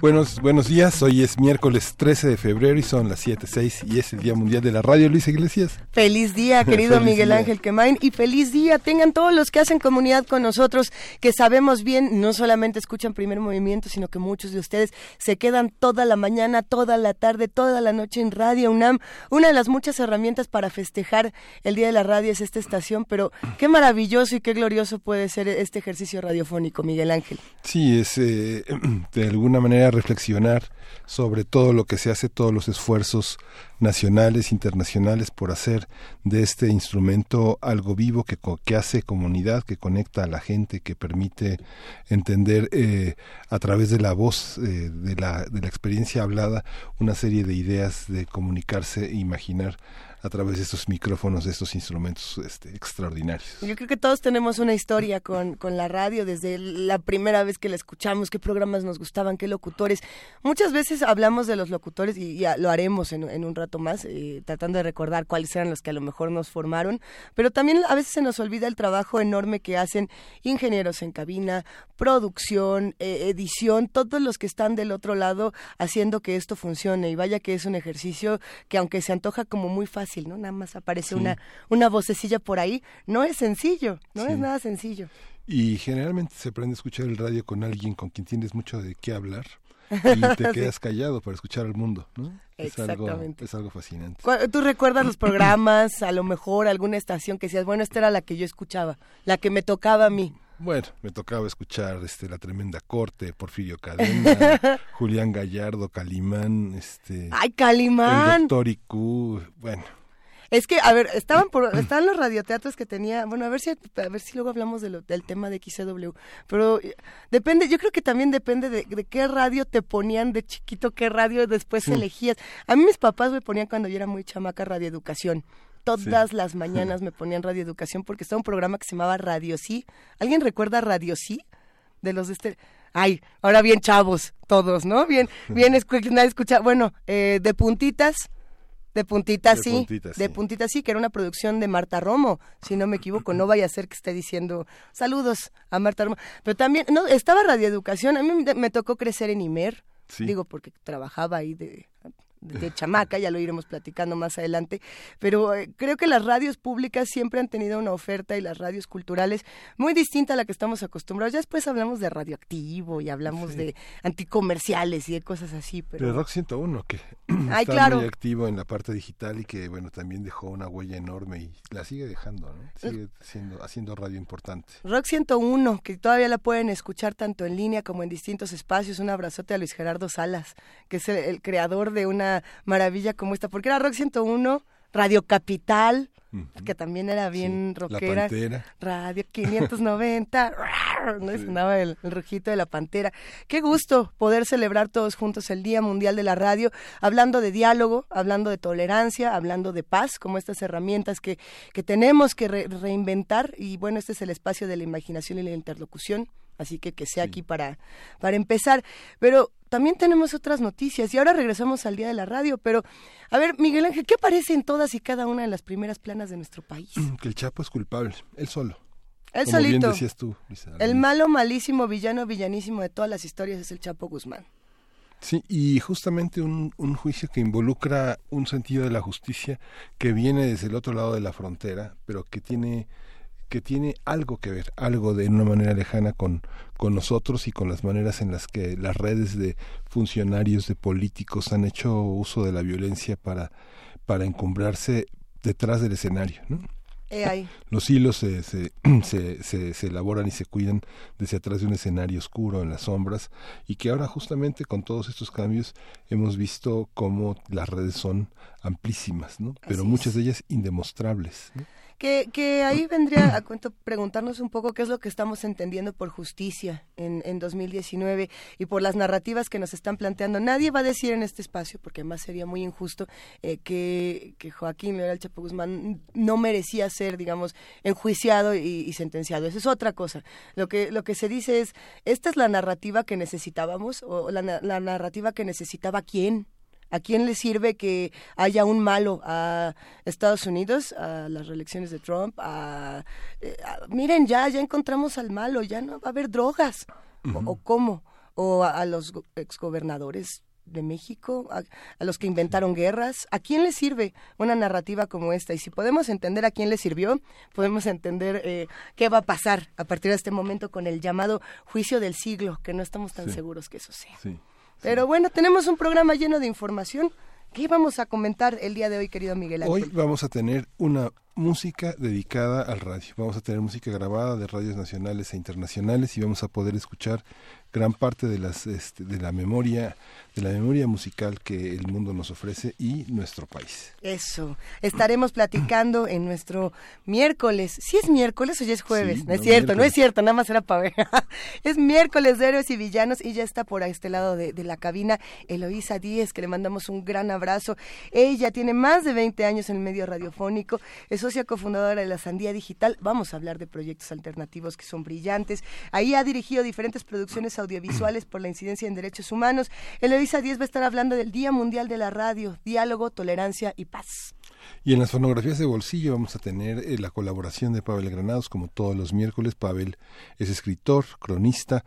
Buenos, buenos días, hoy es miércoles 13 de febrero y son las 7.06 y es el Día Mundial de la Radio. Luis Iglesias. Feliz día, querido Miguel Ángel Quemain, y feliz día tengan todos los que hacen comunidad con nosotros, que sabemos bien, no solamente escuchan primer movimiento, sino que muchos de ustedes se quedan toda la mañana, toda la tarde, toda la noche en Radio UNAM. Una de las muchas herramientas para festejar el Día de la Radio es esta estación, pero qué maravilloso y qué glorioso puede ser este ejercicio radiofónico, Miguel Ángel. Sí, es eh, de alguna manera reflexionar sobre todo lo que se hace, todos los esfuerzos nacionales, internacionales por hacer de este instrumento algo vivo que, que hace comunidad, que conecta a la gente, que permite entender eh, a través de la voz, eh, de, la, de la experiencia hablada, una serie de ideas, de comunicarse e imaginar a través de estos micrófonos, de estos instrumentos este, extraordinarios. Yo creo que todos tenemos una historia con, con la radio, desde la primera vez que la escuchamos, qué programas nos gustaban, qué locutores. Muchas veces hablamos de los locutores y ya lo haremos en, en un rato más, eh, tratando de recordar cuáles eran los que a lo mejor nos formaron, pero también a veces se nos olvida el trabajo enorme que hacen ingenieros en cabina, producción, eh, edición, todos los que están del otro lado haciendo que esto funcione. Y vaya que es un ejercicio que aunque se antoja como muy fácil, ¿no? Nada más aparece una, una vocecilla por ahí. No es sencillo, no es nada sencillo. Y generalmente se aprende a escuchar el radio con alguien con quien tienes mucho de qué hablar y te quedas callado para escuchar al mundo, ¿no? Es algo, es algo fascinante. ¿Tú recuerdas los programas, a lo mejor alguna estación que decías, bueno, esta era la que yo escuchaba, la que me tocaba a mí? Bueno, me tocaba escuchar este la tremenda corte, Porfirio Cadena, Julián Gallardo, Calimán, este Ay, Calimán. El doctor Icu, bueno, es que, a ver, estaban por, estaban los radioteatros que tenía, bueno, a ver si, a ver si luego hablamos del tema de XCW, pero eh, depende, yo creo que también depende de, qué radio te ponían de chiquito, qué radio después elegías. A mí mis papás me ponían cuando yo era muy chamaca radioeducación todas las mañanas me ponían radioeducación porque estaba un programa que se llamaba Radio Sí. ¿Alguien recuerda Radio Sí? De los de este... Ay, ahora bien chavos, todos, ¿no? Bien, bien, nadie escucha. Bueno, eh, de puntitas, de puntita sí, de puntita sí, que era una producción de Marta Romo, si no me equivoco, no vaya a ser que esté diciendo saludos a Marta Romo, pero también, no, estaba radioeducación, a mí me tocó crecer en Imer, digo porque trabajaba ahí de de chamaca, ya lo iremos platicando más adelante, pero eh, creo que las radios públicas siempre han tenido una oferta y las radios culturales muy distinta a la que estamos acostumbrados. Ya después hablamos de radioactivo y hablamos de anticomerciales y de cosas así. Pero, Rock 101, que está muy activo en la parte digital y que bueno también dejó una huella enorme y la sigue dejando, ¿no? sigue siendo, haciendo radio importante. Rock 101, que todavía la pueden escuchar tanto en línea como en distintos espacios. Un abrazote a Luis Gerardo Salas, que es el creador de una maravilla como esta, porque era Rock 101, Radio Capital, que también era bien rockera, Radio 590, ¿no? sonaba el, el, rojito de la pantera. Qué gusto poder celebrar todos juntos el Día Mundial de la Radio, hablando de diálogo, hablando de tolerancia, hablando de paz, como estas herramientas que, que tenemos que reinventar. Y bueno, este es el espacio de la imaginación y la interlocución así que que sea aquí para, para empezar. Pero también tenemos otras noticias y ahora regresamos al Día de la Radio, pero a ver, Miguel Ángel, ¿qué aparece en todas y cada una de las primeras planas de nuestro país? Que el Chapo es culpable, él solo. Él solito. el malo, malísimo, villano, villanísimo de todas las historias es el Chapo Guzmán. Sí, y justamente un, un juicio que involucra un sentido de la justicia que viene desde el otro lado de la frontera, pero que tiene que tiene algo que ver, algo de una manera lejana con, con nosotros y con las maneras en las que las redes de funcionarios, de políticos han hecho uso de la violencia para, para encumbrarse detrás del escenario. ¿no? Los hilos se, se, se, se, elaboran y se cuidan desde atrás de un escenario oscuro en las sombras y que ahora justamente con todos estos cambios hemos visto cómo las redes son amplísimas, ¿no? pero muchas de ellas indemostrables. ¿no? Que, que ahí vendría a cuento preguntarnos un poco qué es lo que estamos entendiendo por justicia en, en 2019 y por las narrativas que nos están planteando. Nadie va a decir en este espacio, porque además sería muy injusto, eh, que, que Joaquín Leonel Chapo Guzmán no merecía ser, digamos, enjuiciado y, sentenciado. Esa es otra cosa. Lo que, lo que se dice es, esta es la narrativa que necesitábamos o la narrativa que necesitaba quién ¿A quién le sirve que haya un malo a Estados Unidos, a las reelecciones de Trump? Eh, miren, ya, ya encontramos al malo, ya no va a haber drogas. o, cómo? ¿O a, los exgobernadores de México, a, los que inventaron guerras. ¿A quién le sirve una narrativa como esta? Y si podemos entender a quién le sirvió, podemos entender eh, qué va a pasar a partir de este momento con el llamado juicio del siglo, que no estamos tan seguros que eso sea. Sí. Pero bueno, tenemos un programa lleno de información. ¿Qué vamos a comentar el día de hoy, querido Miguel Ángel? Hoy vamos a tener una música dedicada al radio. Vamos a tener música grabada de radios nacionales e internacionales y vamos a poder escuchar gran parte de las este, de la memoria de la memoria musical que el mundo nos ofrece y nuestro país. Eso. Estaremos platicando en nuestro miércoles. ¿Sí es miércoles o ya es jueves? no, es cierto, no es cierto, nada más era para ver. es miércoles de héroes y villanos y ya está por este lado de, de la cabina Eloísa Díez, que le mandamos un gran abrazo. Ella tiene más de 20 años en el medio radiofónico, es socia cofundadora de la Sandía Digital. Vamos a hablar de proyectos alternativos que son brillantes. Ahí ha dirigido diferentes producciones audiovisuales por la incidencia en derechos humanos. Eloisa Díez va a estar hablando del Día Mundial de la Radio, Diálogo, Tolerancia y Paz. Y en las fonografías de bolsillo vamos a tener eh, la colaboración de Pavel Granados, como todos los miércoles. Pavel es escritor, cronista,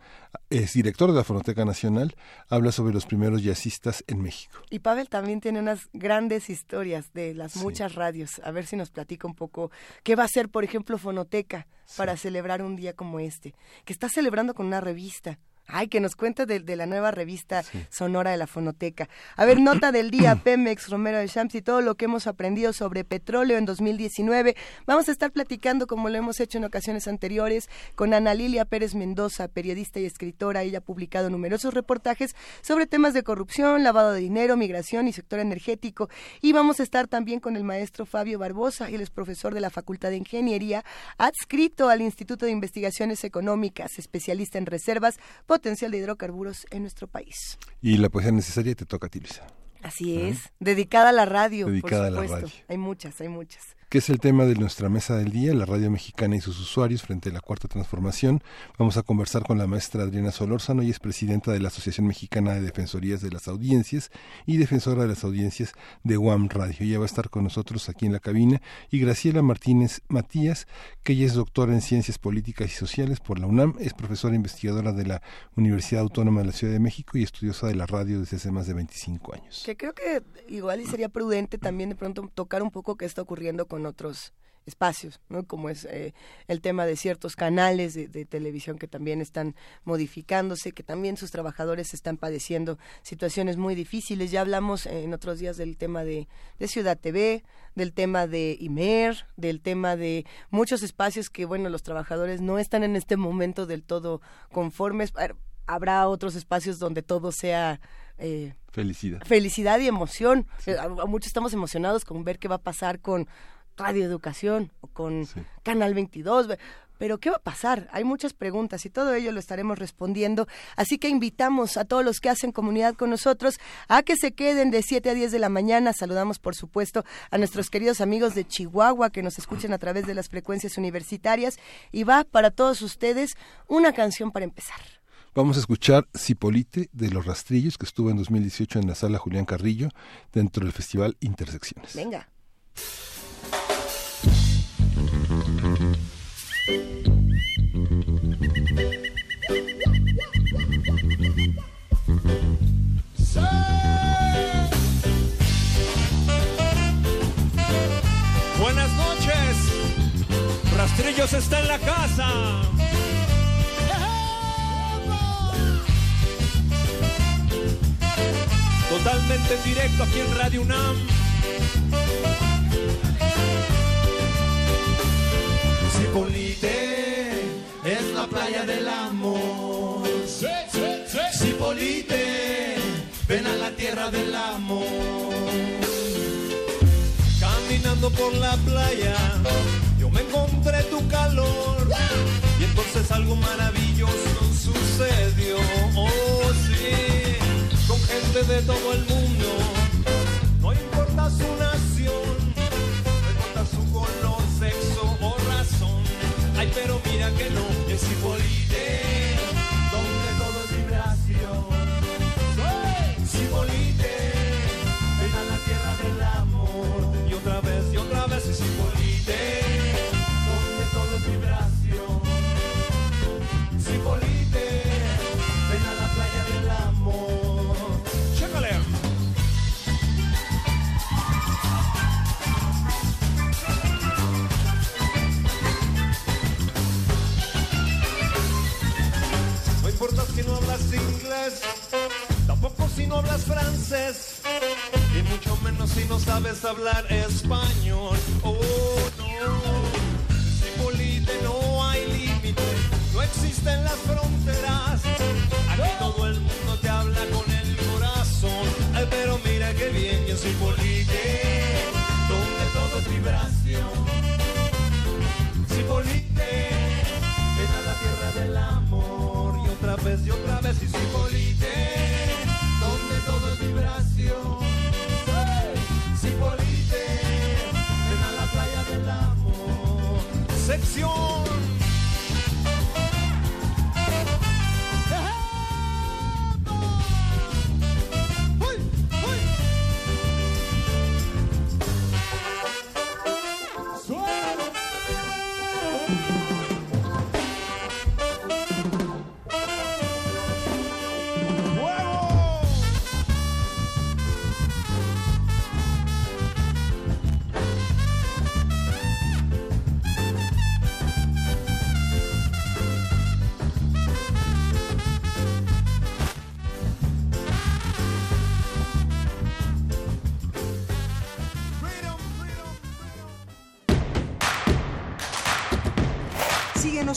es director de la Fonoteca Nacional, habla sobre los primeros jazzistas en México. Y Pavel también tiene unas grandes historias de las muchas radios. A ver si nos platica un poco qué va a hacer, por ejemplo, Fonoteca para celebrar un día como este, que está celebrando con una revista. Ay, que nos cuente de, la nueva revista sonora de la fonoteca. A ver, nota del día, Pemex, Romero de Champs y todo lo que hemos aprendido sobre petróleo en 2019. Vamos a estar platicando, como lo hemos hecho en ocasiones anteriores, con Ana Lilia Pérez Mendoza, periodista y escritora. Ella ha publicado numerosos reportajes sobre temas de corrupción, lavado de dinero, migración y sector energético. Y vamos a estar también con el maestro Fabio Barbosa, él es profesor de la Facultad de Ingeniería, adscrito al Instituto de Investigaciones Económicas, especialista en reservas potencial de hidrocarburos en nuestro país. Y la poesía necesaria te toca a ti, Así es, dedicada a la radio. Dedicada a la radio. Hay muchas, hay muchas que es el tema de nuestra mesa del día, la radio mexicana y sus usuarios frente a la cuarta transformación. Vamos a conversar con la maestra Adriana Solórzano, y es presidenta de la Asociación Mexicana de Defensorías de las Audiencias y defensora de las audiencias de UAM Radio. Ella va a estar con nosotros aquí en la cabina y Graciela Martínez Matías, que ella es doctora en Ciencias Políticas y Sociales por la UNAM, es profesora investigadora de la Universidad Autónoma de la Ciudad de México y estudiosa de la radio desde hace más de 25 años. Que creo que igual y sería prudente también de pronto tocar un poco qué está ocurriendo con otros espacios, ¿no? como es eh, el tema de ciertos canales de, televisión que también están modificándose, que también sus trabajadores están padeciendo situaciones muy difíciles. Ya hablamos en otros días del tema de, Ciudad TV, del tema de IMER, del tema de muchos espacios que, bueno, los trabajadores no están en este momento del todo conformes. Habrá otros espacios donde todo sea... Eh, felicidad. Felicidad y emoción. Eh, muchos estamos emocionados con ver qué va a pasar con Radio Educación o con Canal 22. Pero ¿qué va a pasar? Hay muchas preguntas y todo ello lo estaremos respondiendo. Así que invitamos a todos los que hacen comunidad con nosotros a que se queden de 7 a 10 de la mañana. Saludamos, por supuesto, a nuestros queridos amigos de Chihuahua que nos escuchen a través de las frecuencias universitarias. Y va para todos ustedes una canción para empezar. Vamos a escuchar Cipolite de Los Rastrillos, que estuvo en 2018 en la sala Julián Carrillo, dentro del Festival Intersecciones. Venga. Buenas noches, Rastrillos está en la casa. Totalmente en directo aquí en Radio UNAM. Cipolite es la playa del amor. Cipolite, ven a la tierra del amor. Caminando por la playa, yo encontré tu calor. Y entonces algo maravilloso sucedió. Oh, sí, con gente de todo el mundo. No importa su nación, pero mira que no, es no hablas inglés, tampoco si no hablas francés, y mucho menos si no sabes hablar español. Oh, no. Hipólite, no hay límite, no existen las fronteras. Aquí todo el mundo te habla con el corazón. Pero mira qué bien, yo soy Hipólite,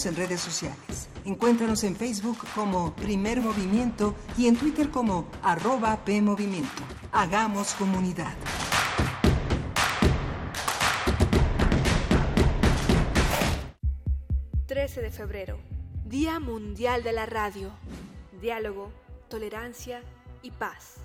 en redes sociales. Encuéntranos en Facebook como Primer Movimiento y en Twitter como arroba PMovimiento. Hagamos comunidad. ...13 de febrero, Día Mundial de la Radio. Diálogo, tolerancia y paz.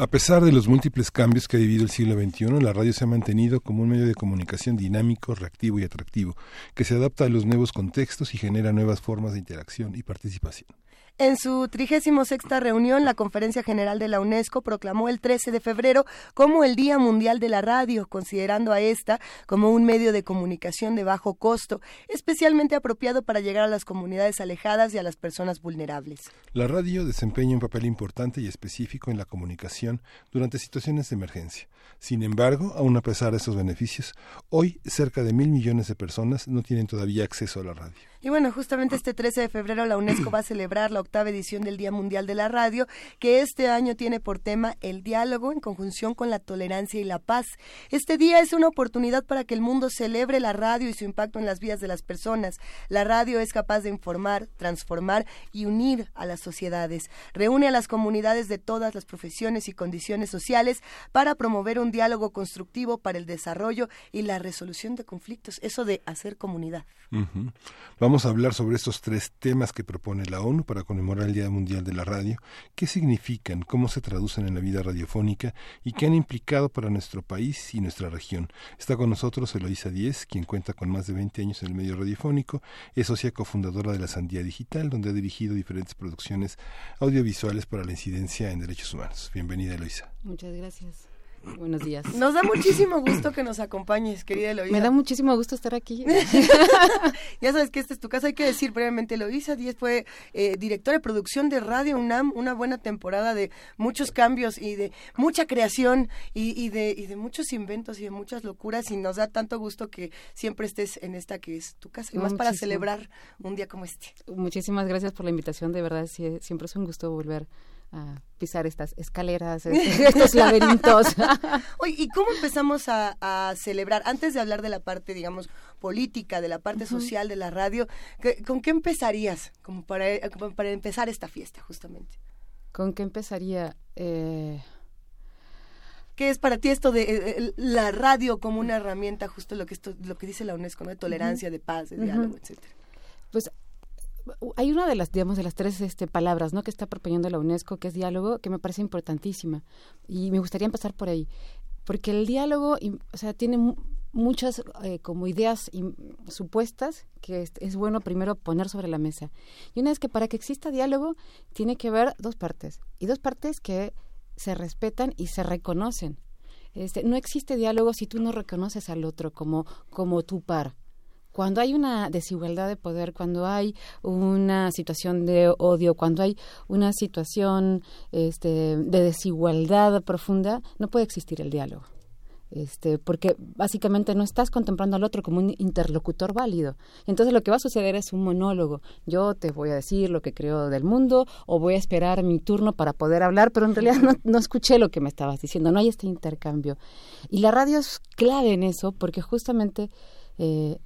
A pesar de los múltiples cambios que ha vivido el siglo XXI, la radio se ha mantenido como un medio de comunicación dinámico, reactivo y atractivo, que se adapta a los nuevos contextos y genera nuevas formas de interacción y participación. En su 36 reunión, la Conferencia General de la UNESCO proclamó el 13 de febrero como el Día Mundial de la Radio, considerando a esta como un medio de comunicación de bajo costo, especialmente apropiado para llegar a las comunidades alejadas y a las personas vulnerables. La radio desempeña un papel importante y específico en la comunicación durante situaciones de emergencia. Sin embargo, aun a pesar de estos beneficios, hoy cerca de mil millones de personas no tienen todavía acceso a la radio. Y bueno, justamente este 13 de febrero la UNESCO va a celebrar la octava edición del Día Mundial de la Radio, que este año tiene por tema el diálogo en conjunción con la tolerancia y la paz. Este día es una oportunidad para que el mundo celebre la radio y su impacto en las vidas de las personas. La radio es capaz de informar, transformar y unir a las sociedades. Reúne a las comunidades de todas las profesiones y condiciones sociales para promover un diálogo constructivo para el desarrollo y la resolución de conflictos. Eso de hacer comunidad. A hablar sobre estos tres temas que propone la ONU para conmemorar el Día Mundial de la Radio, qué significan, cómo se traducen en la vida radiofónica y qué han implicado para nuestro país y nuestra región. Está con nosotros Eloísa Díez, quien cuenta con más de 20 años en el medio radiofónico, es socia cofundadora de la Sandía Digital, donde ha dirigido diferentes producciones audiovisuales para la incidencia en derechos humanos. Bienvenida, Eloísa. Muchas gracias. Buenos días. Nos da muchísimo gusto que nos acompañes, querida Eloísa. Me da muchísimo gusto estar aquí. ya sabes que esta es tu casa. Hay que decir brevemente, Eloísa Díez fue eh, directora de producción de Radio UNAM, una buena temporada de muchos cambios y de mucha creación y, y de, y de muchos inventos y de muchas locuras. Y nos da tanto gusto que siempre estés en esta que es tu casa. Y más para celebrar un día como este. Muchísimas gracias por la invitación. De verdad, sí, siempre es un gusto volver a pisar estas escaleras, este- estos laberintos. Oye, ¿y cómo empezamos a, a celebrar? Antes de hablar de la parte, digamos, política, de la parte social de la radio, ¿qué- ¿con qué empezarías como para, como para empezar esta fiesta, justamente? ¿Con qué empezaría? Eh, ¿Qué es para ti esto de eh, eh, la radio como una herramienta, justo lo que esto, lo que dice la UNESCO, ¿no? de tolerancia, de paz, de diálogo, etcétera? Pues hay una de las, digamos, de las tres este, palabras, ¿no? Que está proponiendo la UNESCO, que es diálogo, que me parece importantísima. Y me gustaría empezar por ahí. Porque el diálogo, o sea, tiene muchas eh, como ideas supuestas que es, bueno primero poner sobre la mesa. Y una es que para que exista diálogo tiene que haber dos partes. Y dos partes que se respetan y se reconocen. Este, no existe diálogo si tú no reconoces al otro como, como tu par cuando hay una desigualdad de poder, cuando hay una situación de odio, cuando hay una situación este, de desigualdad profunda, no puede existir el diálogo. Este, porque básicamente no estás contemplando al otro como un interlocutor válido. Entonces lo que va a suceder es un monólogo. Yo te voy a decir lo que creo del mundo o voy a esperar mi turno para poder hablar, pero en realidad no, escuché lo que me estabas diciendo, no hay este intercambio. Y la radio es clave en eso porque justamente eh,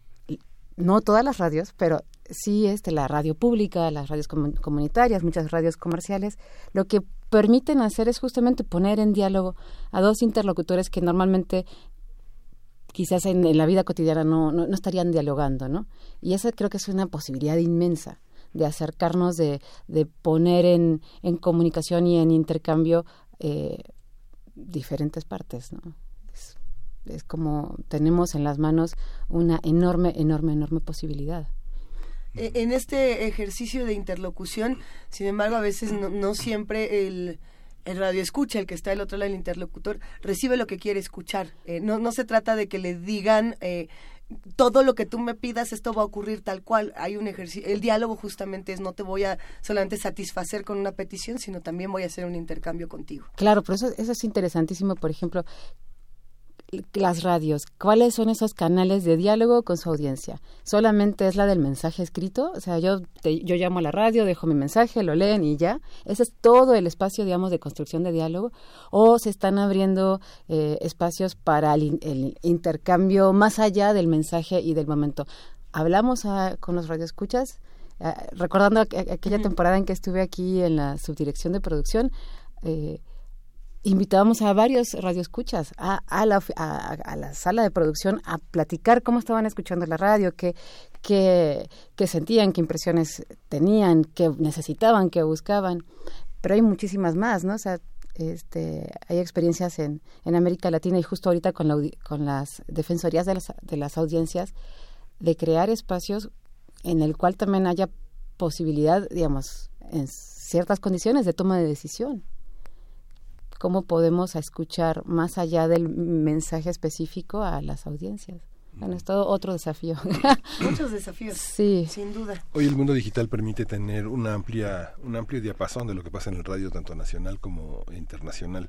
no todas las radios, pero sí este, la radio pública, las radios comunitarias, muchas radios comerciales, lo que permiten hacer es justamente poner en diálogo a dos interlocutores que normalmente quizás en, la vida cotidiana no, no, estarían dialogando, ¿no? Y esa creo que es una posibilidad inmensa de acercarnos, de, de poner en, en comunicación y en intercambio eh, diferentes partes, ¿no? Es como tenemos en las manos una enorme, enorme, enorme posibilidad. E, en este ejercicio de interlocución, sin embargo, a veces no, siempre el, el radio escucha, el que está del otro lado del interlocutor, recibe lo que quiere escuchar. Eh, no, no se trata de que le digan eh, todo lo que tú me pidas, esto va a ocurrir tal cual. Hay un ejercicio, el diálogo justamente es no te voy a solamente satisfacer con una petición, sino también voy a hacer un intercambio contigo. Claro, pero eso, eso es interesantísimo. Por ejemplo, las radios, ¿cuáles son esos canales de diálogo con su audiencia? ¿Solamente es la del mensaje escrito? O sea, yo, yo llamo a la radio, dejo mi mensaje, lo leen y ya. Ese es todo el espacio, digamos, de construcción de diálogo. ¿O se están abriendo eh, espacios para el, intercambio más allá del mensaje y del momento? Hablamos con los radioescuchas, eh, recordando aquella temporada en que estuve aquí en la subdirección de producción, eh, invitábamos a varios radioescuchas a, a, la, a, la sala de producción a platicar cómo estaban escuchando la radio, qué, qué, qué sentían, qué impresiones tenían, qué necesitaban, qué buscaban. Pero hay muchísimas más, ¿no? O sea, este, hay experiencias en, en América Latina y justo ahorita con, la, con las defensorías de las, de las audiencias de crear espacios en el cual también haya posibilidad, digamos, en ciertas condiciones de toma de decisión cómo podemos escuchar más allá del mensaje específico a las audiencias. Bueno, es todo otro desafío. Muchos desafíos. Sí. Sin duda. Hoy el mundo digital permite tener una amplia, un amplio diapasón de lo que pasa en el radio, tanto nacional como internacional.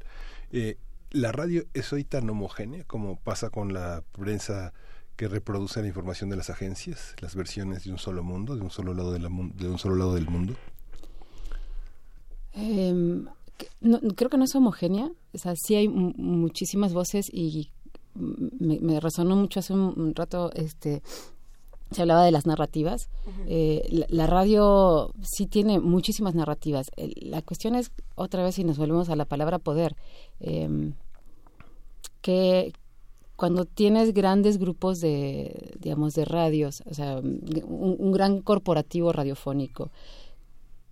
Eh, ¿La radio es hoy tan homogénea como pasa con la prensa que reproduce la información de las agencias, las versiones de un solo mundo, de un solo lado, de, la, de un solo lado del mundo? Eh, no, creo que no es homogénea, o sea, sí hay muchísimas voces y me, resonó mucho hace un, rato, este, se hablaba de las narrativas. Eh, la, radio sí tiene muchísimas narrativas. la cuestión es, otra vez, si nos volvemos a la palabra poder, em, que cuando tienes grandes grupos de, digamos, de radios, o sea, un gran corporativo radiofónico,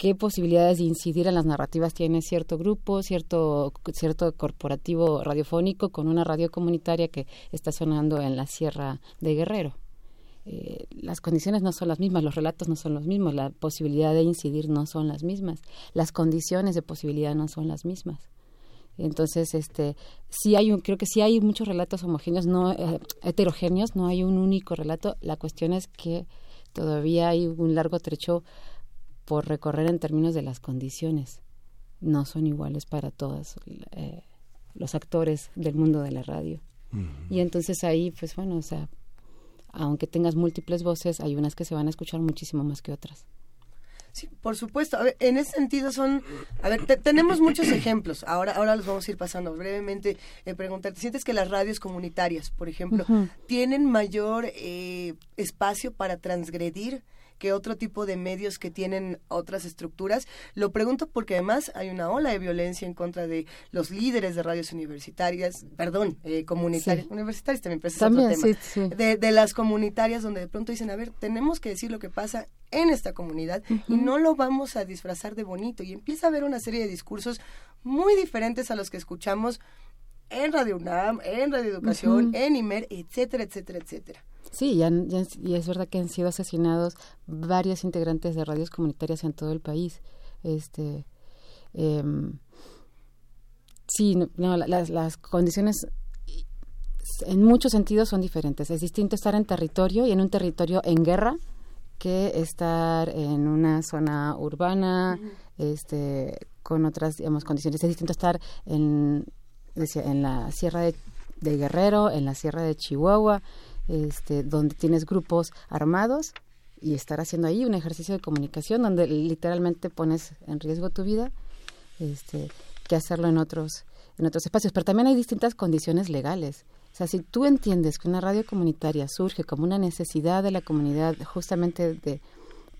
qué posibilidades de incidir en las narrativas tiene cierto grupo, cierto, cierto corporativo radiofónico con una radio comunitaria que está sonando en la Sierra de Guerrero. Eh, las condiciones no son las mismas, los relatos no son los mismos, la posibilidad de incidir no son las mismas, las condiciones de posibilidad no son las mismas. Entonces, este, sí hay un, creo que sí hay muchos relatos homogéneos, no eh, heterogéneos, no hay un único relato. La cuestión es que todavía hay un largo trecho por recorrer en términos de las condiciones. No son iguales para todos eh, los actores del mundo de la radio. Y entonces ahí, pues bueno, o sea, aunque tengas múltiples voces, hay unas que se van a escuchar muchísimo más que otras. Sí, por supuesto. en ese sentido son, a ver, tenemos muchos ejemplos. Ahora, ahora los vamos a ir pasando brevemente. Eh, preguntarte, ¿sientes que las radios comunitarias, por ejemplo, tienen mayor eh, espacio para transgredir que otro tipo de medios que tienen otras estructuras. Lo pregunto porque además hay una ola de violencia en contra de los líderes de radios universitarias, perdón, eh, comunitarias, universitarias también, pero ese otro tema, De, de las comunitarias donde de pronto dicen, a ver, tenemos que decir lo que pasa en esta comunidad y no lo vamos a disfrazar de bonito. Y empieza a haber una serie de discursos muy diferentes a los que escuchamos en Radio UNAM, en Radio Educación, en IMER, etcétera, etcétera, etcétera. Sí, y es verdad que han sido asesinados varios integrantes de radios comunitarias en todo el país. Este, em, sí, no, las, las condiciones en muchos sentidos son diferentes. Es distinto estar en territorio y en un territorio en guerra que estar en una zona urbana, este, con otras, digamos, condiciones. Es distinto estar en, en la Sierra de, Guerrero, en la Sierra de Chihuahua, este, donde tienes grupos armados y estar haciendo ahí un ejercicio de comunicación donde literalmente pones en riesgo tu vida, este, que hacerlo en otros, en otros espacios. Pero también hay distintas condiciones legales. O sea, si tú entiendes que una radio comunitaria surge como una necesidad de la comunidad justamente de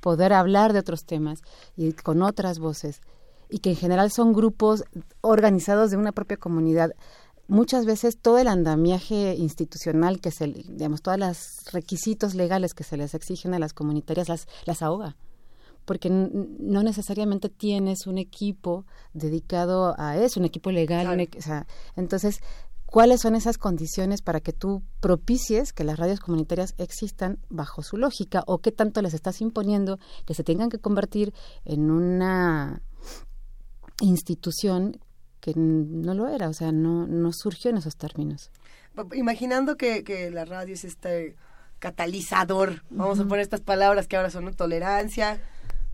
poder hablar de otros temas y con otras voces, y que en general son grupos organizados de una propia comunidad, muchas veces todo el andamiaje institucional que se, digamos, todos los requisitos legales que se les exigen a las comunitarias las, las ahoga porque no necesariamente tienes un equipo dedicado a eso, un equipo legal, o sea, entonces cuáles son esas condiciones para que tú propicies que las radios comunitarias existan bajo su lógica o qué tanto les estás imponiendo que se tengan que convertir en una institución que no lo era, o sea, no, no surgió en esos términos. Imaginando que, que la radio es este catalizador, vamos a poner estas palabras que ahora son tolerancia,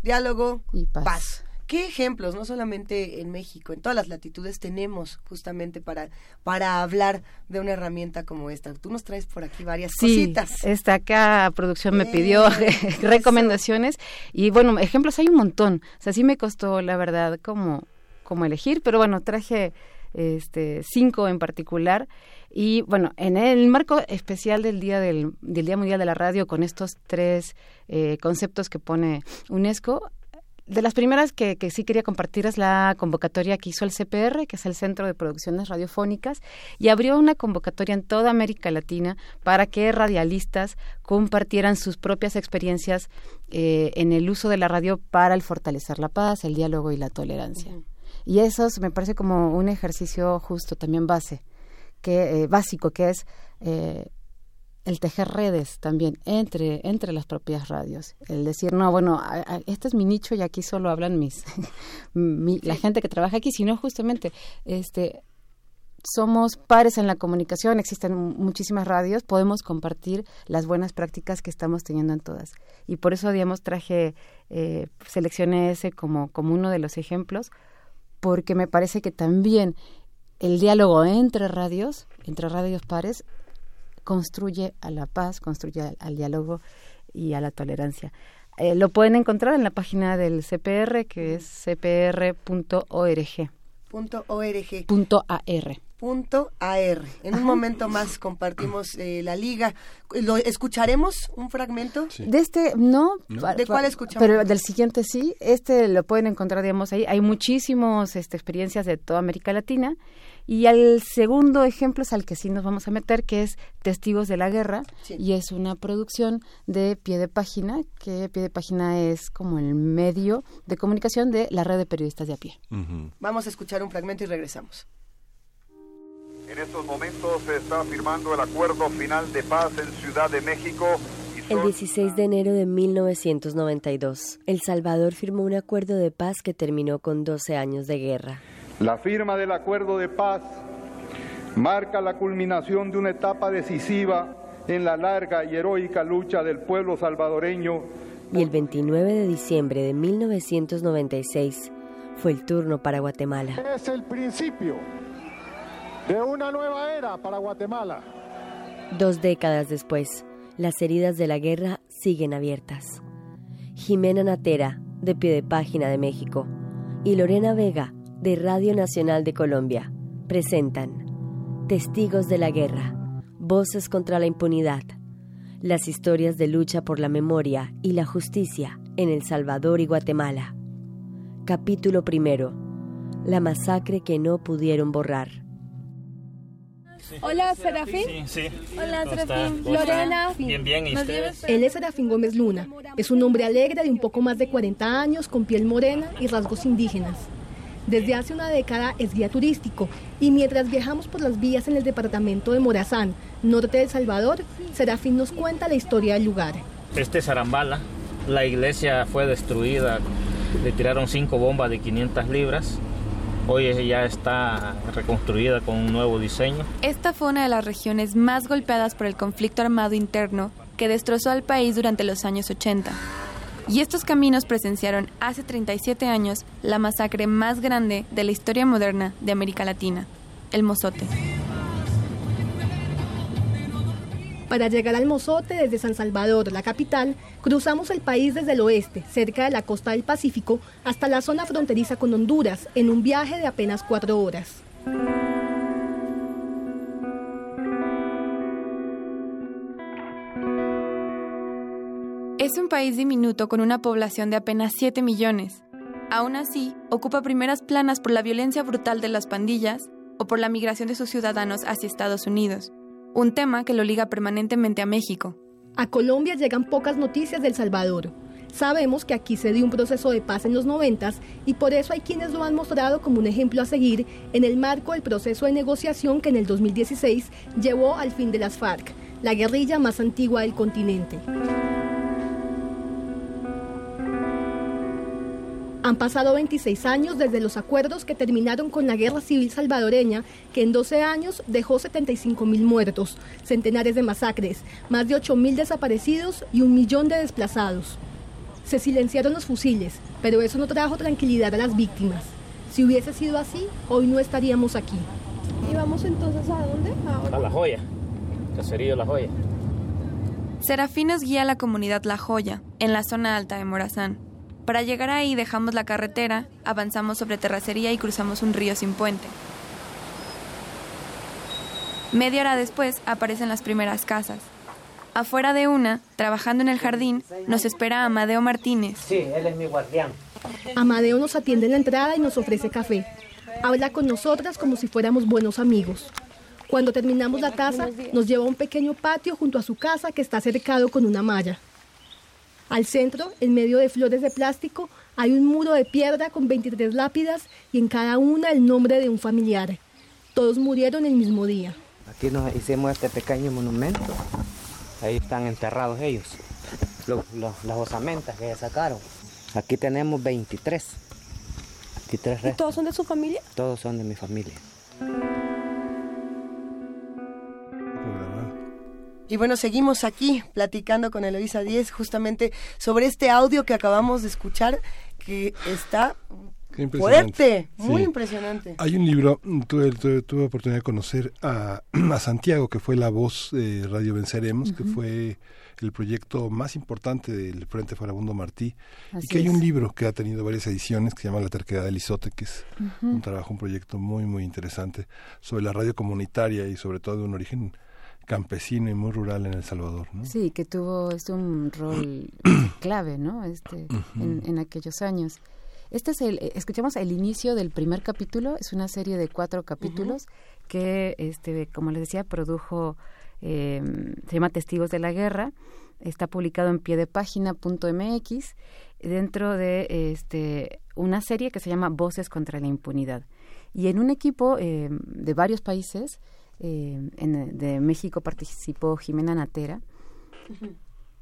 diálogo y paz. ¿Qué ejemplos, no solamente en México, en todas las latitudes tenemos justamente para, para hablar de una herramienta como esta? Tú nos traes por aquí varias sí, cositas. Esta acá producción me pidió recomendaciones y bueno, ejemplos hay un montón. O sea, sí me costó, la verdad, como, como elegir, pero bueno, traje este, cinco en particular. Y bueno, en el marco especial del Día, del, Día Mundial de la Radio, con estos tres eh, conceptos que pone UNESCO, de las primeras que, sí quería compartir es la convocatoria que hizo el CPR, que es el Centro de Producciones Radiofónicas, y abrió una convocatoria en toda América Latina para que radialistas compartieran sus propias experiencias eh, en el uso de la radio para fortalecer la paz, el diálogo y la tolerancia. Y eso me parece como un ejercicio justo, también base, que eh, básico, que es eh, el tejer redes también entre, entre las propias radios. El decir, no, bueno, este es mi nicho y aquí solo hablan mis, la gente que trabaja aquí, sino justamente, este, somos pares en la comunicación, existen muchísimas radios, podemos compartir las buenas prácticas que estamos teniendo en todas. Y por eso, digamos, traje, eh, seleccioné ese como, como uno de los ejemplos, porque me parece que también el diálogo entre radios, entre radios pares, construye a la paz, construye al, diálogo y a la tolerancia. Eh, lo pueden encontrar en la página del CPR, que es cpr.org. .org. .ar. Punto AR. En un momento más compartimos eh, la liga. ¿Lo escucharemos un fragmento? De este no, ¿De cuál escuchamos? Pero del siguiente sí. Este lo pueden encontrar digamos ahí. Hay muchísimas este, experiencias de toda América Latina y al segundo ejemplo es al que sí nos vamos a meter, que es Testigos de la Guerra, y es una producción de pie de página, que pie de página es como el medio de comunicación de la red de periodistas de a pie. Vamos a escuchar un fragmento y regresamos. En estos momentos se está firmando el acuerdo final de paz en Ciudad de México. El 16 de enero de 1992, El Salvador firmó un acuerdo de paz que terminó con 12 años de guerra. La firma del acuerdo de paz marca la culminación de una etapa decisiva en la larga y heroica lucha del pueblo salvadoreño. Y el 29 de diciembre de 1996 fue el turno para Guatemala. Es el principio de una nueva era para Guatemala. Dos décadas después, las heridas de la guerra siguen abiertas. Jimena Natera, de pie de página de México, y Lorena Vega, de Radio Nacional de Colombia presentan Testigos de la Guerra, Voces contra la Impunidad, Las historias de lucha por la memoria y la justicia en El Salvador y Guatemala. Capítulo primero. La masacre que no pudieron borrar. Hola, Serafín. Sí, sí. Hola, ¿Cómo Serafín. Lorena. Bien, bien, ¿y ustedes? Él es Serafín Gómez Luna. Es un hombre alegre de un poco más de 40 años, con piel morena y rasgos indígenas. Desde hace una década es guía turístico y mientras viajamos por las vías en el departamento de Morazán, norte de El Salvador, Serafín nos cuenta la historia del lugar. Este es Arambala. La iglesia fue destruida. Le tiraron cinco bombas de 500 libras. Hoy ya está reconstruida con un nuevo diseño. Esta fue una de las regiones más golpeadas por el conflicto armado interno que destrozó al país durante los años 80. Y estos caminos presenciaron hace 37 años la masacre más grande de la historia moderna de América Latina, el Mozote. Para llegar al Mozote desde San Salvador, la capital, cruzamos el país desde el oeste, cerca de la costa del Pacífico, hasta la zona fronteriza con Honduras, en un viaje de apenas cuatro horas. Es un país diminuto con una población de apenas 7 millones. Aún así, ocupa primeras planas por la violencia brutal de las pandillas o por la migración de sus ciudadanos hacia Estados Unidos, un tema que lo liga permanentemente a México. A Colombia llegan pocas noticias del Salvador. Sabemos que aquí se dio un proceso de paz en los noventas y por eso hay quienes lo han mostrado como un ejemplo a seguir en el marco del proceso de negociación que en el 2016 llevó al fin de las FARC, la guerrilla más antigua del continente. Han pasado 26 años desde los acuerdos que terminaron con la guerra civil salvadoreña, que en 12 años dejó 75 mil muertos, centenares de masacres, más de 8 mil desaparecidos y un millón de desplazados. Se silenciaron los fusiles, pero eso no trajo tranquilidad a las víctimas. Si hubiese sido así, hoy no estaríamos aquí. ¿Y vamos entonces a dónde? Ahora? A La Joya, Caserío La Joya. Serafín nos guía a la comunidad La Joya, en la zona alta de Morazán. Para llegar ahí dejamos la carretera, avanzamos sobre terracería y cruzamos un río sin puente. Media hora después aparecen las primeras casas. Afuera de una, trabajando en el jardín, nos espera Amadeo Martínez. Sí, él es mi guardián. Amadeo nos atiende en la entrada y nos ofrece café. Habla con nosotras como si fuéramos buenos amigos. Cuando terminamos la taza, nos lleva a un pequeño patio junto a su casa que está cercado con una malla. Al centro, en medio de flores de plástico, hay un muro de piedra con 23 lápidas y en cada una el nombre de un familiar. Todos murieron el mismo día. Aquí nos hicimos este pequeño monumento. Ahí están enterrados ellos, los, los- las osamentas que sacaron. Aquí tenemos 23. 23 ¿Y todos son de su familia? Todos son de mi familia. Y bueno, seguimos aquí platicando con Eloisa Díez justamente sobre este audio que acabamos de escuchar que está fuerte, muy Sí. impresionante. Hay un libro, tuve, tuve, tuve oportunidad de conocer a, a Santiago, que fue la voz de Radio Venceremos, que fue el proyecto más importante del Frente Farabundo Martí, y que hay un libro que ha tenido varias ediciones que se llama La terquedad del Isote, que es un trabajo, un proyecto muy, muy interesante sobre la radio comunitaria y sobre todo de un origen campesino y muy rural en El Salvador. ¿no? Sí, que tuvo este, un rol clave, ¿no? Este, en, en aquellos años. Este es el, eh, escuchamos el inicio del primer capítulo, es una serie de cuatro capítulos que, este, como les decía, produjo, eh, se llama Testigos de la Guerra, está publicado en piedepágina.mx dentro de este, una serie que se llama Voces contra la Impunidad. Y en un equipo eh, de varios países, eh, en- de México participó Jimena Natera,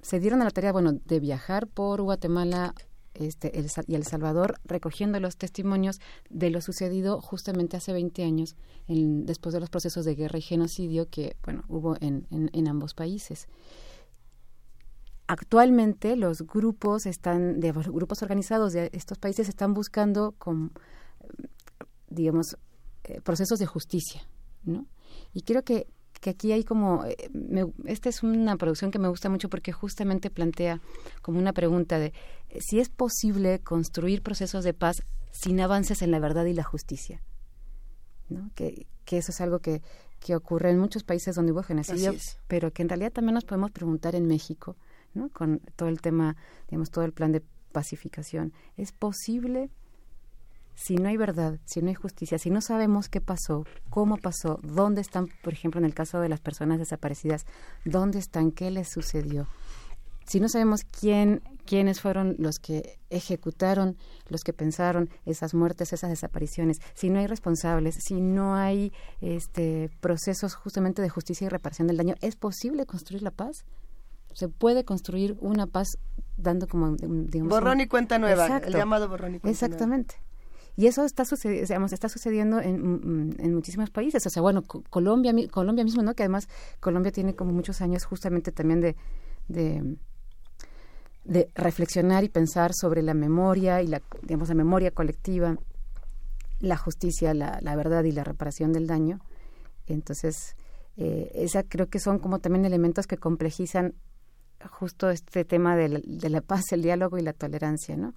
se dieron a la tarea, bueno, de viajar por Guatemala este, el y El Salvador recogiendo los testimonios de lo sucedido justamente hace 20 años, en- después de los procesos de guerra y genocidio que, bueno, hubo en, en, en ambos países. Actualmente los grupos están, de los grupos organizados de estos países están buscando, con, digamos, eh, procesos de justicia, ¿no? Y creo que, que aquí hay como, eh, me- esta es una producción que me gusta mucho porque justamente plantea como una pregunta de eh, si es posible construir procesos de paz sin avances en la verdad y la justicia. ¿no? Que, que eso es algo que, que ocurre en muchos países donde hubo genocidio, pero que en realidad también nos podemos preguntar en México, ¿no? Con todo el tema, digamos, todo el plan de pacificación. ¿Es posible si no hay verdad, si no hay justicia, si no sabemos qué pasó, cómo pasó, dónde están, por ejemplo, en el caso de las personas desaparecidas, dónde están, qué les sucedió? Si no sabemos quién, quiénes fueron los que ejecutaron, los que pensaron esas muertes, esas desapariciones, si no hay responsables, si no hay este, procesos justamente de justicia y reparación del daño, ¿es posible construir la paz? ¿Se puede construir una paz dando como, digamos... Borrón y cuenta nueva, Exacto. el llamado borrón y cuenta Exactamente. Y eso está, sucedi- digamos, está sucediendo en, mm, en muchísimos países. O sea, bueno, Co- Colombia, Colombia mismo, ¿no? Que además Colombia tiene como muchos años justamente también de, de, de reflexionar y pensar sobre la memoria y la, digamos, la memoria colectiva, la justicia, la, la verdad y la reparación del daño. Entonces, eh, esa creo que son como también elementos que complejizan justo este tema de la, de la paz, el diálogo y la tolerancia, ¿no?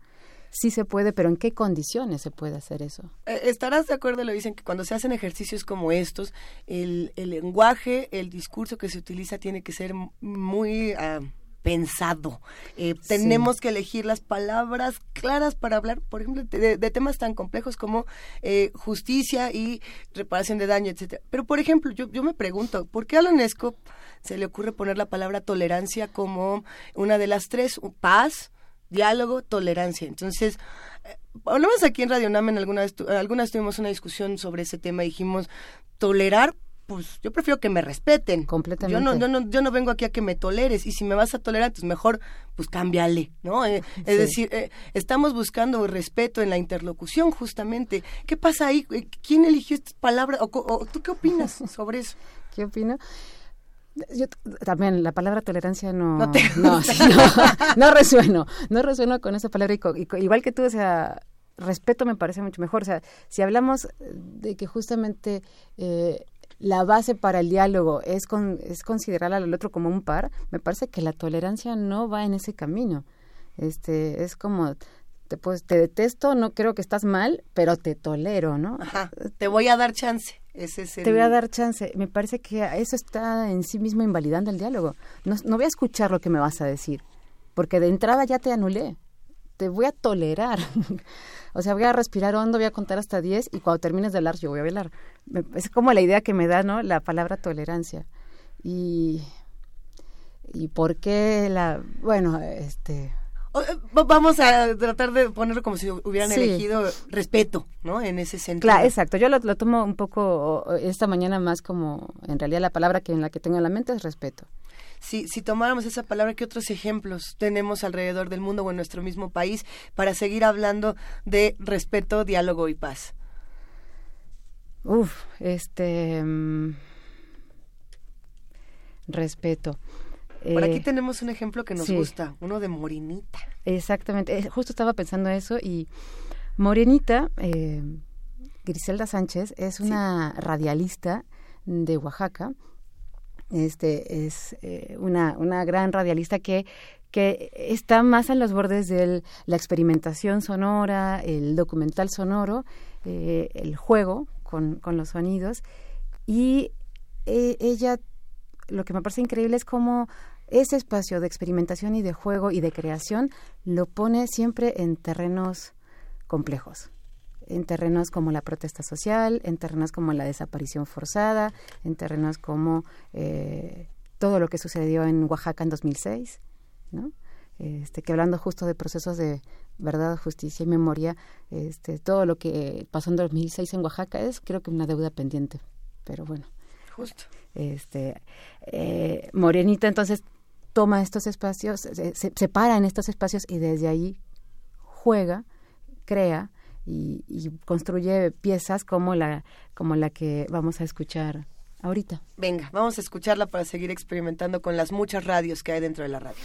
Sí se puede, pero ¿en qué condiciones se puede hacer eso? Eh, Estarás de acuerdo, lo dicen, que cuando se hacen ejercicios como estos, el, el lenguaje, el discurso que se utiliza tiene que ser muy ah, pensado. Eh, Tenemos que elegir las palabras claras para hablar, por ejemplo, de, de temas tan complejos como eh, justicia y reparación de daño, etcétera. Pero, por ejemplo, yo, yo me pregunto, ¿por qué a la UNESCO se le ocurre poner la palabra tolerancia como una de las tres? Paz, diálogo, tolerancia. Entonces, eh, hablamos aquí en Radio Namen, alguna vez, tu- alguna vez tuvimos una discusión sobre ese tema y dijimos, tolerar, pues yo prefiero que me respeten. Completamente. Yo no, yo no, yo no vengo aquí a que me toleres y si me vas a tolerar, pues mejor, pues cámbiale, ¿no? Eh, es decir, eh, estamos buscando respeto en la interlocución justamente. ¿Qué pasa ahí? Eh, ¿Quién eligió estas palabras? ¿O, o tú qué opinas sobre eso? ¿Qué opino? Yo también la palabra tolerancia no No te no, no, no resueno, no resueno con esa palabra y, co- y igual que tú, o sea, respeto me parece mucho mejor, o sea, si hablamos de que justamente eh, la base para el diálogo es con, es considerar al otro como un par, me parece que la tolerancia no va en ese camino. Este, es como te pues te detesto, no creo que estás mal, pero te tolero, ¿no? Ajá, te voy a dar chance. Ese es el... Te voy a dar chance. Me parece que eso está en sí mismo invalidando el diálogo. No, no voy a escuchar lo que me vas a decir, porque de entrada ya te anulé. Te voy a tolerar. o sea, voy a respirar hondo, voy a contar hasta 10 y cuando termines de hablar yo voy a hablar. Me- Es como la idea que me da, ¿no? La palabra tolerancia. Y y por qué la bueno, este Vamos a tratar de ponerlo como si hubieran Sí. elegido respeto, ¿no? En ese sentido. Claro, exacto. Yo lo, lo tomo un poco esta mañana más como, en realidad la palabra que en la que tengo en la mente es respeto. Si, si tomáramos esa palabra, ¿qué otros ejemplos tenemos alrededor del mundo o en nuestro mismo país para seguir hablando de respeto, diálogo y paz? Uf, este mm, respeto. Por Eh, aquí tenemos un ejemplo que nos sí. gusta, uno de Morinita. Exactamente, eh, justo estaba pensando eso y Morenita, eh, Griselda Sánchez, es una radialista de Oaxaca. Este es eh, una, una gran radialista que, que está más en los bordes de la experimentación sonora, el documental sonoro, eh, el juego con, con los sonidos. Y eh, ella, lo que me parece increíble es cómo ese espacio de experimentación y de juego y de creación lo pone siempre en terrenos complejos en terrenos como la protesta social, en terrenos como la desaparición forzada, en terrenos como eh, todo lo que sucedió en Oaxaca en 2006, ¿no? Este, que hablando justo de procesos de verdad, justicia y memoria, este, todo lo que pasó en 2006 en Oaxaca es creo que una deuda pendiente, pero bueno. Justo. Este, eh, Morenita entonces toma estos espacios, se, se, se para en estos espacios y desde ahí juega, crea, y, y, construye piezas como la, como la que vamos a escuchar ahorita. Venga, vamos a escucharla para seguir experimentando con las muchas radios que hay dentro de la radio.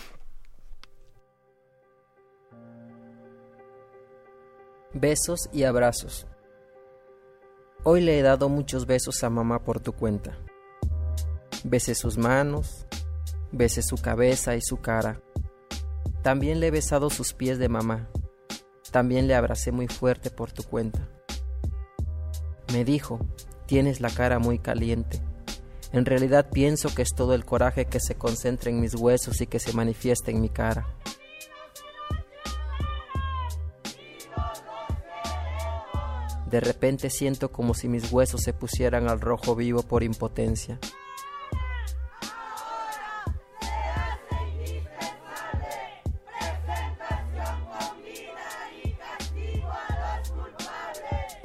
Besos y abrazos. Hoy le he dado muchos besos a mamá por tu cuenta. Besé sus manos, besé su cabeza y su cara. También le he besado sus pies de mamá. También le abracé muy fuerte por tu cuenta. Me dijo, tienes la cara muy caliente. En realidad pienso que es todo el coraje que se concentra en mis huesos y que se manifiesta en mi cara. De repente siento como si mis huesos se pusieran al rojo vivo por impotencia.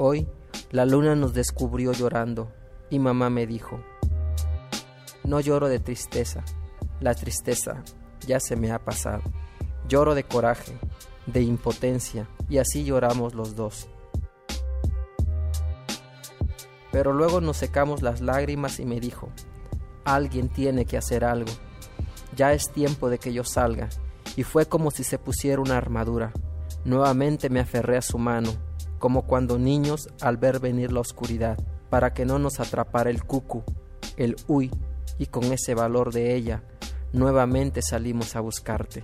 Hoy la luna nos descubrió llorando y mamá me dijo, no lloro de tristeza, la tristeza ya se me ha pasado. Lloro de coraje, de impotencia y así lloramos los dos. Pero luego nos secamos las lágrimas y me dijo, alguien tiene que hacer algo. Ya es tiempo de que yo salga. Y fue como si se pusiera una armadura. Nuevamente me aferré a su mano, como cuando niños al ver venir la oscuridad, para que no nos atrapara el cucu, el uy, y con ese valor de ella, nuevamente salimos a buscarte.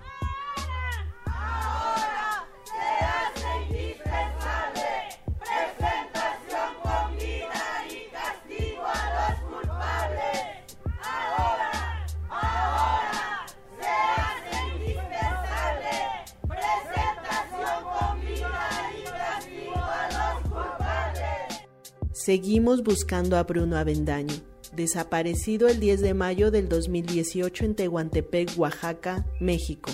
Seguimos buscando a Bruno Avendaño, desaparecido el 10 de mayo del 2018 en Tehuantepec, Oaxaca, México.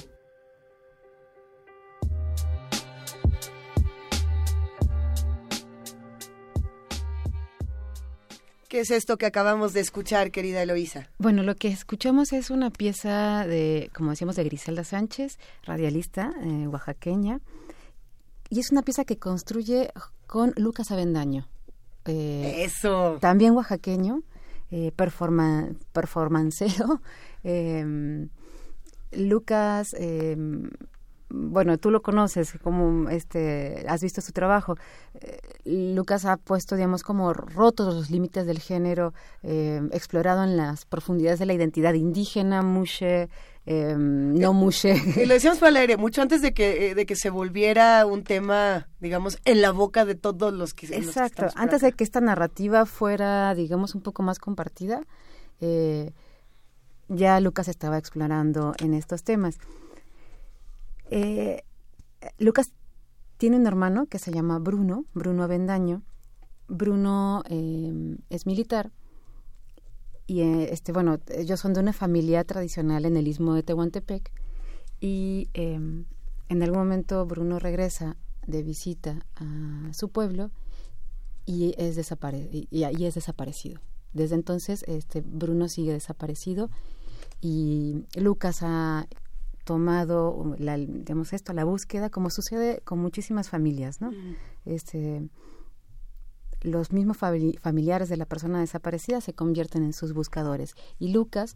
¿Qué es esto que acabamos de escuchar, querida Eloísa? Bueno, lo que escuchamos es una pieza de, como decíamos, de Griselda Sánchez, radialista eh, oaxaqueña, y es una pieza que construye con Lucas Avendaño. Eh, Eso. También oaxaqueño, eh, performa, performancero. Eh, Lucas, eh, bueno, tú lo conoces, como este, has visto su trabajo. Eh, Lucas ha puesto, digamos, como rotos los límites del género, eh, explorado en las profundidades de la identidad indígena, mushe, eh, no mushe. Y lo decíamos para el aire, mucho antes de que, eh, de que se volviera un tema, digamos, en la boca de todos los que... los antes de que esta narrativa fuera, digamos, un poco más compartida, eh, ya Lucas estaba explorando en estos temas. Eh, Lucas tiene un hermano que se llama Bruno, Bruno Avendaño. Bruno eh, es militar y eh, este bueno ellos son de una familia tradicional en el istmo de Tehuantepec y eh, en algún momento Bruno regresa de visita a su pueblo y es desapare y, es desaparecido. Desde entonces este Bruno sigue desaparecido y Lucas ha tomado la, digamos esto la búsqueda como sucede con muchísimas familias no este los mismos fami- familiares de la persona desaparecida se convierten en sus buscadores. Y Lucas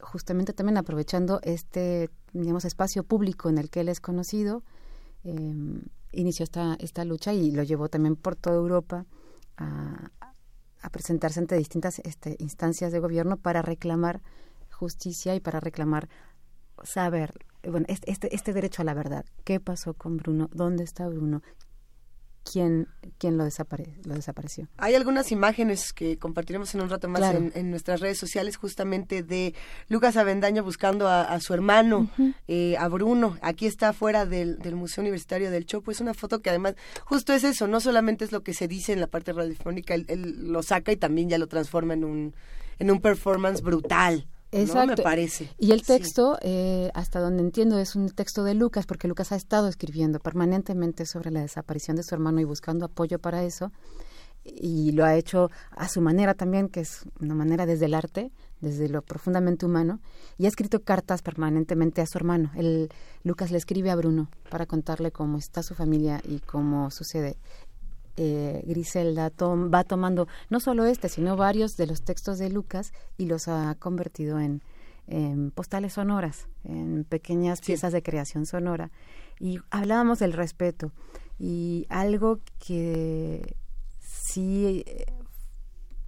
justamente también aprovechando este digamos espacio público en el que él es conocido eh, inició esta esta lucha y lo llevó también por toda Europa a, a presentarse ante distintas este, instancias de gobierno para reclamar justicia y para reclamar saber bueno este, este este derecho a la verdad. Qué pasó con Bruno dónde está Bruno quién quién lo desapare lo desapareció Hay algunas imágenes que compartiremos en un rato más Claro. en, en nuestras redes sociales, justamente de Lucas Avendaño buscando a, a su hermano, eh, a Bruno. Aquí está afuera del, del Museo Universitario del Chopo. Es una foto que además, justo es eso, no solamente es lo que se dice en la parte radiofónica, él, él lo saca y también ya lo transforma en un, en un performance brutal. ¿No? Exacto. Me parece. Y el Sí. texto, eh, hasta donde entiendo, es un texto de Lucas, porque Lucas ha estado escribiendo permanentemente sobre la desaparición de su hermano y buscando apoyo para eso. Y lo ha hecho a su manera también, que es una manera desde el arte, desde lo profundamente humano. Y ha escrito cartas permanentemente a su hermano. El, Lucas le escribe a Bruno para contarle cómo está su familia y cómo sucede. Eh, Griselda tom- va tomando no solo este, sino varios de los textos de Lucas y los ha convertido en, en postales sonoras, en pequeñas piezas de creación sonora. Y hablábamos del respeto. Y algo que sí eh,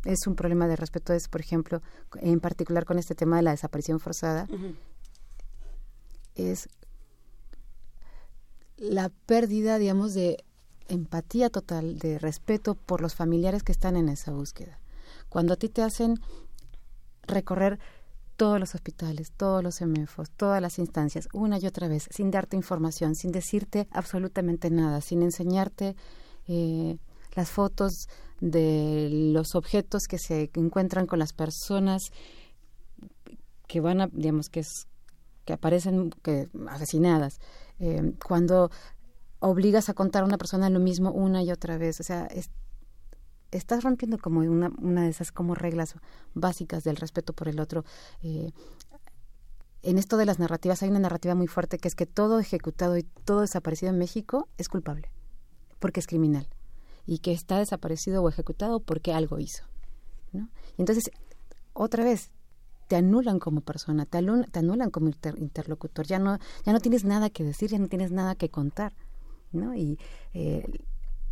es un problema de respeto es, por ejemplo, en particular con este tema de la desaparición forzada, es la pérdida, digamos, de empatía total, de respeto por los familiares que están en esa búsqueda. Cuando a ti te hacen recorrer todos los hospitales, todos los EMEFOS, todas las instancias, una y otra vez, sin darte información, sin decirte absolutamente nada, sin enseñarte eh, las fotos de los objetos que se encuentran con las personas que van a, digamos, que, es, que aparecen que, asesinadas. Eh, cuando obligas a contar a una persona lo mismo una y otra vez, o sea, estás rompiendo como una, una de esas como reglas básicas del respeto por el otro. Eh, en esto de las narrativas hay una narrativa muy fuerte que es que todo ejecutado y todo desaparecido en México es culpable, porque es criminal, y que está desaparecido o ejecutado porque algo hizo. ¿no? Y entonces, otra vez, te anulan como persona, te, anulan, como interlocutor, ya no, ya no tienes nada que decir, ya no tienes nada que contar. ¿No? Y eh,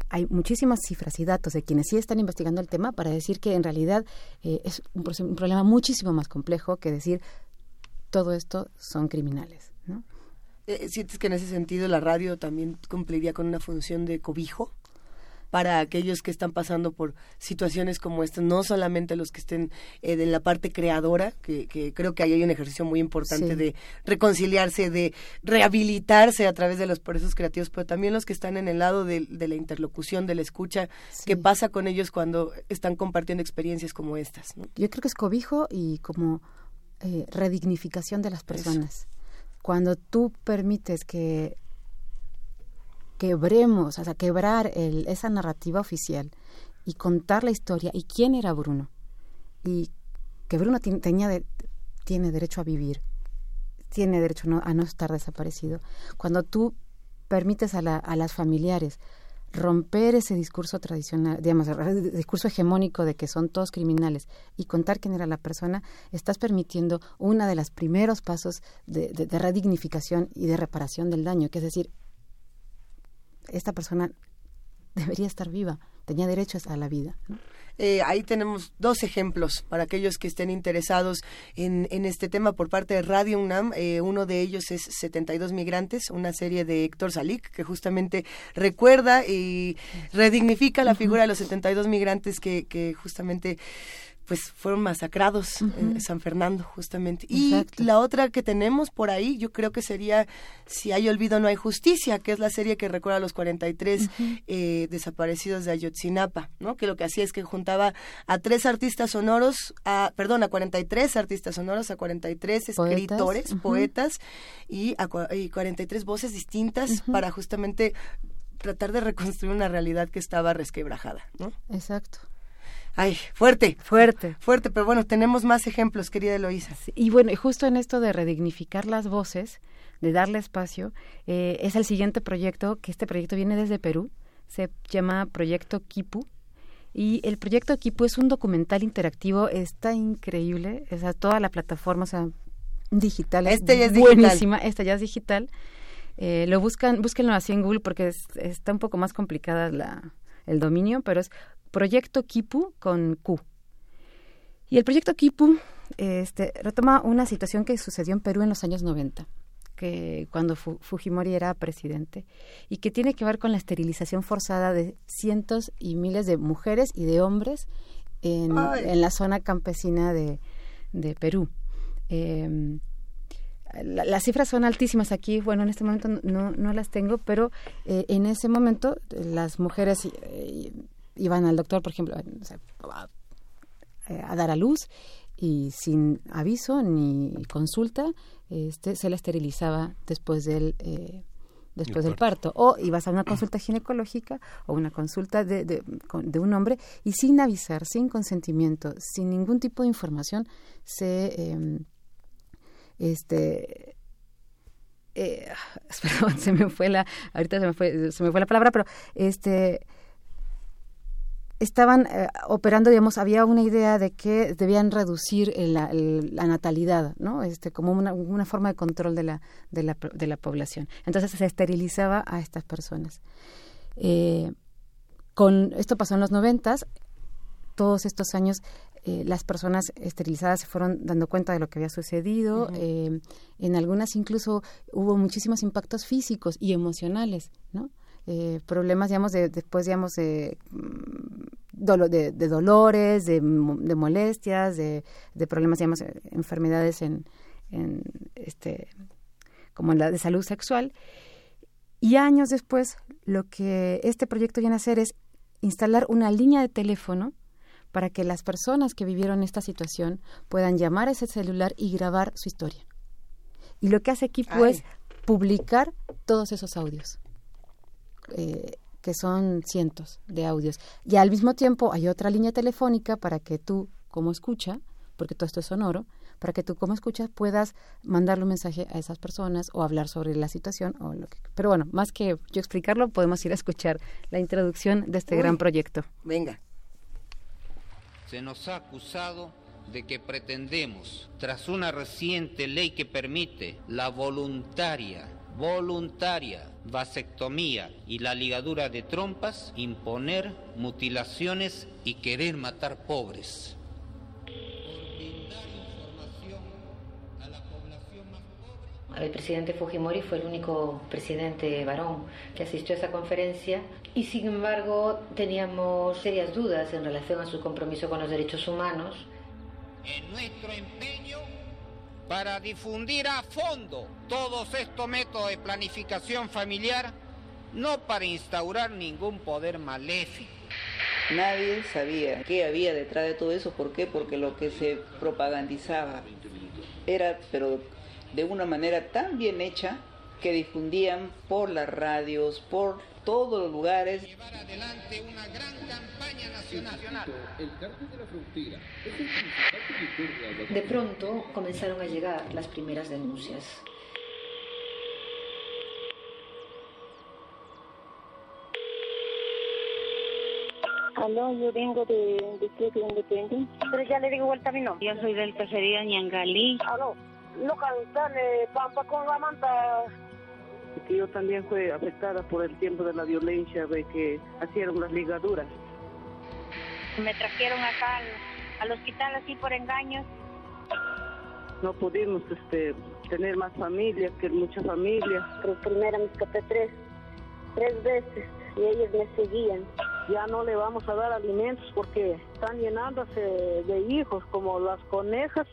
hay muchísimas cifras y datos de quienes sí están investigando el tema para decir que en realidad eh, es un, problema muchísimo más complejo que decir todo esto son criminales. ¿no? Eh, ¿Sientes que en ese sentido la radio también cumpliría con una función de cobijo? Para aquellos que están pasando por situaciones como esta, no solamente los que estén eh, de la parte creadora, que, creo que ahí hay un ejercicio muy importante de reconciliarse, de rehabilitarse a través de los procesos creativos, pero también los que están en el lado de, la interlocución, de la escucha, qué pasa con ellos cuando están compartiendo experiencias como estas. Yo creo que es cobijo y como eh, redignificación de las personas. Cuando tú permites que quebremos, o sea, quebrar el, esa narrativa oficial y contar la historia y quién era Bruno. Y que Bruno tenía tiene derecho a vivir, tiene derecho a no estar desaparecido. Cuando tú permites a, a las familiares romper ese discurso tradicional, digamos, discurso hegemónico de que son todos criminales y contar quién era la persona, estás permitiendo uno de los primeros pasos de, de, de redignificación y de reparación del daño, que es decir, esta persona debería estar viva, tenía derechos a la vida. Eh, ahí tenemos dos ejemplos para aquellos que estén interesados en, en este tema por parte de Radio UNAM. Eh, uno de ellos es 72 Migrantes, una serie de Héctor Salik que justamente recuerda y redignifica la figura de los 72 migrantes que, que justamente pues fueron masacrados en San Fernando justamente. Y la otra que tenemos por ahí, yo creo que sería Si hay olvido no hay justicia, que es la serie que recuerda a los 43 eh, desaparecidos de Ayotzinapa, ¿no? Que lo que hacía es que juntaba a tres artistas sonoros, a, perdón, a 43 artistas sonoros, a 43 escritores, poetas y a y 43 voces distintas para justamente tratar de reconstruir una realidad que estaba resquebrajada, ¿no? Exacto. Ay, fuerte. Fuerte. Fuerte, pero bueno, tenemos más ejemplos, querida Eloísa. y bueno, justo en esto de redignificar las voces, de darle espacio, eh, es el siguiente proyecto, que este proyecto viene desde Perú, se llama Proyecto Kipu. Y el proyecto Kipu es un documental interactivo, está increíble, o sea, toda la plataforma, o sea, digital. Este ya es buenísima, esta ya es digital. Eh, lo buscan, búsquenlo así en Google porque está un poco más complicada la, el dominio, pero es Proyecto Kipu con Q. Y el proyecto Kipu este, retoma una situación que sucedió en Perú en los años 90, que cuando Fujimori era presidente, y que tiene que ver con la esterilización forzada de cientos y miles de mujeres y de hombres en, la zona campesina de, Perú. Em, las cifras son altísimas aquí, bueno, en este momento no, no las tengo, pero eh, en ese momento las mujeres eh, iban al doctor, por ejemplo, a, dar a luz y sin aviso ni consulta este, se la esterilizaba después del eh, después del parto. o ibas a una consulta ginecológica o una consulta de, de, de, un hombre y sin avisar sin consentimiento sin ningún tipo de información se eh, este eh, se me fue la ahorita se me fue se me fue la palabra pero este estaban eh, operando, digamos, había una idea de que debían reducir la, natalidad, ¿no? Este, como una, una, forma de control de la, de la, de la población. Entonces se esterilizaba a estas personas. Eh, con esto pasó en los noventas, todos estos años eh, las personas esterilizadas se fueron dando cuenta de lo que había sucedido. en algunas incluso hubo muchísimos impactos físicos y emocionales, ¿no? Eh, problemas, digamos, de, después, digamos, de, mm, de, de dolores, de, de molestias, de, problemas, digamos, eh, enfermedades en, en este, como en la de salud sexual. Y años después, lo que este proyecto viene a hacer es instalar una línea de teléfono para que las personas que vivieron esta situación puedan llamar a ese celular y grabar su historia. Y lo que hace Equipo es publicar todos esos audios, eh, que son cientos de audios. Y al mismo tiempo hay otra línea telefónica para que tú, como escucha, porque todo esto es sonoro, para que tú como escuchas puedas mandarle un mensaje a esas personas o hablar sobre la situación o lo que pero bueno más que yo explicarlo podemos ir a escuchar la introducción de este gran proyecto. Venga. Se nos ha acusado de que pretendemos, tras una reciente ley que permite la voluntaria, voluntaria vasectomía y la ligadura de trompas, imponer mutilaciones y querer matar pobres. El presidente Fujimori fue el único presidente varón que asistió a esa conferencia y sin embargo teníamos serias dudas en relación a su compromiso con los derechos humanos. En nuestro empeño para difundir a fondo todos estos métodos de planificación familiar, no para instaurar ningún poder maléfico. Nadie sabía qué había detrás de todo eso, ¿por qué? Porque lo que se propagandizaba era, pero de una manera tan bien hecha que difundían por las radios, por todos los lugares. Llevar adelante una gran campaña nacional. De pronto comenzaron a llegar las primeras denuncias. Aló, yo vengo de Distrito Independiente. Pero ya le digo vuelta a mi nombre. Yo soy del caserío Ñangalí. Aló Pampa con la manta. Que yo también fui afectada por el tiempo de la violencia de que hicieron las ligaduras. Me trajeron acá al, al hospital así por engaños. No pudimos este, tener más familias, que muchas familias. Pero primero me escapé tres, tres veces y ellos me seguían. Ya no le vamos a dar alimentos porque están llenándose de hijos como las conejas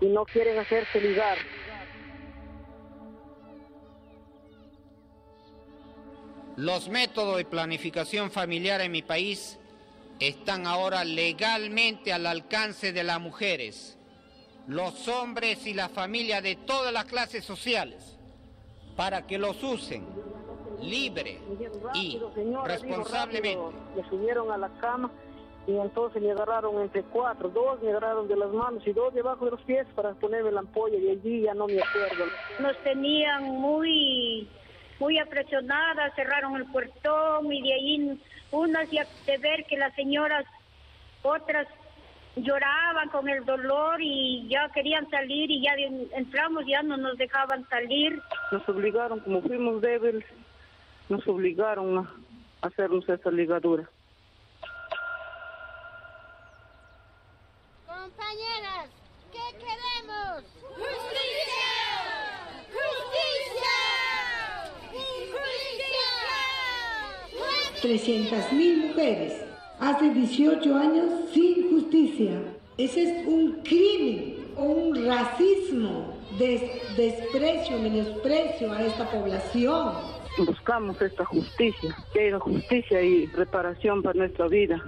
y no quieren hacerse ligar. Los métodos de planificación familiar en mi país están ahora legalmente al alcance de las mujeres, los hombres y las familias de todas las clases sociales, para que los usen libre y responsablemente. Le subieron a la cama y entonces me agarraron entre cuatro, dos me agarraron de las manos y dos debajo de los pies para ponerme la ampolla y allí ya no me acuerdo. Nos tenían muy muy apresionadas, cerraron el puertón y de ahí unas ya de ver que las señoras, otras lloraban con el dolor y ya querían salir y ya entramos, ya no nos dejaban salir. Nos obligaron, como fuimos débiles, nos obligaron a hacernos esa ligadura. Compañeras, ¿qué queremos? ¡Justicia! ¡Justicia! 300.000 mujeres hace 18 años sin justicia. Ese es un crimen o un racismo, desprecio, menosprecio a esta población. Buscamos esta justicia, que haya justicia y reparación para nuestra vida.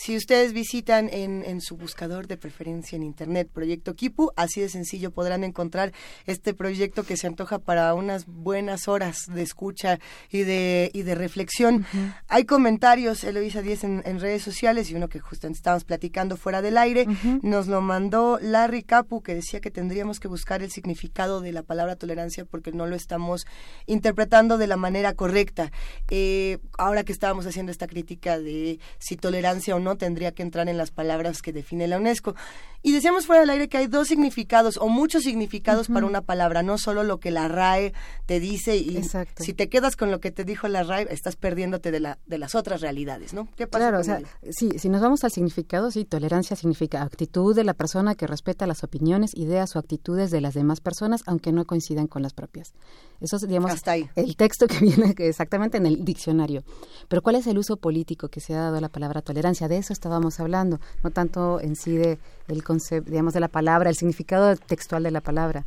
Si ustedes visitan en, en, su buscador de preferencia en Internet, Proyecto Kipu, así de sencillo podrán encontrar este proyecto que se antoja para unas buenas horas de escucha y de, y de reflexión. Hay comentarios, Eloisa Díez, en, en, redes sociales y uno que justo estábamos platicando fuera del aire. Nos lo mandó Larry Capu, que decía que tendríamos que buscar el significado de la palabra tolerancia porque no lo estamos interpretando de la manera correcta. Eh, ahora que estábamos haciendo esta crítica de si tolerancia o no, no tendría que entrar en las palabras que define la UNESCO. Y decíamos fuera del aire que hay dos significados o muchos significados para una palabra, no solo lo que la RAE te dice y si te quedas con lo que te dijo la RAE, estás perdiéndote de, la, de las otras realidades, ¿no? ¿Qué pasa claro, o sea, sí, si nos vamos al significado, sí, tolerancia significa actitud de la persona que respeta las opiniones, ideas o actitudes de las demás personas, aunque no coincidan con las propias. Eso es, digamos, el texto que viene exactamente en el diccionario. Pero ¿cuál es el uso político que se ha dado a la palabra tolerancia? De eso estábamos hablando, no tanto en sí de el digamos, de la palabra, el significado textual de la palabra.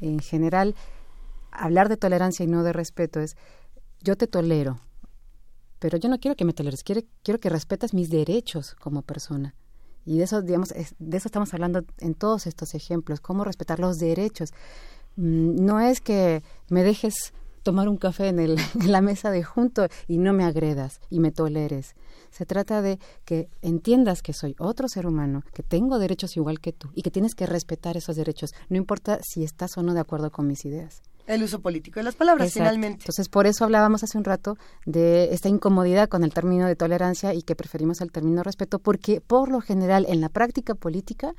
En general, hablar de tolerancia y no de respeto es, yo te tolero, pero yo no quiero que me toleres, quiero, quiero que respetes mis derechos como persona. Y de eso, digamos, de eso estamos hablando en todos estos ejemplos, cómo respetar los derechos. Mm, no es que me dejes tomar un café en, el, en la mesa de junto y no me agredas y me toleres. Se trata de que entiendas que soy otro ser humano, que tengo derechos igual que tú y que tienes que respetar esos derechos, no importa si estás o no de acuerdo con mis ideas. El uso político de las palabras, finalmente. Entonces, por eso hablábamos hace un rato de esta incomodidad con el término de tolerancia y que preferimos el término respeto, porque por lo general en la práctica política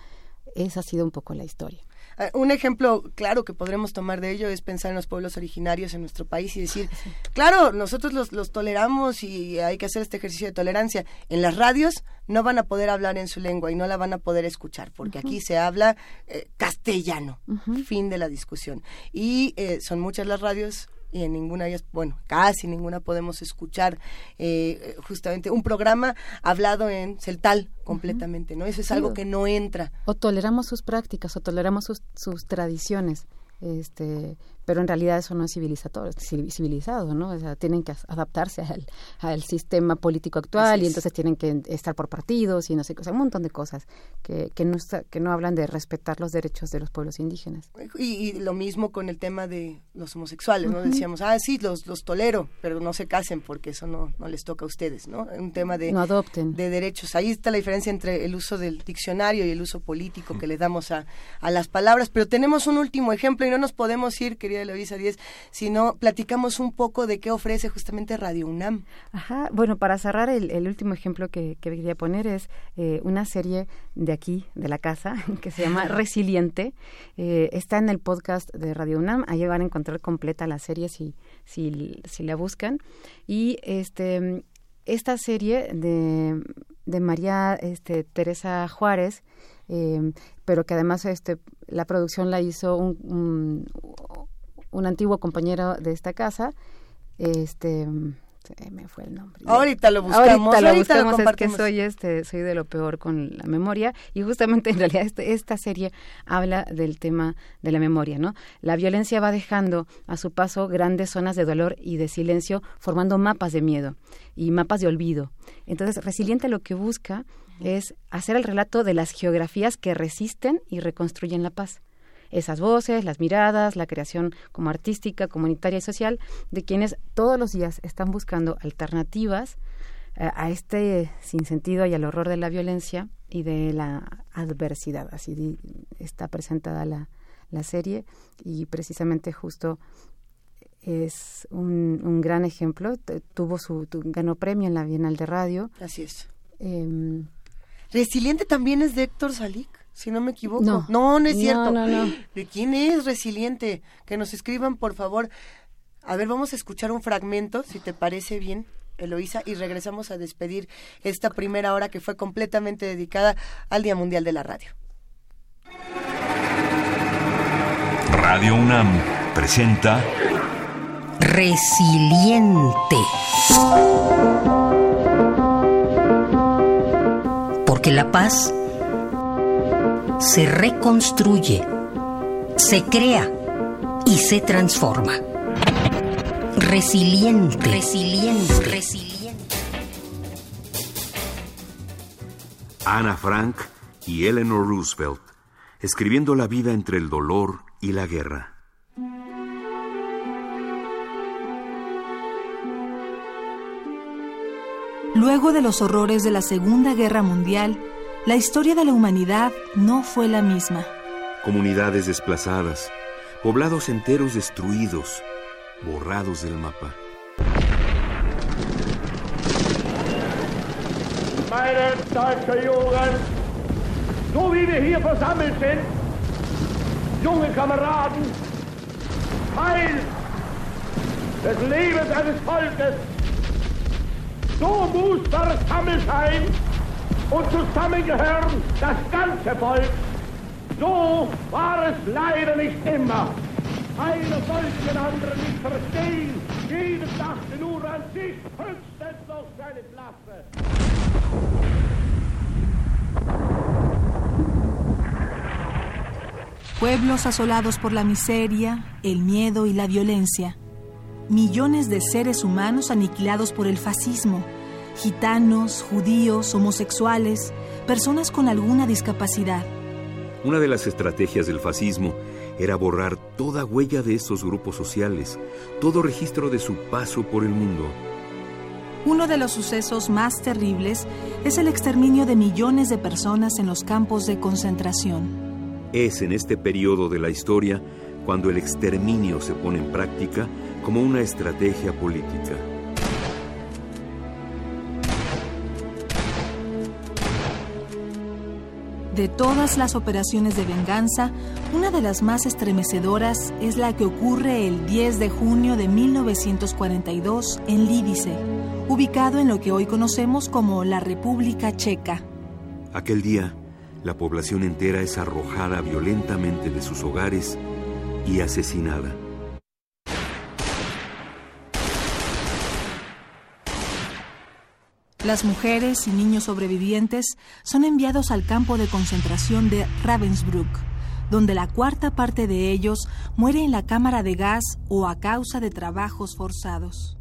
esa ha sido un poco la historia. Eh, un ejemplo claro que podremos tomar de ello es pensar en los pueblos originarios en nuestro país y decir, claro, nosotros los, los toleramos y hay que hacer este ejercicio de tolerancia. En las radios no van a poder hablar en su lengua y no la van a poder escuchar, porque aquí se habla eh, castellano, fin de la discusión. Y eh, son muchas las radios y en ninguna de ellas, bueno, casi ninguna podemos escuchar eh, justamente un programa hablado en celtal completamente, ¿no? Eso es algo que no entra. O toleramos sus prácticas o toleramos sus, sus tradiciones. Este, pero en realidad eso no es civilizador, civilizado, ¿no? O sea, tienen que adaptarse al, al sistema político actual y entonces tienen que estar por partidos y no sé, o sea, un montón de cosas que, que, no, que no hablan de respetar los derechos de los pueblos indígenas. Y, lo mismo con el tema de los homosexuales, ¿no? Decíamos, ah, sí, los, los tolero, pero no se casen porque eso no, no les toca a ustedes, ¿no? Un tema de, no adopten. de derechos. Ahí está la diferencia entre el uso del diccionario y el uso político que le damos a, a las palabras, pero tenemos un último ejemplo y no nos podemos ir, de la Visa 10, sino platicamos un poco de qué ofrece justamente Radio UNAM. Ajá, bueno, para cerrar, el, último ejemplo que, quería poner es eh, una serie de aquí, de la casa, que se llama Resiliente. Eh, está en el podcast de Radio UNAM, ahí van a encontrar completa la serie si, si, si la buscan. Y este esta serie de, de María este, Teresa Juárez, eh, pero que además este, la producción la hizo un, un antiguo compañero de esta casa, este me fue el nombre. Ahorita lo buscamos. Ahorita lo buscamos, es que soy este, soy de lo peor con la memoria y justamente en realidad este, esta serie habla del tema de la memoria, ¿no? La violencia va dejando a su paso grandes zonas de dolor y de silencio, formando mapas de miedo y mapas de olvido. Entonces, Resiliente lo que busca es hacer el relato de las geografías que resisten y reconstruyen la paz esas voces, las miradas, la creación como artística, comunitaria y social de quienes todos los días están buscando alternativas eh, a este sinsentido y al horror de la violencia y de la adversidad. Así está presentada la, la serie y precisamente justo es un, gran ejemplo. Tuvo su ganó premio en la Bienal de Radio. Así es. Em, Resiliente también es de Héctor Salic si no me equivoco. No, no, es cierto. ¿De quién es resiliente? Que nos escriban, por favor. A ver, vamos a escuchar un fragmento, si te parece bien, Eloísa, y regresamos a despedir esta primera hora que fue completamente dedicada al Día Mundial de la Radio. Radio UNAM presenta Resiliente. Porque la paz se reconstruye, se crea y se transforma. Resiliente. Resiliente. Resiliente. Ana Frank y Eleanor Roosevelt, escribiendo la vida entre el dolor y la guerra. Luego de los horrores de la Segunda Guerra Mundial, la historia de la humanidad no fue la misma. Comunidades desplazadas, poblados enteros destruidos, borrados del mapa. Meine deutsche Jugend, so wie wir hier versammelt sind, junge Kameraden, Teil des Lebens eines Volkes, so muss versammelt sein und zusammengehören das ganze Volk. So war es leider nicht immer. Einer wollte den anderen nicht verstehen. Jeder dachte nur an sich, höchstens noch seine Klasse. Pueblos asolados por la miseria, el miedo y la violencia. Millones de seres humanos aniquilados por el fascismo. Gitanos, judíos, homosexuales, personas con alguna discapacidad. Una de las estrategias del fascismo era borrar toda huella de estos grupos sociales, todo registro de su paso por el mundo. Uno de los sucesos más terribles es el exterminio de millones de personas en los campos de concentración. Es en este periodo de la historia cuando el exterminio se pone en práctica como una estrategia política. De todas las operaciones de venganza, una de las más estremecedoras es la que ocurre el 10 de junio de 1942 en Lídice, ubicado en lo que hoy conocemos como la República Checa. Aquel día, la población entera es arrojada violentamente de sus hogares y asesinada. Las mujeres y niños sobrevivientes son enviados al campo de concentración de Ravensbrück, donde la cuarta parte de ellos muere en la cámara de gas o a causa de trabajos forzados.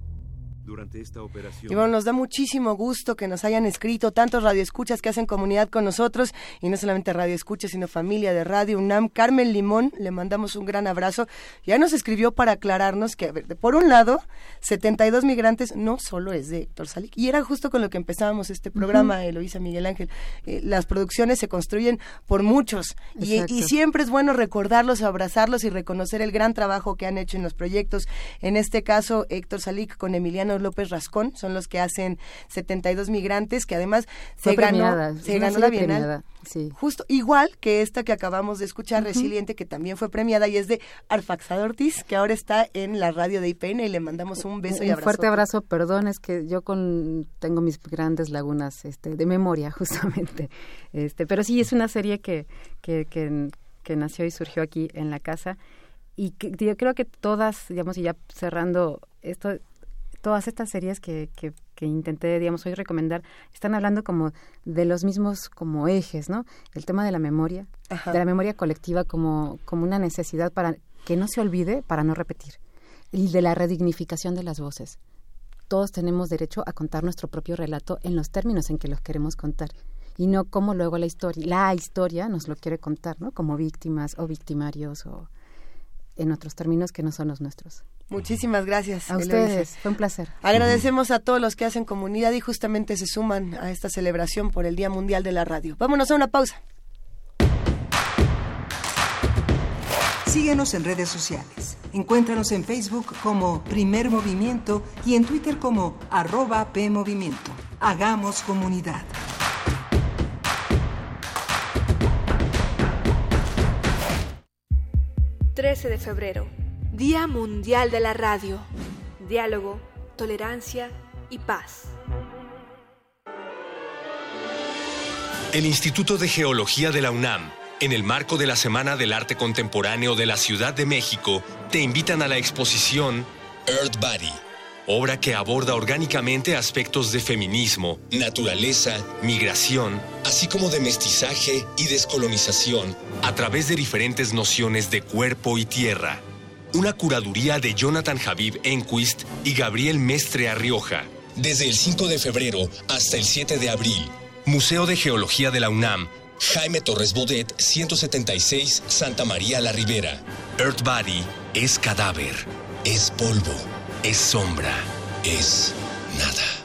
Durante esta operación... Y bueno, nos da muchísimo gusto que nos hayan escrito tantos radioescuchas que hacen comunidad con nosotros, y no solamente radioescuchas, sino familia de Radio UNAM. Carmen Limón, le mandamos un gran abrazo. Ya nos escribió para aclararnos que, a ver, por un lado, 72 migrantes no solo es de Héctor Salic, y era justo con lo que empezábamos este programa, Eloísa Miguel Ángel. Eh, las producciones se construyen por muchos, y, y siempre es bueno recordarlos, abrazarlos y reconocer el gran trabajo que han hecho en los proyectos. En este caso, Héctor Salic con Emiliano López Rascón son los que hacen 72 migrantes, que además Fue se ganó, premiada, se una ganó la Bienal. premiada, sí. Justo igual que esta que acabamos de escuchar, Resiliente, que también fue premiada y es de Arfaxad Ortiz, que ahora está en la radio de IPN y le mandamos un beso y un abrazo. fuerte abrazo, perdón, es que yo con tengo mis grandes lagunas este, de memoria justamente. Este, pero sí es una serie que, que, que, que nació y surgió aquí en la casa y que, yo creo que todas, digamos, y ya cerrando esto, todas estas series que, que, que intenté, digamos, hoy recomendar, están hablando como de los mismos como ejes, ¿no? El tema de la memoria, Ajá. de la memoria colectiva como, como una necesidad para que no se olvide, para no repetir, y de la redignificación de las voces. Todos tenemos derecho a contar nuestro propio relato en los términos en que los queremos contar y no como luego la historia, la historia nos lo quiere contar, ¿no? Como víctimas o victimarios o en otros términos que no son los nuestros. Muchísimas gracias. A ustedes, fue un placer. Agradecemos a todos los que hacen comunidad y justamente se suman a esta celebración por el Día Mundial de la Radio. Vámonos a una pausa. Síguenos en redes sociales. Encuéntranos en Facebook como Primer Movimiento y en Twitter como arroba PMovimiento. Hagamos comunidad. ...13 de febrero... ...Día Mundial de la Radio... ...diálogo, tolerancia y paz... El Instituto de Geología de la UNAM, en el marco de la Semana del Arte Contemporáneo de la Ciudad de México, te invitan a la exposición Earth Body, obra que aborda orgánicamente aspectos de feminismo, naturaleza, migración, así como de mestizaje y descolonización, a través de diferentes nociones de cuerpo y tierra. Una curaduría de Jonathan Javib Enquist y Gabriel Mestre Arrioja. Desde el 5 de febrero hasta el 7 de abril. Museo de Geología de la UNAM, Jaime Torres Bodet, 176, Santa María la Ribera. Earth Body es cadáver, es polvo, es sombra, es nada.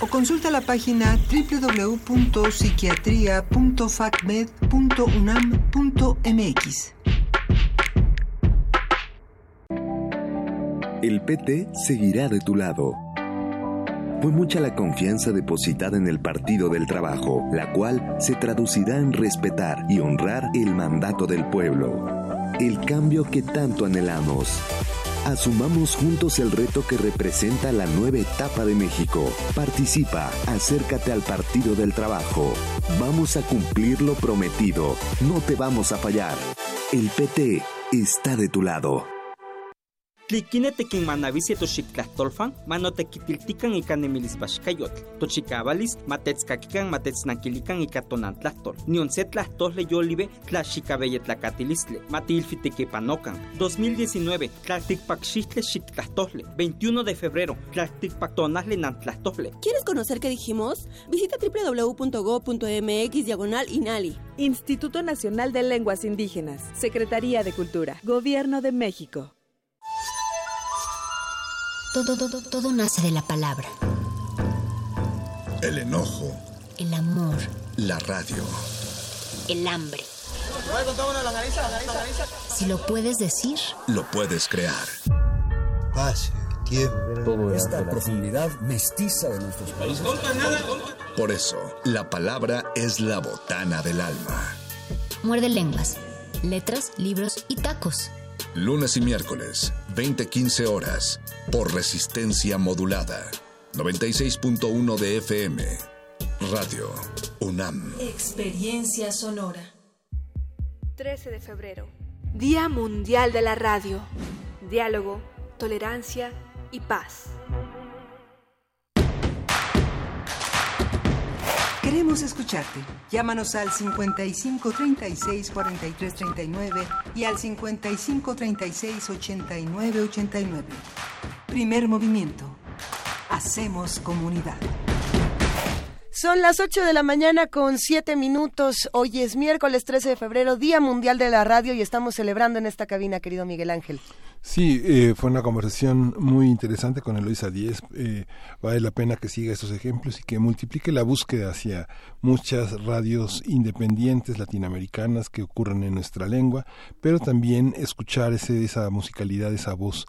o consulta la página www.psiquiatria.facmed.unam.mx. El PT seguirá de tu lado. Fue mucha la confianza depositada en el Partido del Trabajo, la cual se traducirá en respetar y honrar el mandato del pueblo. El cambio que tanto anhelamos. Asumamos juntos el reto que representa la nueva etapa de México. Participa, acércate al Partido del Trabajo. Vamos a cumplir lo prometido. No te vamos a fallar. El PT está de tu lado. Tlikine tekin manavisie toxiktlahtolfan, manotekitiltikan ika nemilispaxkayotl. Tochikavalis matetskakikan matetsnankilikan ika tonantlahtol. Nion se tlahtole yolive tlaxikabeyetlacatilistli, matilfitekipanokan. 2019, tlaltikpaxixtle xiktlahtole. 21 de febrero, tlaltikpaktonasle nantlahtole. ¿Quieres conocer qué dijimos? Visita www.go.mx diagonal INALI. Instituto Nacional de Lenguas Indígenas, Secretaría de Cultura, Gobierno de México. Todo, todo, todo nace de la palabra. El enojo. El amor. La radio. El hambre. Si lo puedes decir, Lo puedes crear. Paz, tiempo. Todo Esta profundidad mestiza de nuestros países. Por eso, la palabra es la botana del alma. muerde lenguas, letras, libros y tacos. Lunes y miércoles, 20-15 horas, por resistencia modulada. 96.1 de FM. Radio UNAM. Experiencia sonora. 13 de febrero. Día Mundial de la Radio. Diálogo, tolerancia y paz. Queremos escucharte. Llámanos al 55 36 43 39 y al 55 36 89 89. Primer movimiento. Hacemos comunidad. Son las 8 de la mañana con 7 minutos. Hoy es miércoles 13 de febrero, Día Mundial de la Radio, y estamos celebrando en esta cabina, querido Miguel Ángel. Sí, eh, fue una conversación muy interesante con Eloisa Díez. Eh, vale la pena que siga estos ejemplos y que multiplique la búsqueda hacia muchas radios independientes latinoamericanas que ocurren en nuestra lengua, pero también escuchar ese, esa musicalidad, esa voz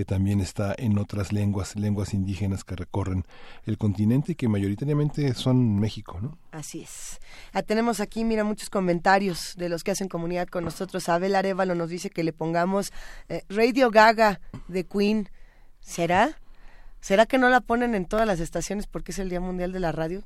que también está en otras lenguas, lenguas indígenas que recorren el continente y que mayoritariamente son México, ¿no? Así es. Ah, tenemos aquí, mira, muchos comentarios de los que hacen comunidad con nosotros. Abel Arevalo nos dice que le pongamos eh, Radio Gaga de Queen. ¿Será? ¿Será que no la ponen en todas las estaciones porque es el Día Mundial de la Radio?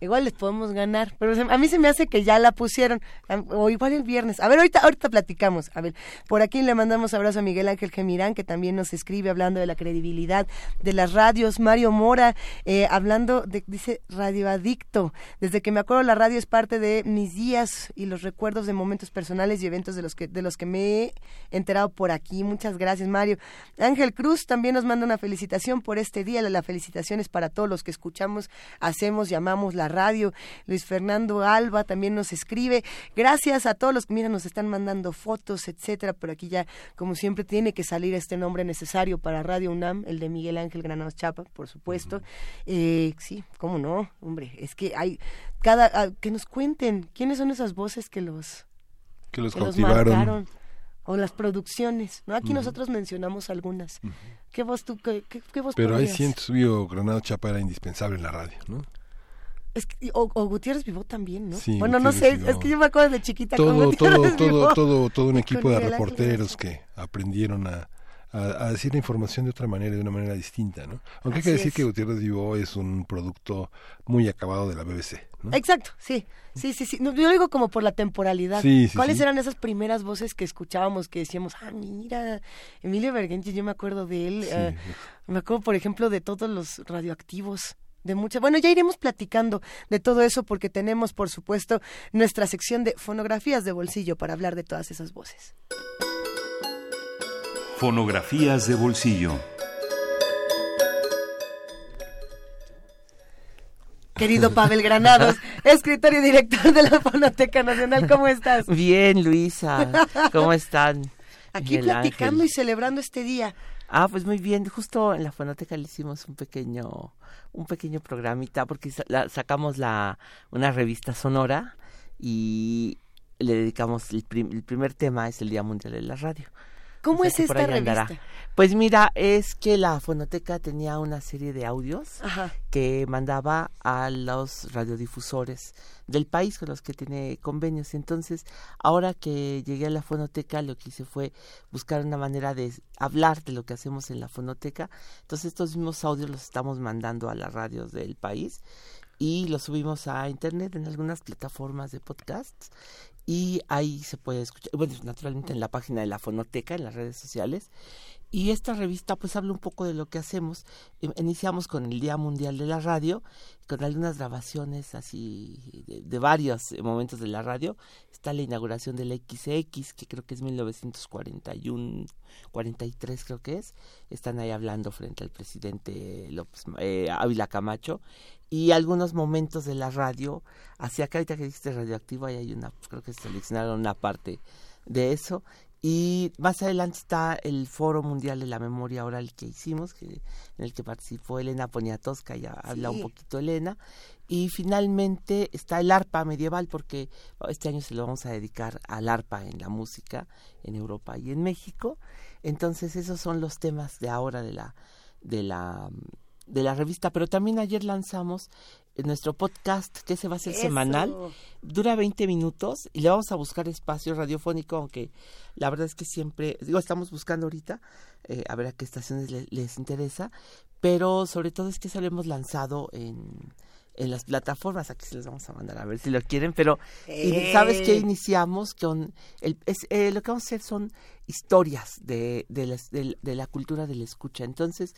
Igual les podemos ganar. Pero a mí se me hace que ya la pusieron. O igual el viernes. A ver, ahorita, ahorita platicamos. A ver, por aquí le mandamos abrazo a Miguel Ángel Gemirán, que también nos escribe hablando de la credibilidad de las radios. Mario Mora, eh, hablando de, dice, radioadicto. Desde que me acuerdo, la radio es parte de mis días y los recuerdos de momentos personales y eventos de los que, de los que me he enterado por aquí. Muchas gracias, Mario. Ángel Cruz también nos manda una felicitación por este día. La, la felicitación es para todos los que escuchamos, hacemos, llamamos la radio. Luis Fernando Alba también nos escribe. Gracias a todos los que, mira, nos están mandando fotos, etcétera. Pero aquí ya, como siempre, tiene que salir este nombre necesario para Radio UNAM, el de Miguel Ángel Granados Chapa, por supuesto. Eh, sí, cómo no, hombre, es que hay cada ah, que nos cuenten quiénes son esas voces que los Que los que los cautivaron. marcaron o las producciones, ¿no? Aquí nosotros mencionamos algunas. ¿Qué voz tú qué, qué, qué voz Pero hay cientos, vio Granado Chapa era indispensable en la radio, ¿no? Es que- o, o Gutiérrez Vivó también, ¿no? Sí, bueno, no sé, Vivó. es que yo me acuerdo de chiquita con todo, Gutiérrez todo, todo, Vivó. todo, todo un Con equipo de reporteros que aprendieron a, a, a decir la información de otra manera, de una manera distinta, ¿no? Aunque hay que decir es. que Gutiérrez Vivó es un producto muy acabado de la BBC, ¿no? Exacto, sí, sí, sí, sí. No, yo digo como por la temporalidad. Sí, sí, ¿Cuáles sí. eran esas primeras voces que escuchábamos que decíamos, ah, mira, Emilio Bergenchi, yo me acuerdo de él. Eh, me acuerdo, por ejemplo, de todos los radioactivos. De muchas. Bueno, ya iremos platicando de todo eso porque tenemos, por supuesto, nuestra sección de fonografías de bolsillo para hablar de todas esas voces. Fonografías de bolsillo. Querido Pavel Granados, escritor y director de la Fonoteca Nacional, ¿cómo estás? Bien, Luisa, ¿cómo están? Aquí Miguel platicando Ángel. y celebrando este día. Ah, pues muy bien. Justo en la fonoteca le hicimos un pequeño, un pequeño programita porque sacamos la una revista sonora y le dedicamos el primer tema es el Día Mundial de la Radio. ¿Cómo O sea es esta andará. revista? Pues mira, es que la fonoteca tenía una serie de audios Ajá. que mandaba a los radiodifusores del país con los que tiene convenios. Entonces, ahora que llegué a la fonoteca, lo que hice fue buscar una manera de hablar de lo que hacemos en la fonoteca. Entonces, estos mismos audios los estamos mandando a las radios del país y los subimos a internet en algunas plataformas de podcasts y ahí se puede escuchar, bueno, naturalmente en la página de la fonoteca, en las redes sociales. Y esta revista pues habla un poco de lo que hacemos. Em, Iniciamos con el Día Mundial de la Radio, con algunas grabaciones así de, varios momentos de la radio. Está la inauguración del XX, que creo que es 1941, 43 creo que es. Están ahí hablando frente al presidente López, eh, Ávila Camacho. Y algunos momentos de la radio, hacia acá ahorita que dijiste radioactivo, ahí hay una, creo que seleccionaron una parte de eso. Y más adelante está el Foro Mundial de la Memoria Oral que hicimos, que, en el que participó Elena Poniatowska, ya habla un Sí. poquito Elena. Y finalmente está el arpa medieval, porque este año se lo vamos a dedicar al arpa en la música en Europa y en México. Entonces esos son los temas de ahora de la, de la, de la revista. Pero también ayer lanzamos eh, nuestro podcast, que se va a hacer Eso. semanal dura 20 minutos y le vamos a buscar espacio radiofónico, aunque la verdad es que siempre, digo, estamos buscando ahorita eh, a ver a qué estaciones le- les interesa, pero sobre todo es que eso lo hemos lanzado en, en las plataformas, aquí se los vamos a mandar a ver si lo quieren, pero Eh. sabes que iniciamos con, el, es, eh, lo que vamos a hacer son historias de, de, las- del- de la cultura de la escucha, entonces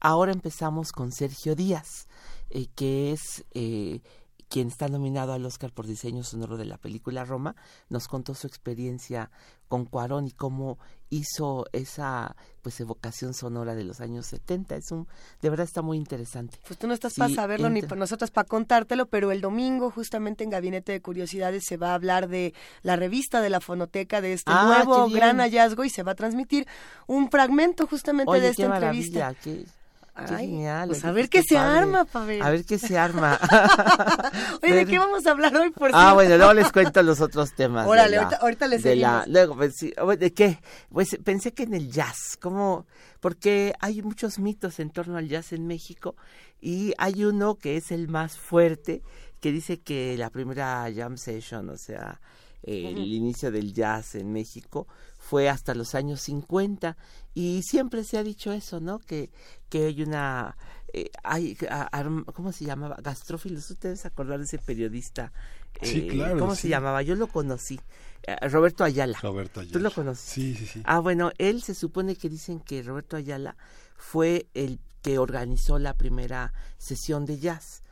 ahora empezamos con Sergio Díaz, eh, que es eh, quien está nominado al Oscar por diseño sonoro de la película Roma, nos contó su experiencia con Cuarón y cómo hizo esa pues evocación sonora de los años 70. Es un de verdad está muy interesante. Pues tú no estás Sí, para saberlo ni para nosotras para contártelo, pero el domingo justamente en Gabinete de Curiosidades se va a hablar de la revista de la fonoteca, de este Ah, nuevo gran hallazgo y se va a transmitir un fragmento justamente Oye, de esta qué entrevista. qué, Ay, genial. pues a ver qué se padre. arma, Pavel. A ver qué se arma. Oye, ¿de qué vamos a hablar hoy, por Ah, cierto? bueno, luego les cuento los otros temas. Órale, la- ahorita- ahorita le de la-. Luego, pues, sí, ¿de qué? Pues pensé que en el jazz, como, porque hay muchos mitos en torno al jazz en México y hay uno que es el más fuerte, que dice que la primera jam session, o sea, eh, el inicio del jazz en México fue hasta los años 50 y siempre se ha dicho eso, ¿no? Que, que hay una... eh, hay, a- ¿Cómo se llamaba? Gastrófilos. ¿Ustedes se acordar de ese periodista? Sí, Eh, claro, ¿Cómo sí. se llamaba? Yo lo conocí. Eh, Roberto Ayala. Roberto Ayala. ¿Tú lo conoces? Sí, sí, sí. Ah, bueno, él se supone que dicen que Roberto Ayala fue el que organizó la primera sesión de jazz.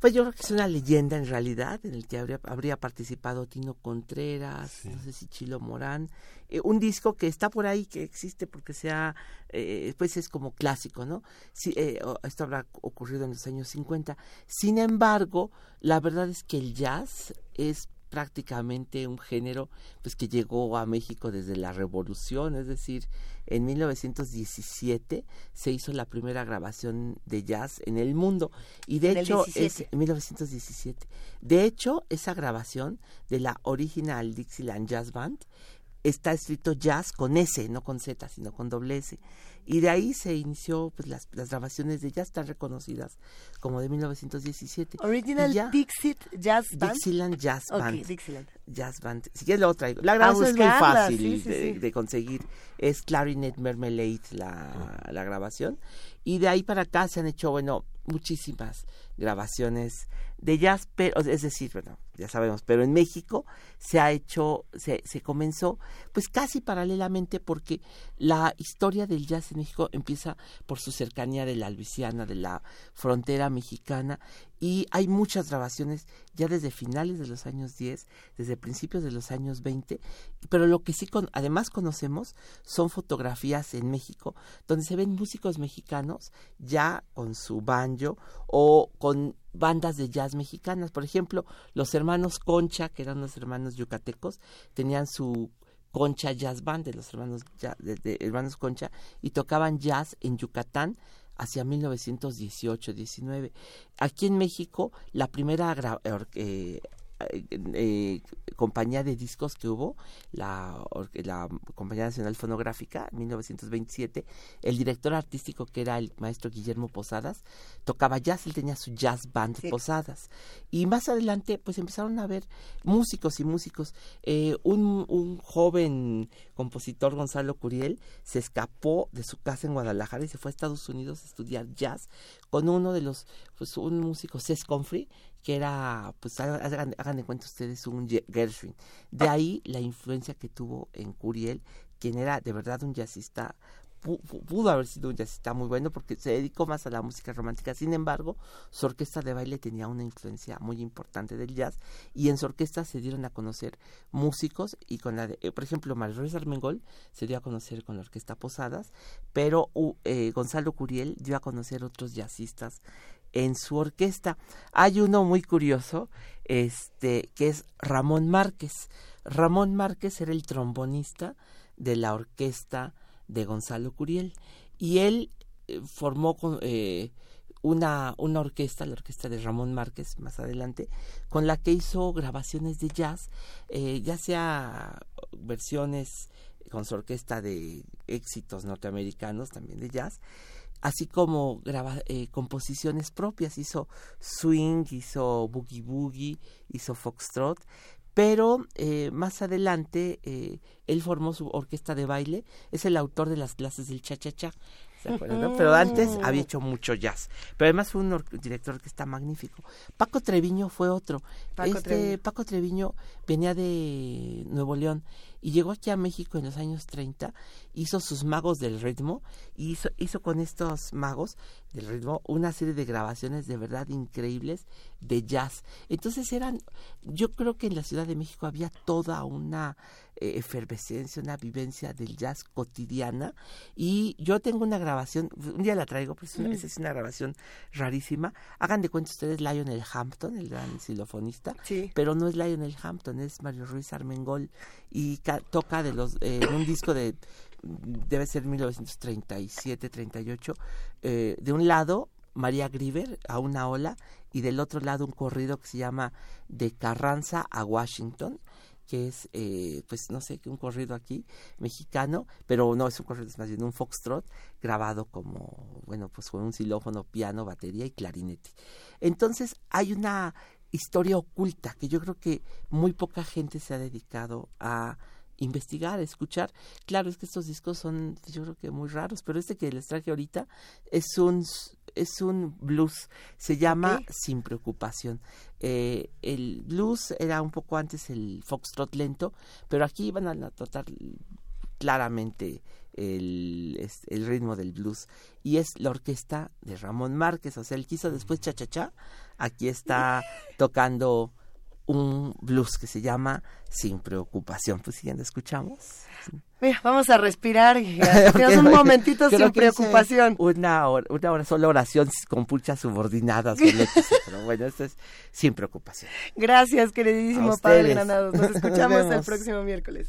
Pues yo creo que es una leyenda en realidad, en el que habría, habría participado Tino Contreras, no sé si Chilo Morán, eh, un disco que está por ahí, que existe porque sea, eh, pues es como clásico, ¿no? Sí, eh, esto habrá ocurrido en los años 50. Sin embargo, la verdad es que el jazz es prácticamente un género pues que llegó a México desde la revolución, es decir, en 1917 se hizo la primera grabación de jazz en el mundo y de En hecho 17. es 1917. De hecho, esa grabación de la original Dixieland Jazz Band está escrito jazz con S, no con Z, sino con doble S. Y de ahí se inició pues las, las grabaciones de jazz tan reconocidas como de 1917. Original ya- Dixit Jazz Band. Dixieland Jazz Band. Dixieland. Jazz Band. Si quieres lo traigo. La grabación es muy fácil sí, sí, de, sí. de conseguir. Es Clarinet Mermelade la, la grabación. Y de ahí para acá se han hecho, bueno, muchísimas grabaciones de jazz, pero es decir, bueno, ya sabemos, pero en México se ha hecho, se, se comenzó pues casi paralelamente porque la historia del jazz en México empieza por su cercanía de la Luisiana, de la frontera mexicana, y hay muchas grabaciones ya desde finales de los años 10, desde principios de los años 20, pero lo que sí con, además conocemos son fotografías en México donde se ven músicos mexicanos ya con su banjo o con bandas de jazz mexicanas. Por ejemplo, los hermanos Concha, que eran unos hermanos yucatecos, tenían su Concha Jazz Band de los hermanos, de, hermanos Concha y tocaban jazz en Yucatán hacia 1918-19. Aquí en México, la primera eh, eh, compañía de discos que hubo, la, la Compañía Nacional Fonográfica, en 1927, el director artístico que era el maestro Guillermo Posadas, tocaba jazz, él tenía su jazz band Posadas. Y más adelante, pues empezaron a ver músicos y músicos. Eh, un, un joven compositor, Gonzalo Curiel, se escapó de su casa en Guadalajara y se fue a Estados Unidos a estudiar jazz con uno de los, pues un músico, Cés Confrey, que era, pues hagan, de cuenta ustedes, un Gershwin. De ahí la influencia que tuvo en Curiel, quien era de verdad un jazzista pudo haber sido un jazzista muy bueno porque se dedicó más a la música romántica. Sin embargo, su orquesta de baile tenía una influencia muy importante del jazz y en su orquesta se dieron a conocer músicos y con la de, eh, por ejemplo, María Ruiz Armengol se dio a conocer con la orquesta Posadas, pero eh, Gonzalo Curiel dio a conocer otros jazzistas en su orquesta. Hay uno muy curioso, este, que es Ramón Márquez. Ramón Márquez era el trombonista de la orquesta de Gonzalo Curiel y él eh, formó eh, una, una orquesta, la orquesta de Ramón Márquez más adelante, con la que hizo grabaciones de jazz, eh, ya sea versiones con su orquesta de éxitos norteamericanos también de jazz, así como graba, eh, composiciones propias, hizo swing, hizo boogie boogie, hizo foxtrot, pero eh, más adelante eh, él formó su orquesta de baile, es el autor de las clases del cha-cha-cha. ¿Se acuerdan? Pero antes había hecho mucho jazz. Pero además fue un director que está magnífico. Paco Treviño fue otro. Paco este Treviño. Paco Treviño venía de Nuevo León y llegó aquí a México en los años 30, hizo sus magos del ritmo y hizo, hizo con estos magos del ritmo una serie de grabaciones de verdad increíbles de jazz. Entonces eran, yo creo que en la Ciudad de México había toda una eh, efervescencia, una vivencia del jazz cotidiana y yo tengo una grabación, un día la traigo, pero es una, Mm. esa es una grabación rarísima. Hagan de cuenta ustedes Lionel Hampton, el gran xilofonista, pero no es Lionel Hampton, es Mario Ruiz Armengol y ca- toca de los eh, un disco de debe ser 1937 38 eh, de un lado María Grieber a una ola y del otro lado un corrido que se llama de Carranza a Washington que es eh, pues no sé un corrido aquí mexicano pero no es un corrido es más bien un foxtrot grabado como bueno pues con un xilófono piano batería y clarinete. Entonces hay una historia oculta que yo creo que muy poca gente se ha dedicado a investigar, escuchar. Claro, es que estos discos son, yo creo que muy raros, pero este que les traje ahorita es un es un blues, se llama Sin Preocupación. Eh, el blues era un poco antes el foxtrot lento, pero aquí van a tratar claramente el, el ritmo del blues y es la orquesta de Ramón Márquez, o sea, él quiso después cha cha cha, aquí está tocando un blues que se llama Sin Preocupación. Pues si ya lo escuchamos. Mira, vamos a respirar y un momentito sin preocupación. Una hora, una hora sola oración con puchas subordinadas. pero bueno, esto es sin preocupación. Gracias, queridísimo Padre. Granados. Nos Nos escuchamos el próximo miércoles.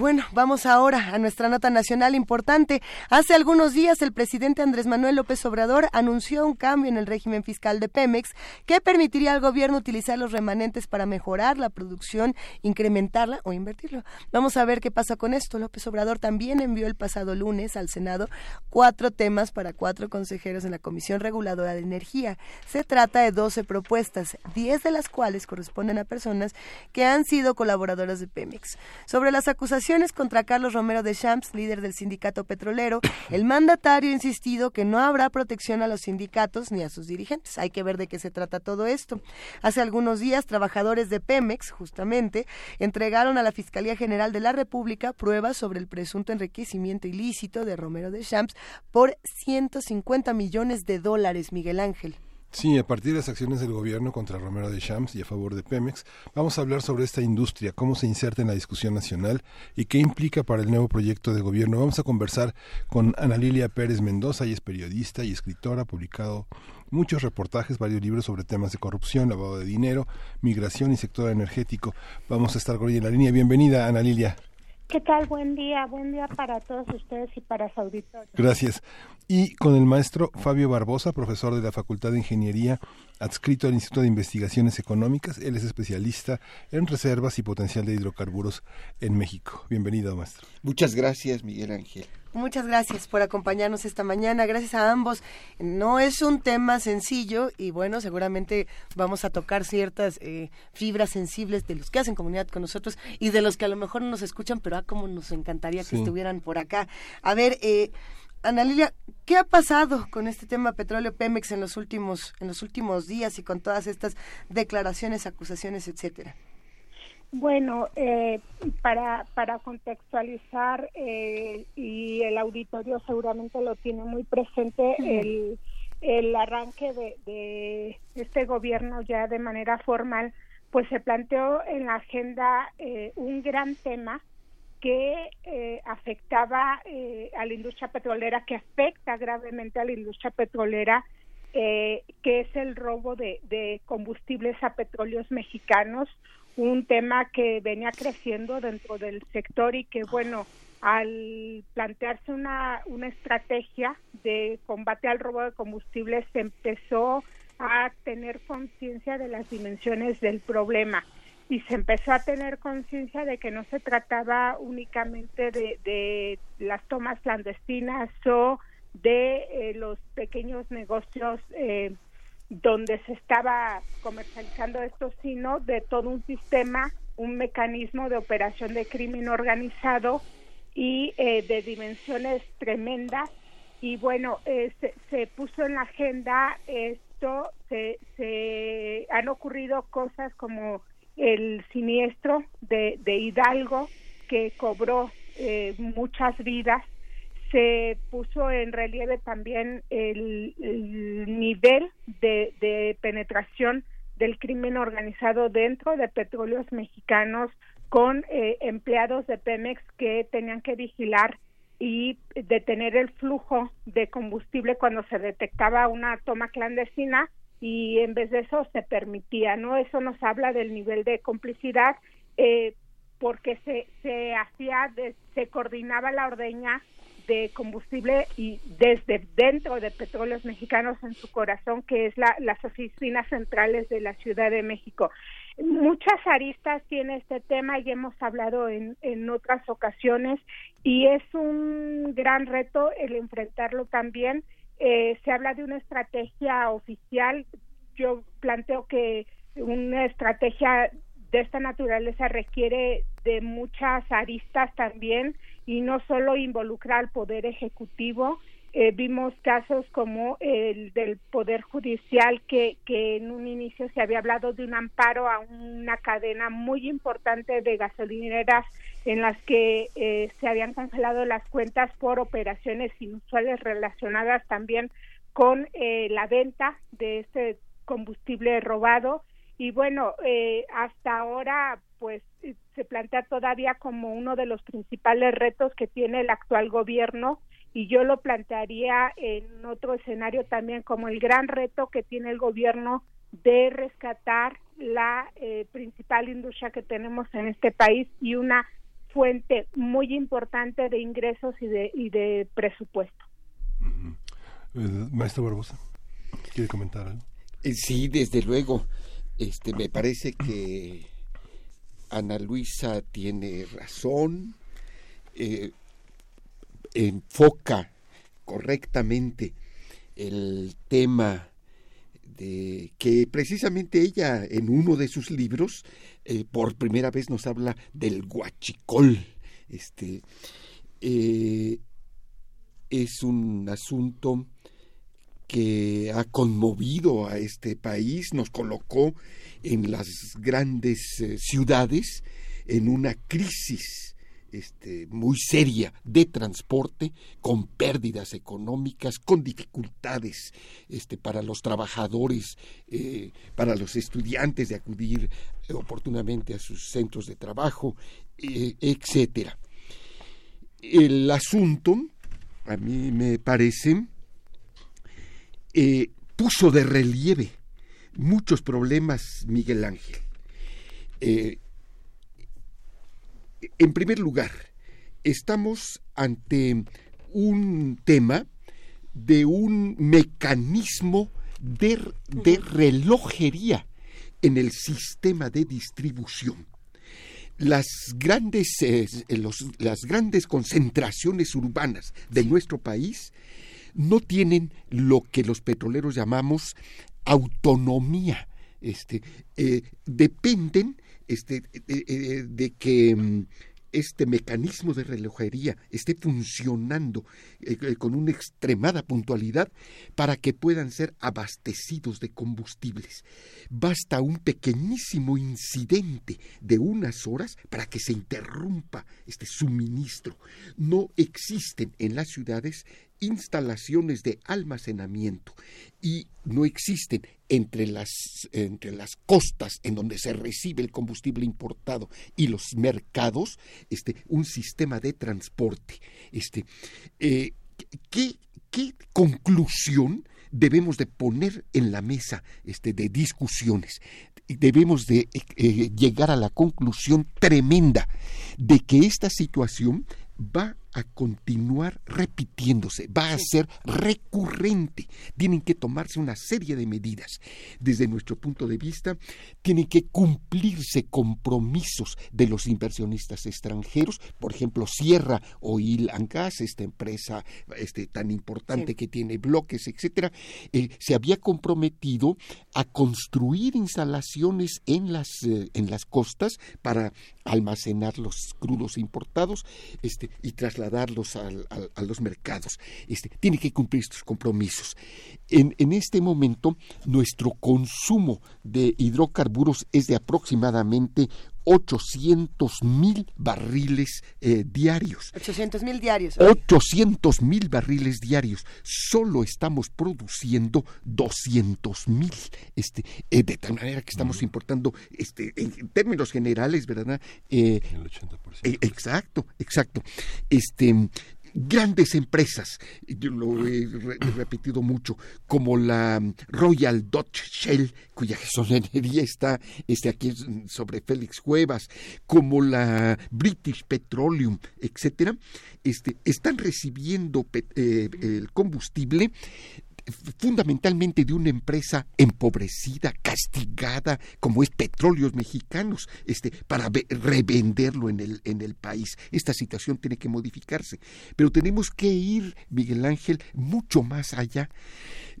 Bueno, vamos ahora a nuestra nota nacional importante. Hace algunos días el presidente Andrés Manuel López Obrador anunció un cambio en el régimen fiscal de Pemex que permitiría al gobierno utilizar los remanentes para mejorar la producción, incrementarla o invertirlo. Vamos a ver qué pasa con esto. López Obrador también envió el pasado lunes al Senado cuatro temas para cuatro consejeros en la Comisión Reguladora de Energía. Se trata de 12 propuestas, 10 de las cuales corresponden a personas que han sido colaboradoras de Pemex. Sobre las acusaciones contra Carlos Romero de Champs, líder del sindicato petrolero, el mandatario ha insistido que no habrá protección a los sindicatos ni a sus dirigentes. Hay que ver de qué se trata todo esto. Hace algunos días, trabajadores de Pemex, justamente, entregaron a la Fiscalía General de la República pruebas sobre el presunto enriquecimiento ilícito de Romero de Champs por 150 millones de dólares, Miguel Ángel. Sí, a partir de las acciones del gobierno contra Romero de Champs y a favor de Pemex, vamos a hablar sobre esta industria, cómo se inserta en la discusión nacional y qué implica para el nuevo proyecto de gobierno. Vamos a conversar con Ana Lilia Pérez Mendoza, ella es periodista y escritora, ha publicado muchos reportajes, varios libros sobre temas de corrupción, lavado de dinero, migración y sector energético. Vamos a estar con ella en la línea. Bienvenida, Ana Lilia. ¿Qué tal? Buen día, buen día para todos ustedes y para su auditorio. Gracias. Y con el maestro Fabio Barbosa, profesor de la Facultad de Ingeniería, adscrito al Instituto de Investigaciones Económicas. Él es especialista en reservas y potencial de hidrocarburos en México. Bienvenido, maestro. Muchas gracias, Miguel Ángel. Muchas gracias por acompañarnos esta mañana. Gracias a ambos. No es un tema sencillo y bueno, seguramente vamos a tocar ciertas eh, fibras sensibles de los que hacen comunidad con nosotros y de los que a lo mejor no nos escuchan, pero ah, como nos encantaría que estuvieran por acá. A ver, eh, Ana Lilia, ¿qué ha pasado con este tema petróleo Pemex en los últimos en los últimos días y con todas estas declaraciones, acusaciones, etcétera? Bueno, eh, para, para contextualizar, eh, y el auditorio seguramente lo tiene muy presente, el, el arranque de, de este gobierno ya de manera formal, pues se planteó en la agenda eh, un gran tema que eh, afectaba eh, a la industria petrolera, que afecta gravemente a la industria petrolera, eh, que es el robo de, de combustibles a petróleos mexicanos, un tema que venía creciendo dentro del sector y que, bueno, al plantearse una, una estrategia de combate al robo de combustibles, se empezó a tener conciencia de las dimensiones del problema y se empezó a tener conciencia de que no se trataba únicamente de, las tomas clandestinas o de eh, los pequeños negocios eh, donde se estaba comercializando esto, sino de todo un sistema, un mecanismo de operación de crimen organizado y eh, de dimensiones tremendas. Y bueno, eh, se, se, puso en la agenda esto, se, se han ocurrido cosas como el siniestro de, de Hidalgo, que cobró eh, muchas vidas se puso en relieve también el, nivel de, penetración del crimen organizado dentro de petróleos mexicanos con eh, empleados de Pemex que tenían que vigilar y detener el flujo de combustible cuando se detectaba una toma clandestina y en vez de eso se permitía, ¿no? Eso nos habla del nivel de complicidad eh, porque se, se hacía, se coordinaba la ordeña de combustible y desde dentro de Petróleos Mexicanos en su corazón, que es la, las oficinas centrales de la Ciudad de México. Muchas aristas tiene este tema y hemos hablado en, en otras ocasiones y es un gran reto el enfrentarlo también. Eh, se habla de una estrategia oficial. Yo planteo que una estrategia de esta naturaleza requiere de muchas aristas también y no solo involucra al Poder Ejecutivo. Eh, vimos casos como el del Poder Judicial, que, que en un inicio se había hablado de un amparo a una cadena muy importante de gasolineras en las que eh, se habían cancelado las cuentas por operaciones inusuales relacionadas también con eh, la venta de este combustible robado. Y bueno, eh, hasta ahora pues se plantea todavía como uno de los principales retos que tiene el actual gobierno y yo lo plantearía en otro escenario también como el gran reto que tiene el gobierno de rescatar la eh, principal industria que tenemos en este país y una fuente muy importante de ingresos y de, y de presupuesto. Eh, maestro Barbosa, ¿quiere comentar algo? Eh, sí, desde luego. Este, me parece que Ana Luisa tiene razón, enfoca correctamente el tema de que precisamente ella en uno de sus libros eh, por primera vez nos habla del guachicol. Este eh, es un asunto que ha conmovido a este país, nos colocó en las grandes eh, ciudades en una crisis este, muy seria de transporte, con pérdidas económicas, con dificultades este, para los trabajadores, eh, para los estudiantes de acudir oportunamente a sus centros de trabajo, eh, etcétera. El asunto, a mí me parece, eh, puso de relieve muchos problemas Miguel Ángel. En primer lugar, estamos ante un tema de un mecanismo de, relojería en el sistema de distribución. Las grandes, eh, las grandes concentraciones urbanas de nuestro país no tienen lo que los petroleros llamamos autonomía. Este, eh, dependen este, eh, eh, de que mm, este mecanismo de relojería esté funcionando eh, con una extremada puntualidad para que puedan ser abastecidos de combustibles. Basta un pequeñísimo incidente de unas horas para que se interrumpa este suministro. No existen en las ciudades instalaciones de almacenamiento y no existen entre las, entre las costas en donde se recibe el combustible importado y los mercados este, un sistema de transporte. Este, eh, ¿qué, ¿Qué conclusión debemos de poner en la mesa este, de discusiones? Debemos de eh, llegar a la conclusión tremenda de que esta situación va a continuar repitiéndose, va a ser recurrente. Tienen que tomarse una serie de medidas. Desde nuestro punto de vista, tienen que cumplirse compromisos de los inversionistas extranjeros, por ejemplo, Sierra Oil and Gas, esta empresa este, tan importante que tiene bloques, etcétera, eh, se había comprometido a construir instalaciones en las, eh, en las costas para almacenar los crudos importados este, y trasladarlos a los mercados. Este, tiene que cumplir estos compromisos. En, en este momento, nuestro consumo de hidrocarburos es de aproximadamente 800 mil barriles eh, diarios. 800 mil diarios. 800 mil barriles diarios. Solo estamos produciendo 200 mil. Este, eh, de tal manera que estamos importando, este, en términos generales, ¿verdad? Eh, El 80%. exacto, exacto. Este, grandes empresas, yo lo he, repetido mucho, como la Royal Dutch Shell, cuya gasolenería está este, aquí sobre Félix Cuevas, como la British Petroleum, etcétera, este, están recibiendo eh, el combustible fundamentalmente de una empresa empobrecida, castigada, como es Petróleos Mexicanos, este, para revenderlo en el, en el país. Esta situación tiene que modificarse. Pero tenemos que ir, Miguel Ángel, mucho más allá.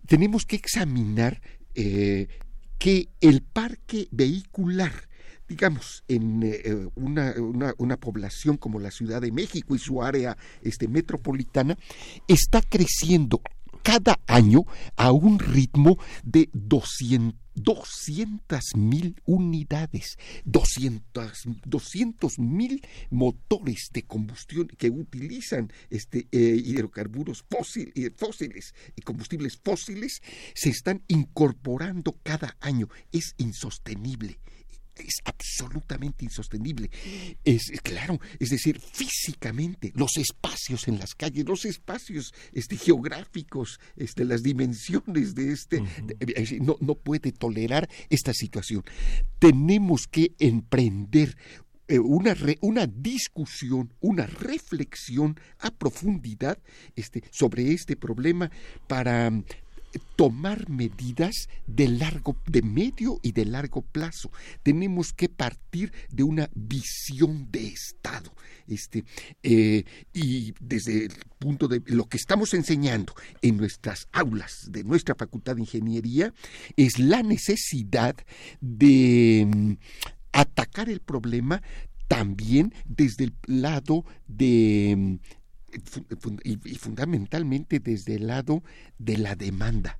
Tenemos que examinar eh, que el parque vehicular digamos, en eh, una, una, una, población como la Ciudad de México y su área este, metropolitana, está creciendo cada año a un ritmo de 200 mil unidades, 200 mil motores de combustión que utilizan este, eh, hidrocarburos eh, fósiles y combustibles fósiles se están incorporando cada año. Es insostenible es absolutamente insostenible. Es claro, es decir, físicamente, los espacios en las calles, los espacios este, geográficos, este, las dimensiones de este, no, no puede tolerar esta situación. Tenemos que emprender eh, una, una discusión, una reflexión a profundidad este, sobre este problema para tomar medidas de largo, de medio y de largo plazo. Tenemos que partir de una visión de Estado. Este, eh, y desde el punto de lo que estamos enseñando en nuestras aulas de nuestra Facultad de Ingeniería es la necesidad de mm, atacar el problema también desde el lado de y, fundamentalmente desde el lado de la demanda.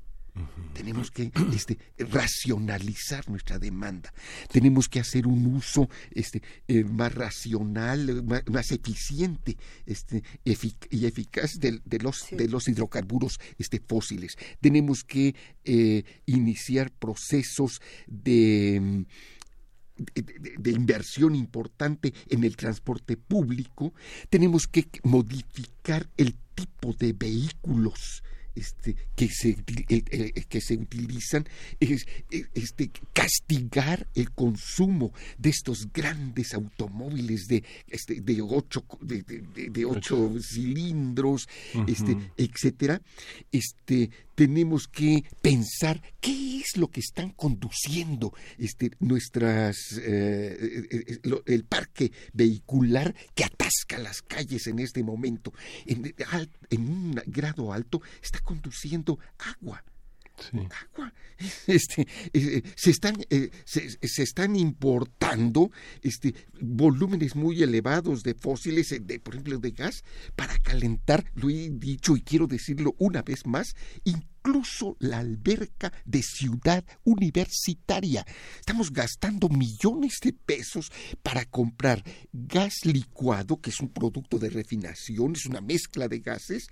Tenemos que este, racionalizar nuestra demanda. Tenemos que hacer un uso este, eh, más racional, más, eficiente este, y eficaz de, los, de los hidrocarburos este, fósiles. Tenemos que eh, iniciar procesos de de, inversión importante en el transporte público, tenemos que modificar el tipo de vehículos este, que, se, que se utilizan, es, este, castigar el consumo de estos grandes automóviles de, este, de, ocho, de, de, ocho cilindros, este, etcétera. Este, tenemos que pensar qué es lo que están conduciendo este, nuestras, eh, eh, eh, el parque vehicular que atasca las calles en este momento. En, en un grado alto está conduciendo agua agua. Este, se, están, se, se, están importando este, volúmenes muy elevados de fósiles, de, por ejemplo, de gas, para calentar, lo he dicho y quiero decirlo una vez más, incluso la alberca de ciudad universitaria. Estamos gastando millones de pesos para comprar gas licuado, que es un producto de refinación, es una mezcla de gases,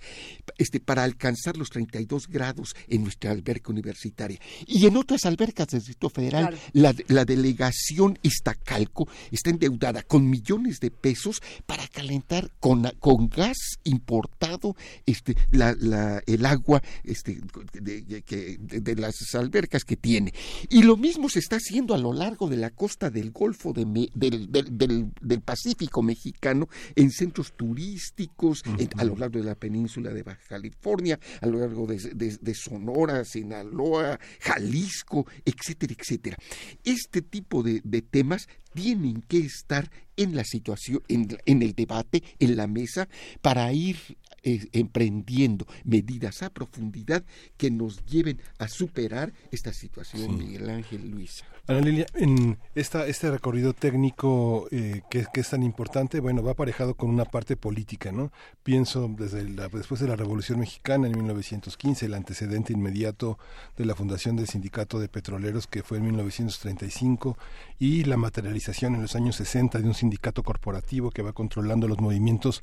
este, para alcanzar los 32 grados en nuestra alberca universitaria. Y en otras albercas del Distrito Federal, la, delegación Iztacalco está endeudada con millones de pesos para calentar con, con gas importado este, la, el agua este, de, las albercas que tiene. Y lo mismo se está haciendo a lo largo de la costa del Golfo de, del, Pacífico mexicano, en centros turísticos, a lo largo de la península de Baja California, a lo largo de, Sonora, Sinaloa, Jalisco, etcétera, etcétera. Este tipo de, temas tienen que estar en la situación, en, el debate, en la mesa, para ir eh, emprendiendo medidas a profundidad que nos lleven a superar esta situación, Miguel Ángel Luisa. Ana Lilia, en esta, este recorrido técnico eh, que, es tan importante, bueno, va aparejado con una parte política, ¿no? Pienso desde después de la Revolución Mexicana en 1915, el antecedente inmediato de la fundación del Sindicato de Petroleros que fue en 1935 y la materialización en los años 60 de un sindicato corporativo que va controlando los movimientos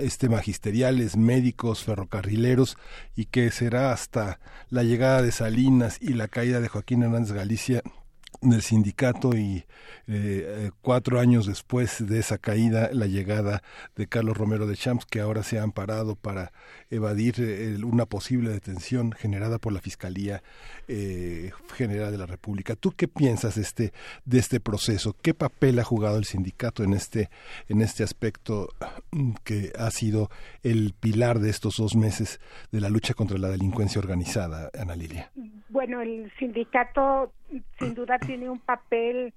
este, magisteriales, médicos, ferrocarrileros y que será hasta la llegada de Salinas y la caída de Joaquín Hernández Galicia del sindicato y eh, cuatro años después de esa caída la llegada de Carlos Romero de Champs que ahora se ha amparado para evadir eh, una posible detención generada por la Fiscalía eh, General de la República. ¿Tú qué piensas de este, de este proceso? ¿Qué papel ha jugado el sindicato en este, en este aspecto mm, que ha sido el pilar de estos dos meses de la lucha contra la delincuencia organizada, Ana Lilia? Bueno, el sindicato sin duda tiene un papel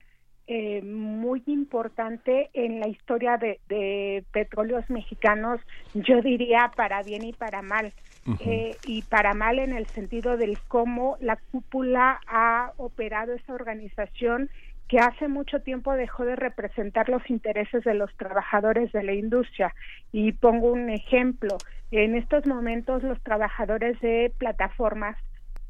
eh, muy importante en la historia de, petróleos mexicanos, yo diría para bien y para mal. Eh, y para mal en el sentido del cómo la cúpula ha operado esa organización que hace mucho tiempo dejó de representar los intereses de los trabajadores de la industria. Y pongo un ejemplo, en estos momentos los trabajadores de plataformas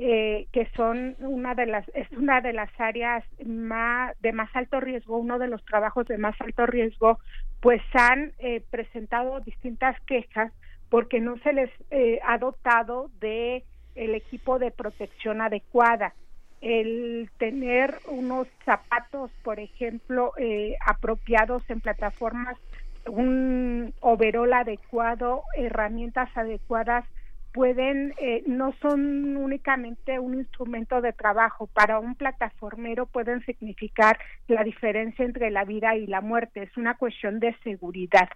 eh, que son una de las es una de las áreas más de más alto riesgo uno de los trabajos de más alto riesgo pues han eh, presentado distintas quejas porque no se les eh, ha dotado de el equipo de protección adecuada. El tener unos zapatos, por ejemplo, eh, apropiados en plataformas, un overol adecuado, herramientas adecuadas, pueden, eh, no son únicamente un instrumento de trabajo, para un plataformero pueden significar la diferencia entre la vida y la muerte, es una cuestión de seguridad.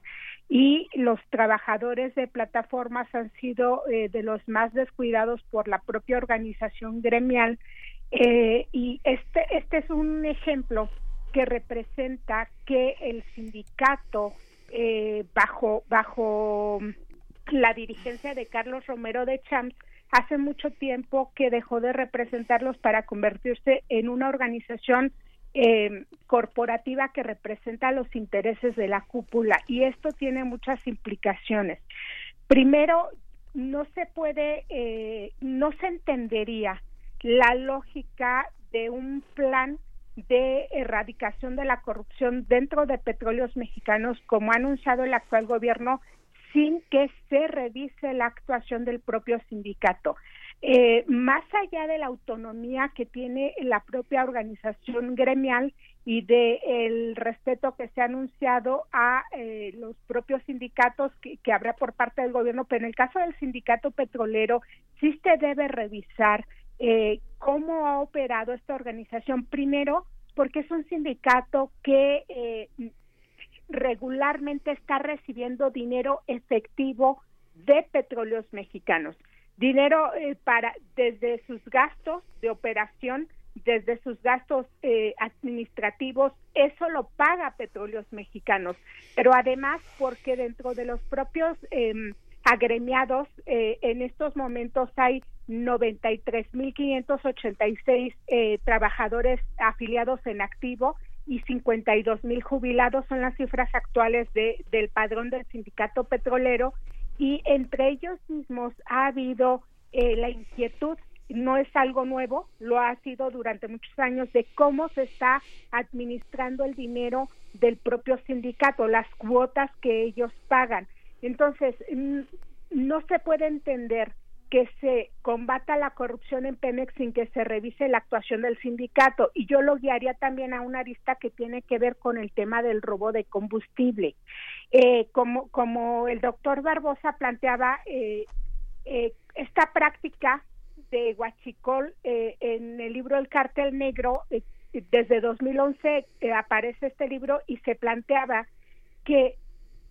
Y los trabajadores de plataformas han sido eh, de los más descuidados por la propia organización gremial. Eh, y este, este es un ejemplo que representa que el sindicato bajo, bajo la dirigencia de Carlos Romero de Champs hace mucho tiempo que dejó de representarlos para convertirse en una organización eh, corporativa que representa los intereses de la cúpula y esto tiene muchas implicaciones. Primero, no se puede, eh, no se entendería la lógica de un plan de erradicación de la corrupción dentro de petróleos mexicanos como ha anunciado el actual gobierno sin que se revise la actuación del propio sindicato. Eh, más allá de la autonomía que tiene la propia organización gremial y de el respeto que se ha anunciado a eh, los propios sindicatos que, habrá por parte del gobierno, pero en el caso del sindicato petrolero sí se debe revisar eh, cómo ha operado esta organización. Primero, porque es un sindicato que regularmente está recibiendo dinero efectivo de petróleos mexicanos. Dinero eh, para desde sus gastos de operación, desde sus gastos eh, administrativos, eso lo paga petróleos mexicanos. Pero además porque dentro de los propios em, agremiados eh, en estos momentos hay 93.586 eh, trabajadores afiliados en activo y 52 mil jubilados son las cifras actuales de, del padrón del sindicato petrolero y entre ellos mismos ha habido eh, la inquietud no es algo nuevo, lo ha sido durante muchos años de cómo se está administrando el dinero del propio sindicato, las cuotas que ellos pagan. Entonces, no se puede entender que se combata la corrupción en Pemex sin que se revise la actuación del sindicato. Y yo lo guiaría también a una arista que tiene que ver con el tema del robo de combustible. Eh, como, como el doctor Barbosa planteaba, eh, eh, esta práctica de Huachicol en el libro El Cártel Negro, desde 2011 aparece este libro y se planteaba que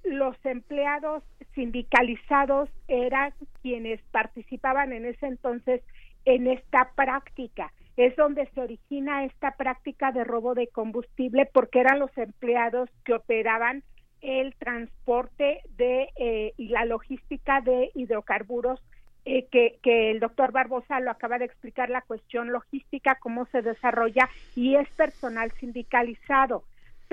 los empleados sindicalizados eran quienes participaban en ese entonces en esta práctica. Es donde se origina esta práctica de robo de combustible porque eran los empleados que operaban el transporte de eh, y la logística de hidrocarburos eh, que, que el doctor Barbosa lo acaba de explicar la cuestión logística cómo se desarrolla y es personal sindicalizado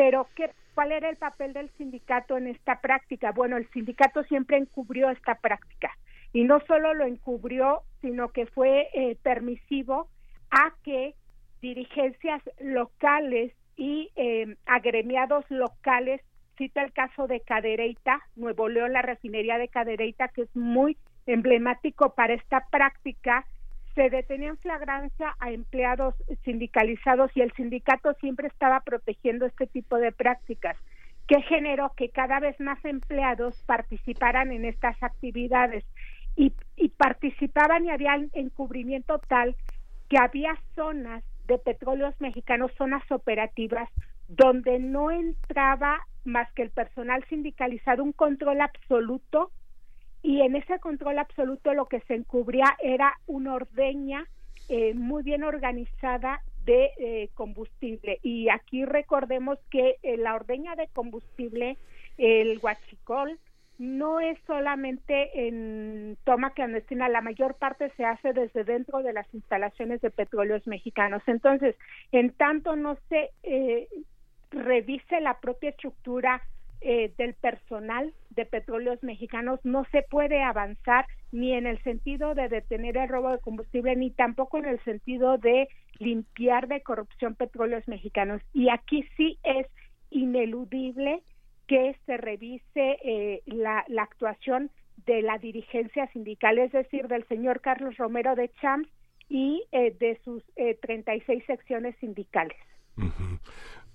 pero ¿qué ¿Cuál era el papel del sindicato en esta práctica? Bueno, el sindicato siempre encubrió esta práctica y no solo lo encubrió, sino que fue eh, permisivo a que dirigencias locales y eh, agremiados locales, cita el caso de Cadereyta, Nuevo León, la refinería de Cadereyta, que es muy emblemático para esta práctica, se detenía en flagrancia a empleados sindicalizados y el sindicato siempre estaba protegiendo este tipo de prácticas, que generó que cada vez más empleados participaran en estas actividades y, y participaban y había encubrimiento tal que había zonas de petróleos mexicanos, zonas operativas, donde no entraba más que el personal sindicalizado un control absoluto y en ese control absoluto lo que se encubría era una ordeña eh, muy bien organizada de eh, combustible. Y aquí recordemos que eh, la ordeña de combustible, el huachicol, no es solamente en toma clandestina, la mayor parte se hace desde dentro de las instalaciones de petróleos mexicanos. Entonces, en tanto no se revise la propia estructura eh, del personal de petróleos mexicanos no se puede avanzar ni en el sentido de detener el robo de combustible ni tampoco en el sentido de limpiar de corrupción petróleos mexicanos y aquí sí es ineludible que se revise eh, la, la actuación de la dirigencia sindical, es decir, del señor Carlos Romero de Champs y eh, de sus eh, 36 secciones sindicales.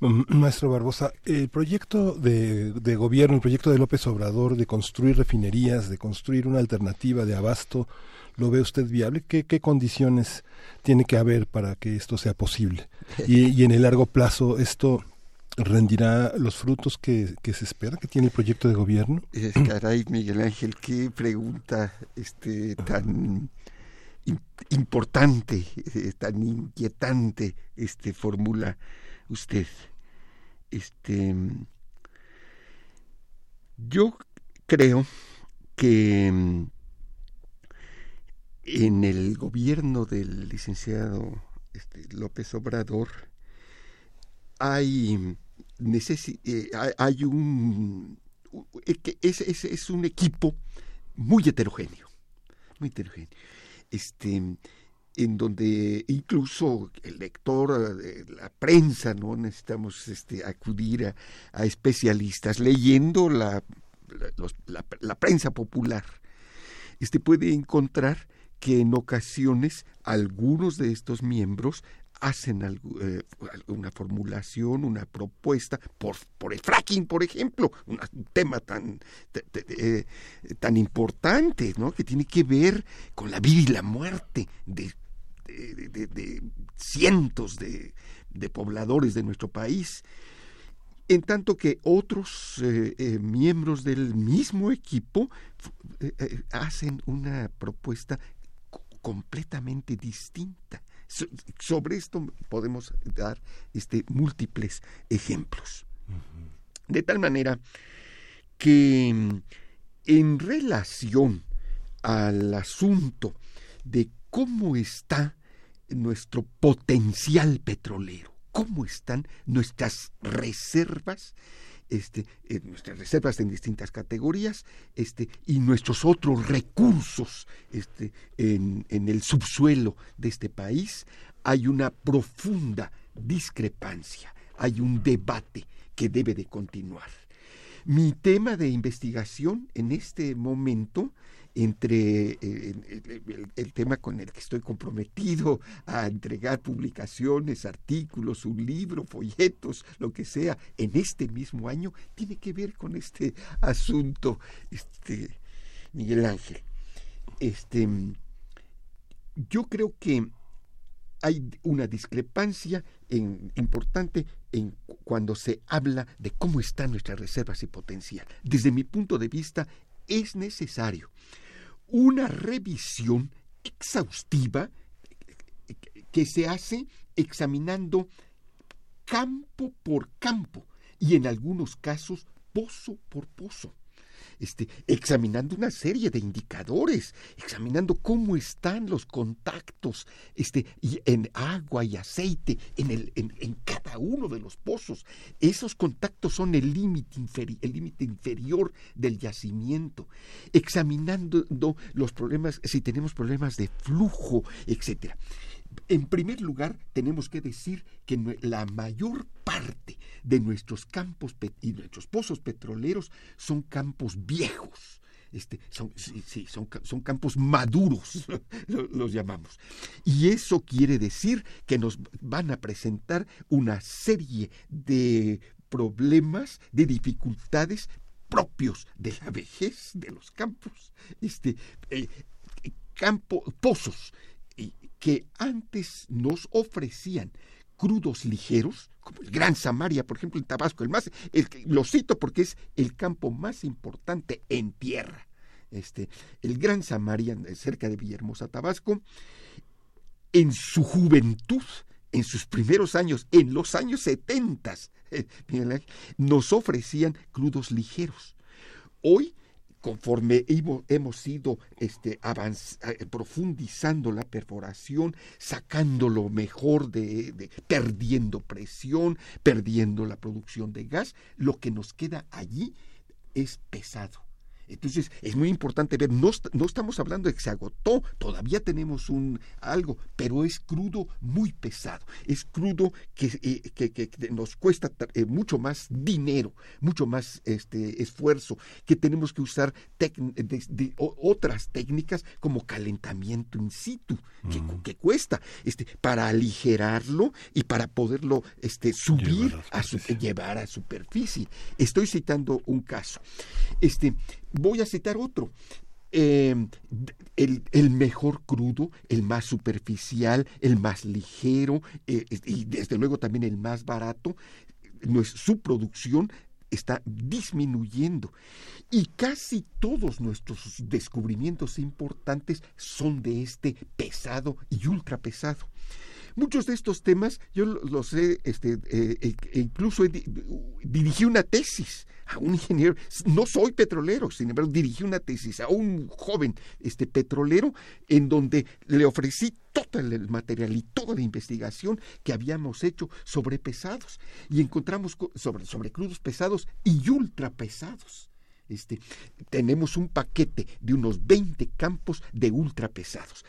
Maestro Barbosa, el proyecto de, de, gobierno, el proyecto de López Obrador de construir refinerías, de construir una alternativa de abasto, ¿lo ve usted viable? ¿Qué, qué condiciones tiene que haber para que esto sea posible? Y, y en el largo plazo, ¿esto rendirá los frutos que, que, se espera que tiene el proyecto de gobierno? Es, caray, Miguel Ángel, qué pregunta este, tan importante, eh, tan inquietante este, formula usted. Este, yo creo que mm, en el gobierno del licenciado este, López Obrador hay, eh, hay un es, es, es un equipo muy heterogéneo, muy heterogéneo este, en donde incluso el lector, eh, la prensa, no necesitamos este, acudir a, especialistas leyendo la, la, prensa popular, este puede encontrar que en ocasiones algunos de estos miembros hacen eh, una formulación, una propuesta por, por el fracking, por ejemplo, un, tema tan, eh, tan importante, ¿no? que tiene que ver con la vida y la muerte de, de cientos de, pobladores de nuestro país. En tanto que otros eh, miembros del mismo equipo hacen una propuesta completamente distinta sobre esto podemos dar este, múltiples ejemplos. De tal manera que en relación al asunto de cómo está nuestro potencial petrolero, cómo están nuestras reservas, este, eh, nuestras reservas en distintas categorías este, y nuestros otros recursos este, en, en el subsuelo de este país, hay una profunda discrepancia, hay un debate que debe de continuar. Mi tema de investigación en este momento entre eh, el, tema con el que estoy comprometido a entregar publicaciones, artículos, un libro, folletos, lo que sea, en este mismo año, tiene que ver con este asunto, este, Miguel Ángel. Este, yo creo que hay una discrepancia importante en cuando se habla de cómo están nuestras reservas y potencial. Desde mi punto de vista, es necesario una revisión exhaustiva que se hace examinando campo por campo y en algunos casos pozo por pozo este, examinando una serie de indicadores, examinando cómo están los contactos este, en agua y aceite en, el, en, cada uno de los pozos. Esos contactos son el límite límite inferior del yacimiento, examinando los problemas, si tenemos problemas de flujo, etcétera. En primer lugar, tenemos que decir que la mayor parte de nuestros campos y nuestros pozos petroleros son campos viejos. Este, son, sí, son, son, campos maduros, los llamamos. Y eso quiere decir que nos van a presentar una serie de problemas, de dificultades propios de la vejez de los campos. Este, eh, campo, pozos que antes nos ofrecían crudos ligeros, como el Gran Samaria, por ejemplo, en Tabasco, el más, el, lo cito porque es el campo más importante en tierra. Este, el Gran Samaria, cerca de Villahermosa, Tabasco, en su juventud, en sus primeros años, en los años 70, eh, nos ofrecían crudos ligeros. Hoy conforme hemos ido este, eh, profundizando la perforación, sacando lo mejor de, de, perdiendo presión, perdiendo la producción de gas, lo que nos queda allí es pesado, Entonces es muy importante ver, no, no, estamos hablando de que se agotó, todavía tenemos un algo, pero es crudo muy pesado, es crudo que, eh, que, nos cuesta eh, mucho más dinero, mucho más este, esfuerzo, que tenemos que usar otras técnicas como calentamiento in situ, que, cuesta, este, para aligerarlo y para poderlo este, subir, a, su, llevar a superficie. Estoy citando un caso. Este, Voy a citar otro. Em, el, mejor crudo, el más superficial, el más ligero eh, y desde luego también el más barato, su producción está disminuyendo y casi todos nuestros descubrimientos importantes son de este pesado y ultra pesado. Muchos de estos temas yo los he, este, eh, e incluso dirigí una tesis a un ingeniero, no soy petrolero, sin embargo dirigí una tesis a un joven este, petrolero en donde le ofrecí todo el material y toda la investigación que habíamos hecho sobre pesados y encontramos sobre, sobre crudos pesados y ultra pesados. Este, tenemos un paquete de unos 20 campos de ultra pesados.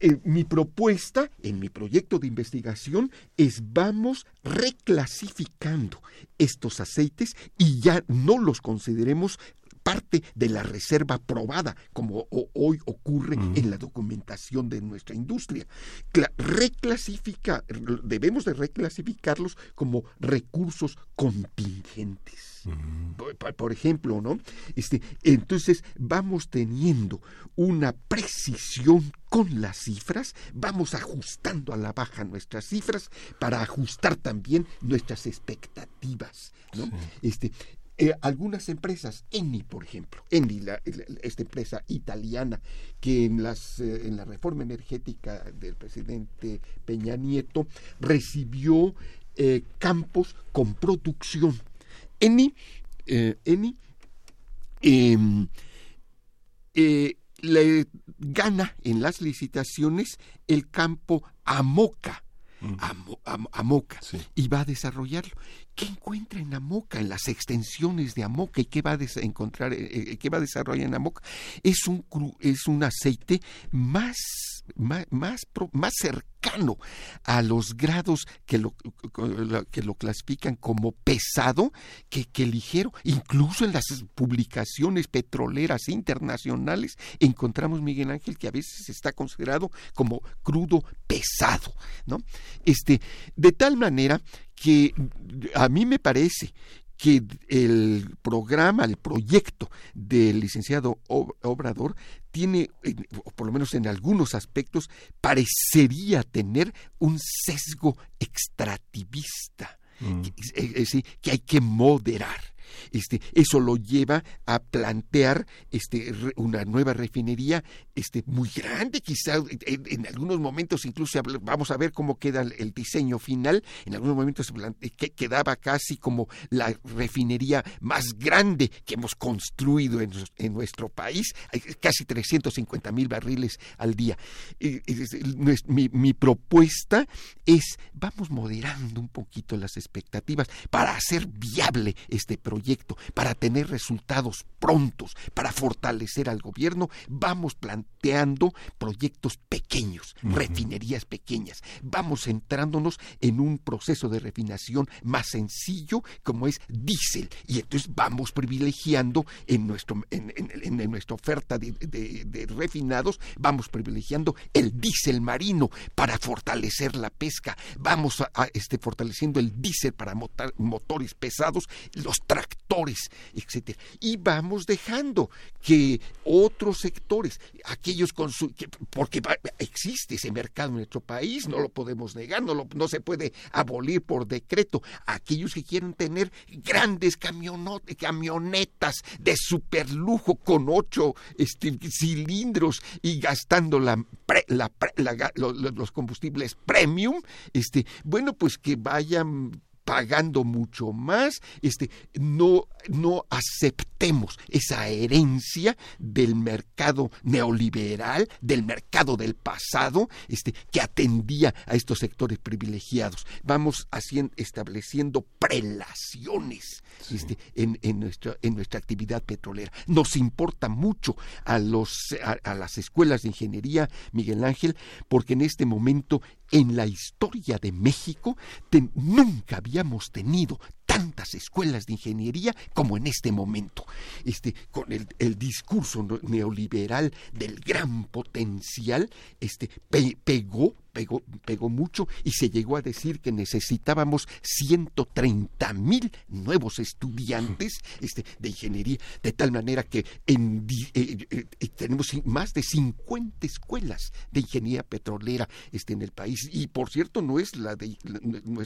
Eh, mi propuesta en mi proyecto de investigación es vamos reclasificando estos aceites y ya no los consideremos parte de la reserva probada, como hoy ocurre en la documentación de nuestra industria. reclasifica, debemos de reclasificarlos como recursos contingentes. por, ejemplo, ¿no? Este, entonces vamos teniendo una precisión con las cifras, vamos ajustando a la baja nuestras cifras para ajustar también nuestras expectativas, ¿no? Este, eh, algunas empresas, Eni por ejemplo, Eni, esta empresa italiana que en, las, eh, en la reforma energética del presidente Peña Nieto recibió eh, campos con producción. Eni, Eni em, le gana en las licitaciones el campo Amoca, a, Moca y va a desarrollarlo. ¿Qué encuentra en Amoca, en las extensiones de Amoca y qué va a encontrar, eh, eh, qué va a desarrollar en Amoca? Es un, es un aceite más, más, más, cercano a los grados que lo, que lo clasifican como pesado que, que ligero. Incluso en las publicaciones petroleras internacionales encontramos, Miguel Ángel, que a veces está considerado como crudo pesado, ¿no? Este, de tal manera que a mí me parece que el programa, el proyecto del licenciado Obrador tiene, por lo menos en algunos aspectos, parecería tener un sesgo extractivista, mm. que hay que moderar. Este, eso lo lleva a plantear este, una nueva refinería este, muy grande, quizá en, algunos momentos incluso vamos a ver cómo queda el, diseño final, en algunos momentos que quedaba casi como la refinería más grande que hemos construido en, nuestro país, casi 350 mil barriles al día. Mi, mi propuesta es, vamos moderando un poquito las expectativas para hacer viable este proyecto para tener resultados prontos, para fortalecer al gobierno, vamos planteando proyectos pequeños, refinerías pequeñas. Vamos centrándonos en un proceso de refinación más sencillo como es diésel. Y entonces vamos privilegiando en, nuestro, en, nuestra oferta de, refinados, vamos privilegiando el diésel marino para fortalecer la pesca. Vamos a, este, fortaleciendo el diésel para motores pesados, los tractores, etcétera. Y vamos dejando que otros sectores, aquellos con su, porque existe ese mercado en nuestro país, no lo podemos negar, no, lo, no se puede abolir por decreto. Aquellos que quieren tener grandes camionetas de superlujo con ocho este, cilindros y gastando la, los combustibles premium, este, bueno, pues que vayan pagando mucho más, este, no, no esa herencia del mercado neoliberal, del mercado del pasado, este, que atendía a estos sectores privilegiados. Vamos haciendo, estableciendo prelaciones este, en, en, nuestra, en nuestra actividad petrolera. Nos importa mucho a, los, a, las escuelas de ingeniería, Miguel Ángel, porque en este momento en la historia de México nunca habíamos tenido tantas escuelas de ingeniería como en este momento. Este, con el, discurso neoliberal del gran potencial, este, pegó pegó, pegó mucho y se llegó a decir que necesitábamos 130 mil nuevos estudiantes este, de ingeniería, de tal manera que en, eh, eh, eh, tenemos más de 50 escuelas de ingeniería petrolera este, en el país. Y por cierto, no es la de,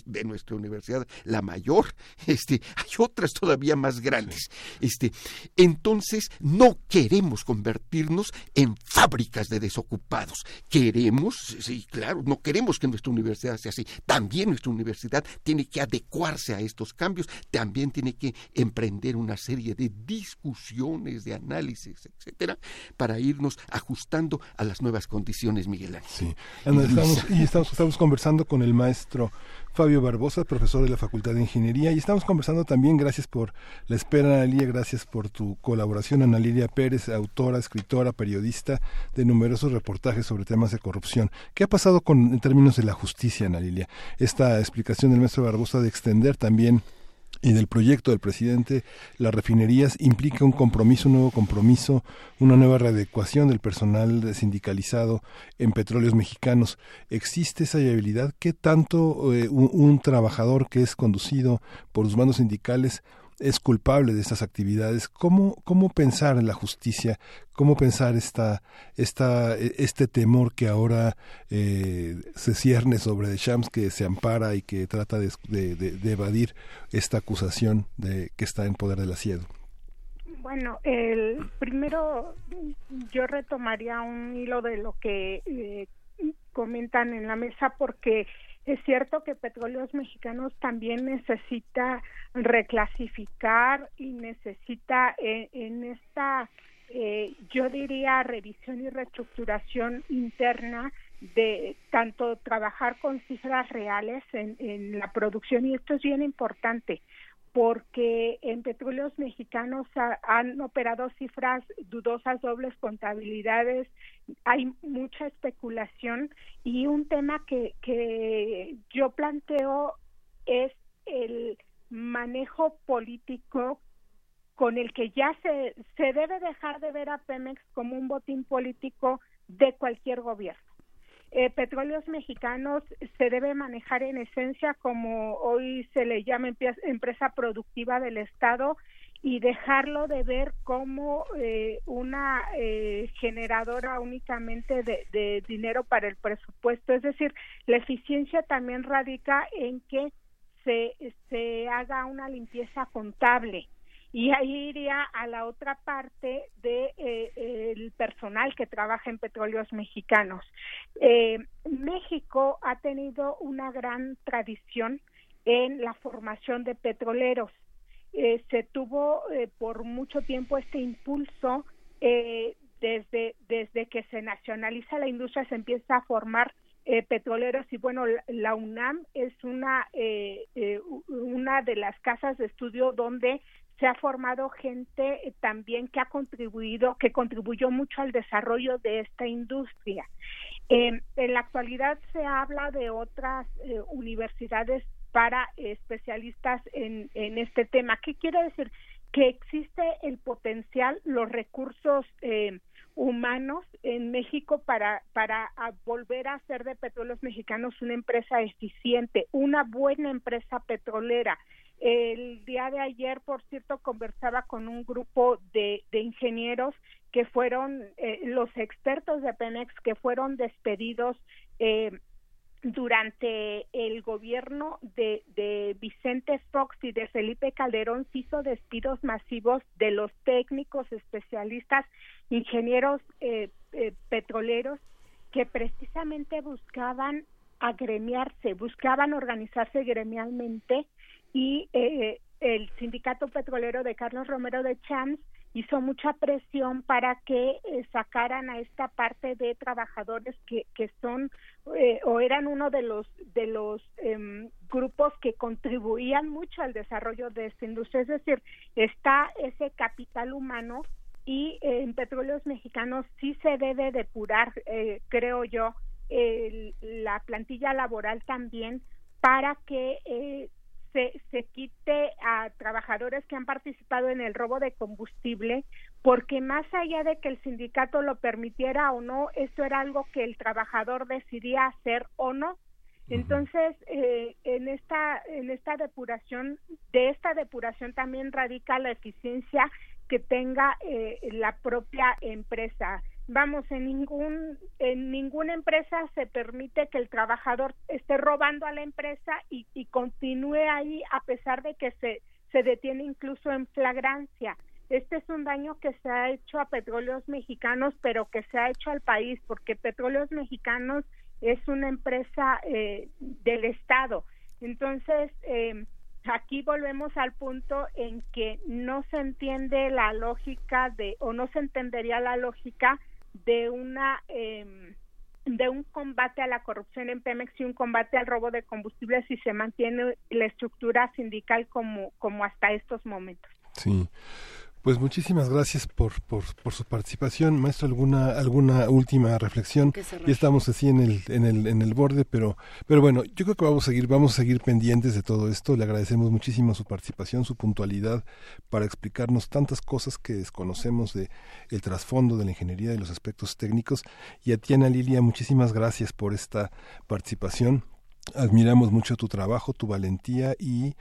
de nuestra universidad la mayor, este, hay otras todavía más grandes. Este, entonces, no queremos convertirnos en fábricas de desocupados. Queremos, sí, claro, no queremos que nuestra universidad sea así. También nuestra universidad tiene que adecuarse a estos cambios, también tiene que emprender una serie de discusiones, de análisis, etcétera, para irnos ajustando a las nuevas condiciones, Miguel Ángel. Sí, y estamos, estamos conversando con el maestro Fabio Barbosa, profesor de la Facultad de Ingeniería, y estamos conversando también, gracias por la espera, Analia, gracias por tu colaboración, Ana Lilia Pérez, autora, escritora, periodista de numerosos reportajes sobre temas de corrupción. ¿Qué ha pasado con, en términos de la justicia, Ana Lilia? Esta explicación del maestro Barbosa de extender también y del proyecto del presidente, las refinerías implica un compromiso, un nuevo compromiso, una nueva readecuación del personal sindicalizado en petróleos mexicanos. ¿Existe esa viabilidad? ¿Qué tanto eh, un, trabajador que es conducido por los mandos sindicales es culpable de estas actividades. ¿Cómo, cómo pensar en la justicia? ¿Cómo pensar esta, esta, este temor que ahora eh, se cierne sobre Shams, que se ampara y que trata de, de, evadir esta acusación de que está en poder del asiedo? Bueno, el primero yo retomaría un hilo de lo que eh, comentan en la mesa porque es cierto que Petróleos Mexicanos también necesita reclasificar y necesita eh, en esta, eh, yo diría, revisión y reestructuración interna de tanto trabajar con cifras reales en, en la producción y esto es bien importante porque en petróleos mexicanos han operado cifras dudosas, dobles contabilidades, hay mucha especulación y un tema que, que yo planteo es el manejo político con el que ya se, se debe dejar de ver a Pemex como un botín político de cualquier gobierno eh, petróleos mexicanos se debe manejar en esencia como hoy se le llama empresa productiva del Estado y dejarlo de ver como eh, una eh, generadora únicamente de, de, dinero para el presupuesto. Es decir, la eficiencia también radica en que se, se haga una limpieza contable y ahí iría a la otra parte de eh, el personal que trabaja en petróleos mexicanos. Eh, México ha tenido una gran tradición en la formación de petroleros. Eh, se tuvo por mucho tiempo este impulso desde desde que se nacionaliza la industria se empieza a formar petroleros y bueno la UNAM es una una de las casas de estudio donde se ha formado gente eh, también que ha contribuido, que contribuyó mucho al desarrollo de esta industria. en la actualidad se habla de otras eh, universidades para especialistas en, en este tema. ¿Qué quiere decir? Que existe el potencial, los recursos eh, humanos en México para, para volver a hacer de petróleos mexicanos una empresa eficiente, una buena empresa petrolera. El día de ayer, por cierto, conversaba con un grupo de, de ingenieros que fueron eh, los expertos de Pemex que fueron despedidos eh, durante el gobierno de, de, Vicente Fox y de Felipe Calderón se hizo despidos masivos de los técnicos, especialistas, ingenieros eh, petroleros que precisamente buscaban agremiarse, buscaban organizarse gremialmente y eh, el sindicato petrolero de Carlos Romero de Champs hizo mucha presión para que eh, sacaran a esta parte de trabajadores que, que son eh, o eran uno de los de los em, grupos que contribuían mucho al desarrollo de esta industria. Es decir está ese capital humano y en petróleos mexicanos sí se debe depurar eh, creo yo la plantilla laboral también para que eh, se, se quite a trabajadores que han participado en el robo de combustible, porque más allá de que el sindicato lo permitiera o no, eso era algo que el trabajador decidía hacer o no. Entonces, eh, en esta en esta depuración, de esta depuración también radica la eficiencia que tenga eh, la propia empresa vamos en ningún en ninguna empresa se permite que el trabajador esté robando a la empresa y, y continúe ahí a pesar de que se se detiene incluso en flagrancia. Este es un daño que se ha hecho a petróleos mexicanos pero que se ha hecho al país porque petróleos mexicanos es una empresa eh, del estado. Entonces eh, aquí volvemos al punto en que no se entiende la lógica de o no se entendería la lógica de una em, de un combate a la corrupción en Pemex y un combate al robo de combustible si se mantiene la estructura sindical como como hasta estos momentos. Sí. Pues muchísimas gracias por, por, por, su participación. Maestro, ¿alguna, alguna última reflexión? Ya estamos así en el, en el, en el borde, pero, pero bueno, yo creo que vamos a seguir, vamos a seguir pendientes de todo esto. Le agradecemos muchísimo su participación, su puntualidad para explicarnos tantas cosas que desconocemos de el trasfondo de la ingeniería, de los aspectos técnicos. Y a ti, Ana Lilia, muchísimas gracias por esta participación admiramos mucho tu trabajo, tu valentía y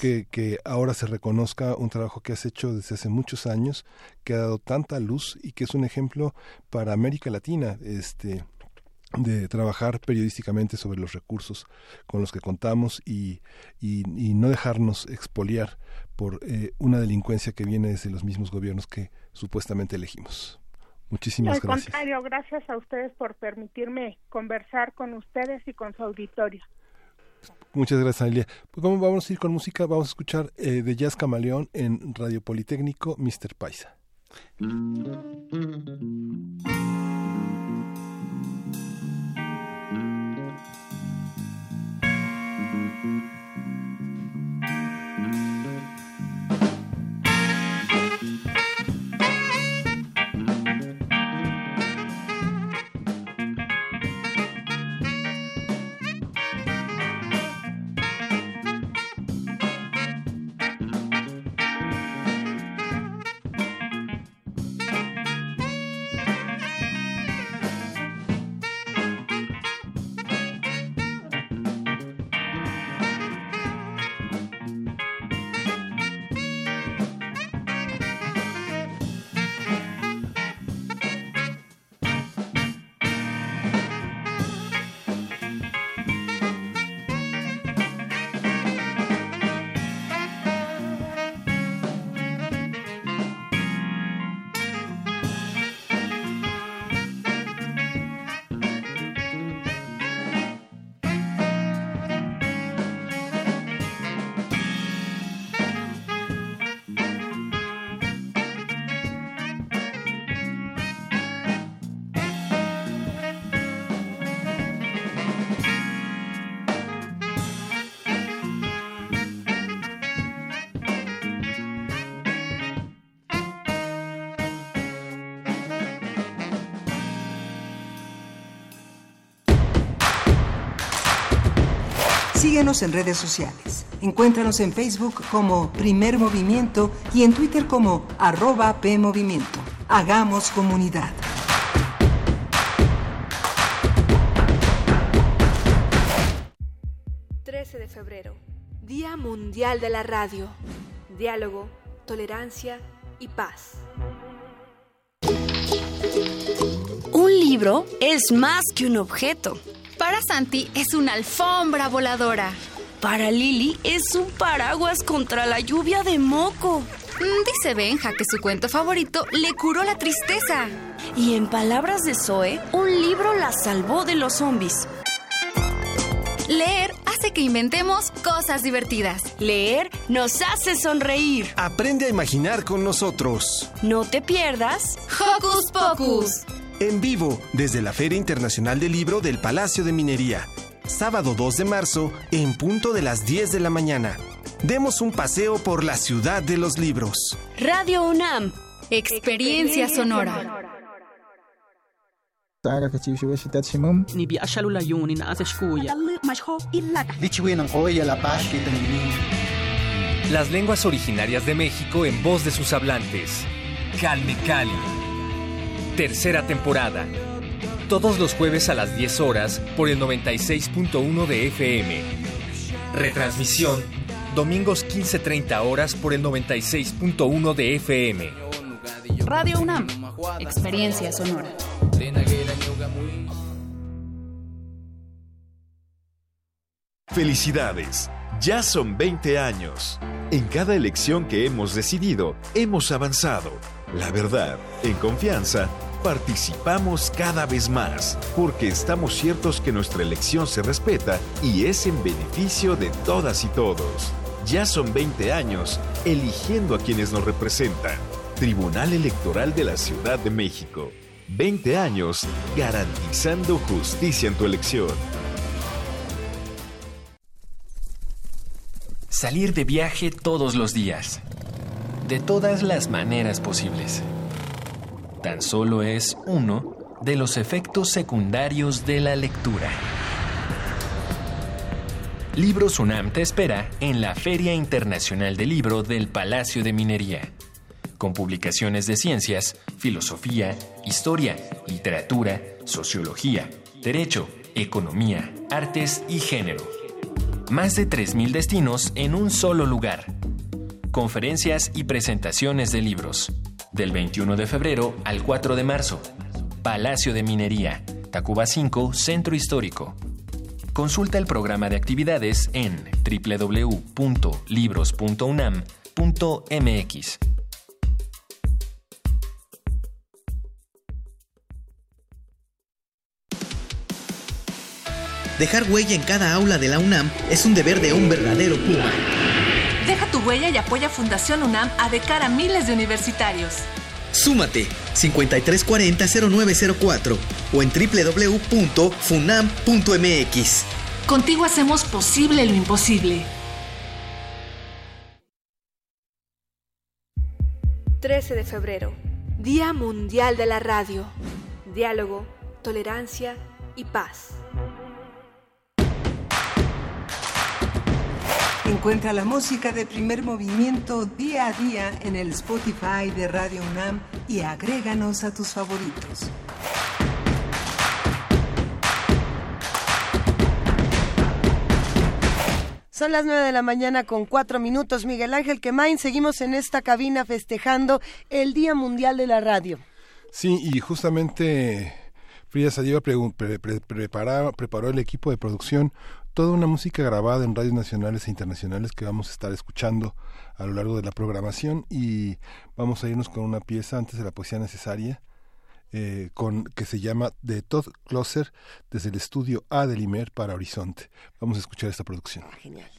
que, que, ahora se reconozca un trabajo que has hecho desde hace muchos años, que ha dado tanta luz y que es un ejemplo para América Latina, este de trabajar periodísticamente sobre los recursos con los que contamos y, y, no dejarnos expoliar por eh, una delincuencia que viene desde los mismos gobiernos que supuestamente elegimos. Muchísimas gracias. Al contrario, gracias a ustedes por permitirme conversar con ustedes y con su auditorio. Muchas gracias, Anelia. Pues vamos, vamos a ir con música, vamos a escuchar eh, de Jazz Camaleón en Radio Politécnico, Mr. Paisa. Síguenos en redes sociales. Encuéntranos en Facebook como Primer Movimiento y en Twitter como arroba PMovimiento. Hagamos comunidad. de febrero, Día Mundial de la Radio. Diálogo, tolerancia y paz. Un libro es más que un objeto para Santi es una alfombra voladora. Para Lili es un paraguas contra la lluvia de moco. Mm, dice Benja que su cuento favorito le curó la tristeza. Y en palabras de Zoe, un libro la salvó de los zombies. Leer hace que inventemos cosas divertidas. Leer nos hace sonreír. Aprende a imaginar con nosotros. No te pierdas Hocus Pocus. En vivo, desde la Feria Internacional del Libro del Palacio de Minería. Sábado 2 de marzo, en punto de las 10 de la mañana. Demos un paseo por la ciudad de los libros. Radio UNAM. Experiencia sonora. Las lenguas originarias de México en voz de sus hablantes. Calme Cali. Tercera temporada. Todos los jueves a las 10 horas por el 96.1 de FM. Retransmisión. Domingos 15.30 horas por el 96.1 de FM. Radio UNAM. Experiencia sonora. Felicidades, ya son 20 años. En cada elección que hemos decidido, hemos avanzado. La verdad, en confianza, participamos cada vez más, porque estamos ciertos que nuestra elección se respeta y es en beneficio de todas y todos. Ya son 20 años eligiendo a quienes nos representan. Tribunal Electoral de la Ciudad de México. 20 años garantizando justicia en tu elección. Salir de viaje todos los días. De todas las maneras posibles. Tan solo es uno de los efectos secundarios de la lectura. Libros UNAM te espera en la Feria Internacional del Libro del Palacio de Minería, con publicaciones de ciencias, filosofía, historia, literatura, sociología, derecho, economía, artes y género. Más de 3.000 destinos en un solo lugar. Conferencias y presentaciones de libros. Del 21 de febrero al 4 de marzo. Palacio de Minería, Tacuba 5, Centro Histórico. Consulta el programa de actividades en www.libros.unam.mx. Dejar huella en cada aula de la UNAM es un deber de un verdadero Puma. Huella y apoya Fundación UNAM a de cara a miles de universitarios. Súmate 5340-0904 o en www.funam.mx. Contigo hacemos posible lo imposible. 13 de febrero, Día Mundial de la Radio. Diálogo, tolerancia y paz. Encuentra la música de primer movimiento día a día en el Spotify de Radio UNAM y agréganos a tus favoritos. Son las nueve de la mañana con cuatro minutos. Miguel Ángel Quemain, seguimos en esta cabina festejando el Día Mundial de la Radio. Sí, y justamente Frida Sadiva pre pre preparó el equipo de producción toda una música grabada en radios nacionales e internacionales que vamos a estar escuchando a lo largo de la programación y vamos a irnos con una pieza antes de la poesía necesaria eh, con que se llama The Todd Closer desde el estudio A de Limer para Horizonte. Vamos a escuchar esta producción. Genial.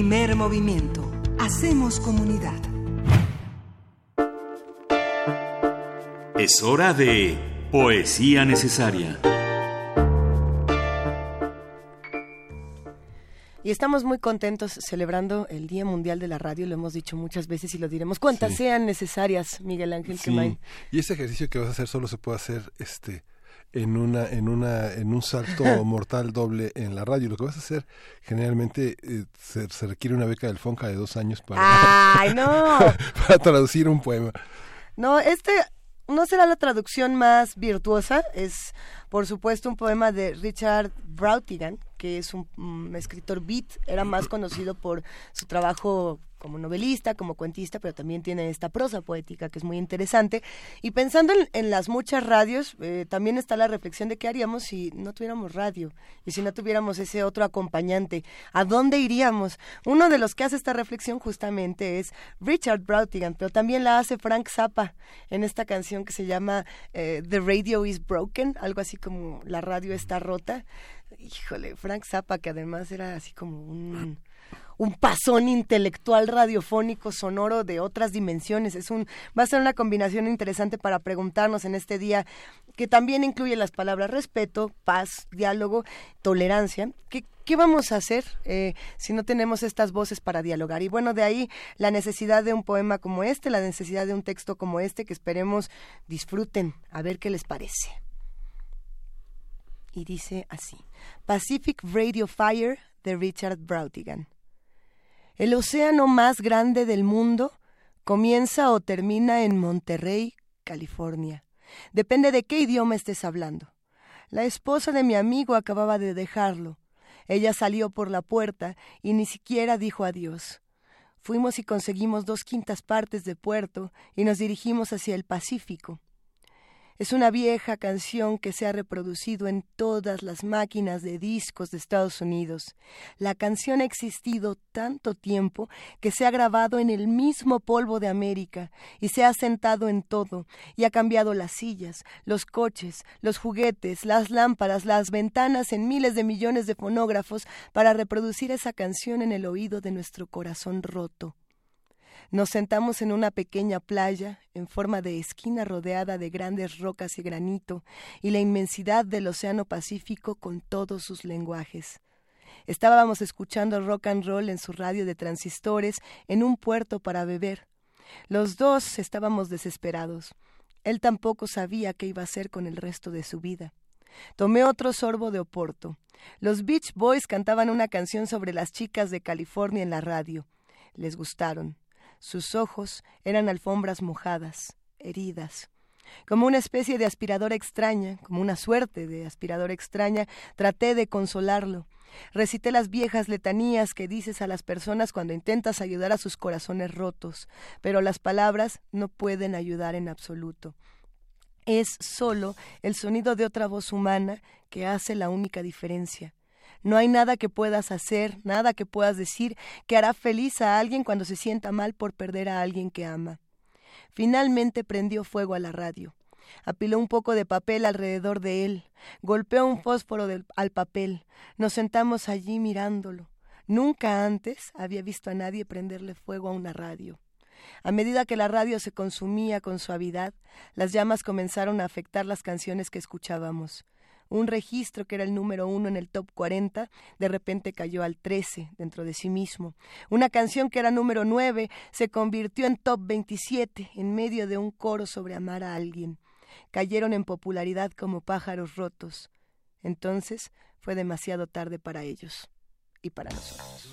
Primer movimiento. Hacemos comunidad. Es hora de poesía necesaria. Y estamos muy contentos celebrando el Día Mundial de la Radio, lo hemos dicho muchas veces y lo diremos cuantas Sí. sean necesarias, Miguel Ángel Sí, Quemain. y ese ejercicio que vas a hacer solo se puede hacer este en una en una en un salto mortal doble en la radio. Lo que vas a hacer generalmente eh, se, se requiere una beca del Fonca de dos años para ¡Ay, no! para traducir un poema. No, este no será la traducción más virtuosa, es por supuesto un poema de Richard Brautigan, que es un mm, escritor beat, era más conocido por su trabajo como novelista, como cuentista, pero también tiene esta prosa poética que es muy interesante. Y pensando en, las muchas radios, eh, también está la reflexión de qué haríamos si no tuviéramos radio y si no tuviéramos ese otro acompañante. ¿A dónde iríamos? Uno de los que hace esta reflexión justamente es Richard Brautigan, pero también la hace Frank Zappa en esta canción que se llama eh, The Radio is Broken, algo así como La radio está rota. Híjole, Frank Zappa, que además era así como un un pasón intelectual radiofónico sonoro de otras dimensiones. Es un va a ser una combinación interesante para preguntarnos en este día que también incluye las palabras respeto, paz, diálogo, tolerancia. ¿Qué, qué vamos a hacer eh, si no tenemos estas voces para dialogar? Y bueno, de ahí la necesidad de un poema como este, la necesidad de un texto como este que esperemos disfruten, a ver qué les parece. Y dice así, Pacific Radio Fire de Richard Brautigan. El océano más grande del mundo comienza o termina en Monterrey, California. Depende de qué idioma estés hablando. La esposa de mi amigo acababa de dejarlo. Ella salió por la puerta y ni siquiera dijo adiós. Fuimos y conseguimos dos quintas partes de puerto y nos dirigimos hacia el Pacífico. Es una vieja canción que se ha reproducido en todas las máquinas de discos de Estados Unidos. La canción ha existido tanto tiempo que se ha grabado en el mismo polvo de América y se ha sentado en todo y ha cambiado las sillas, los coches, los juguetes, las lámparas, las ventanas en miles de millones de fonógrafos para reproducir esa canción en el oído de nuestro corazón roto. Nos sentamos en una pequeña playa en forma de esquina rodeada de grandes rocas y granito y la inmensidad del Océano Pacífico con todos sus lenguajes. Estábamos escuchando rock and roll en su radio de transistores en un puerto para beber. Los dos estábamos desesperados. Él tampoco sabía qué iba a hacer con el resto de su vida. Tomé otro sorbo de oporto. Los Beach Boys cantaban una canción sobre las chicas de California en la radio. Les gustaron. Sus ojos eran alfombras mojadas, heridas. Como una especie de aspiradora extraña, como una suerte de aspiradora extraña, traté de consolarlo. Recité las viejas letanías que dices a las personas cuando intentas ayudar a sus corazones rotos, pero las palabras no pueden ayudar en absoluto. Es solo el sonido de otra voz humana que hace la única diferencia. No hay nada que puedas hacer, nada que puedas decir que hará feliz a alguien cuando se sienta mal por perder a alguien que ama. Finalmente prendió fuego a la radio. Apiló un poco de papel alrededor de él, golpeó un fósforo al papel. Nos sentamos allí mirándolo. Nunca antes había visto a nadie prenderle fuego a una radio. A medida que la radio se consumía con suavidad, las llamas comenzaron a afectar las canciones que escuchábamos. Un registro que era el número uno en el top 40, de repente cayó al 13 dentro de sí mismo. Una canción que era número 9 se convirtió en top 27 en medio de un coro sobre amar a alguien. Cayeron en popularidad como pájaros rotos. Entonces fue demasiado tarde para ellos y para nosotros.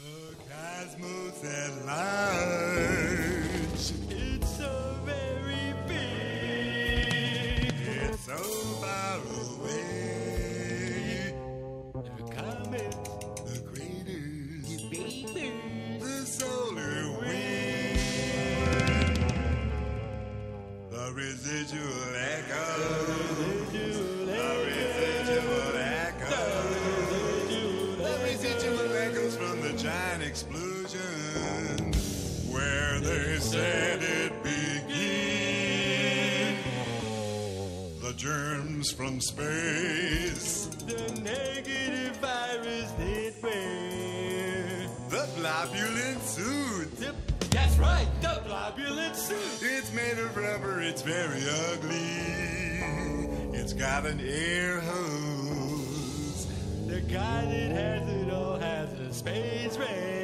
From space, the negative virus that wear, the globulin suit. Yep, that's right, the globulin suit. It's made of rubber, it's very ugly. It's got an air hose. The guy that has it all has a space range.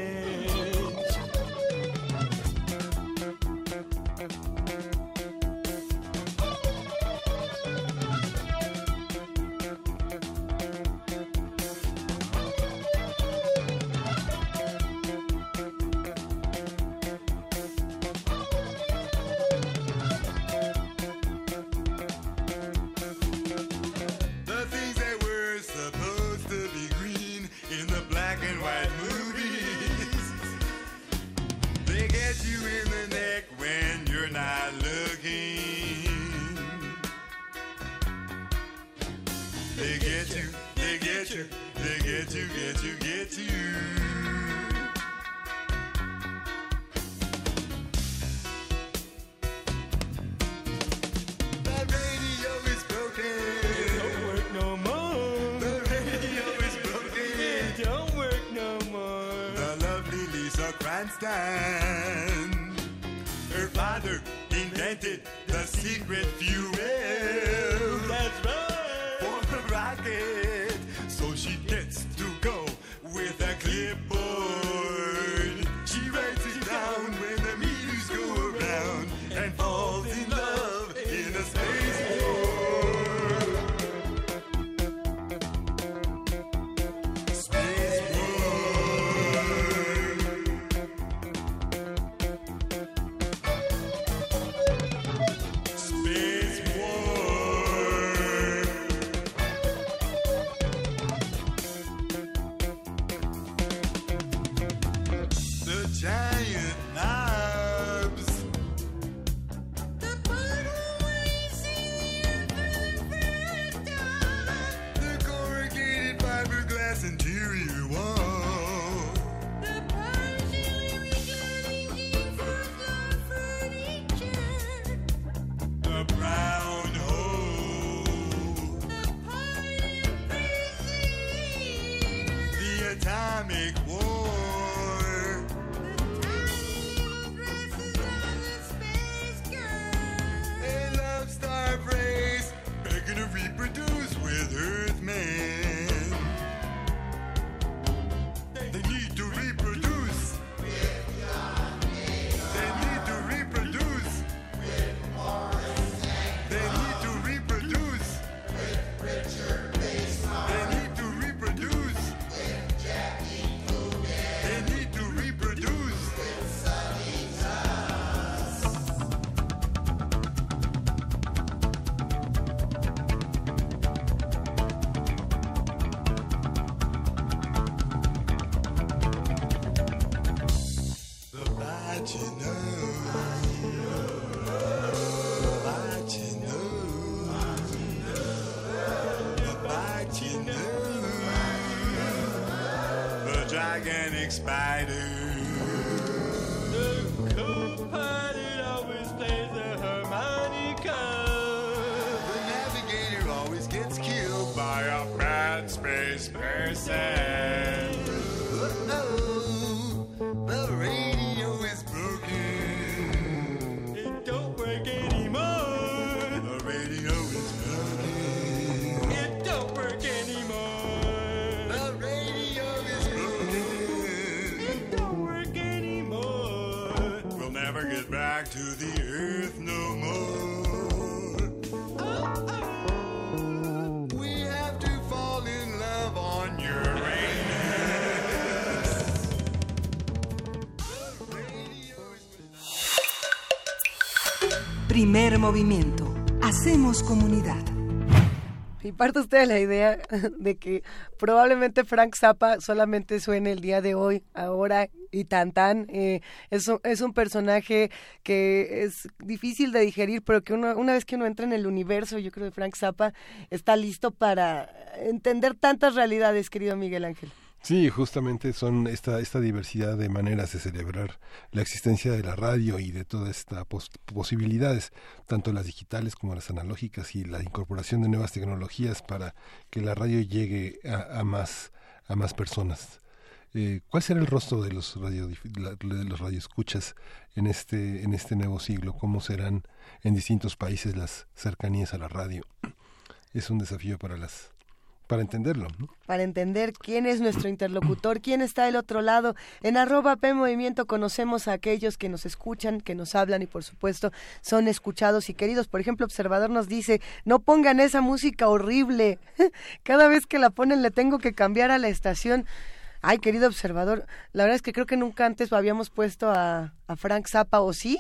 Spider. Primer movimiento. Hacemos comunidad. Y parte usted de la idea de que probablemente Frank Zappa solamente suene el día de hoy, ahora y tan tan. Eh, es, un, es un personaje que es difícil de digerir, pero que uno, una vez que uno entra en el universo, yo creo que Frank Zappa está listo para entender tantas realidades, querido Miguel Ángel. Sí, justamente son esta, esta diversidad de maneras de celebrar la existencia de la radio y de todas estas pos- posibilidades, tanto las digitales como las analógicas y la incorporación de nuevas tecnologías para que la radio llegue a, a más, a más personas. Eh, ¿Cuál será el rostro de los radio, de los radioescuchas en este en este nuevo siglo? ¿Cómo serán en distintos países las cercanías a la radio? Es un desafío para las para entenderlo. ¿no? para entender quién es nuestro interlocutor, quién está del otro lado. En arroba P Movimiento conocemos a aquellos que nos escuchan, que nos hablan y por supuesto son escuchados y queridos. Por ejemplo, Observador nos dice, no pongan esa música horrible. Cada vez que la ponen le tengo que cambiar a la estación. Ay, querido observador, la verdad es que creo que nunca antes habíamos puesto a, a Frank Zappa, ¿o sí?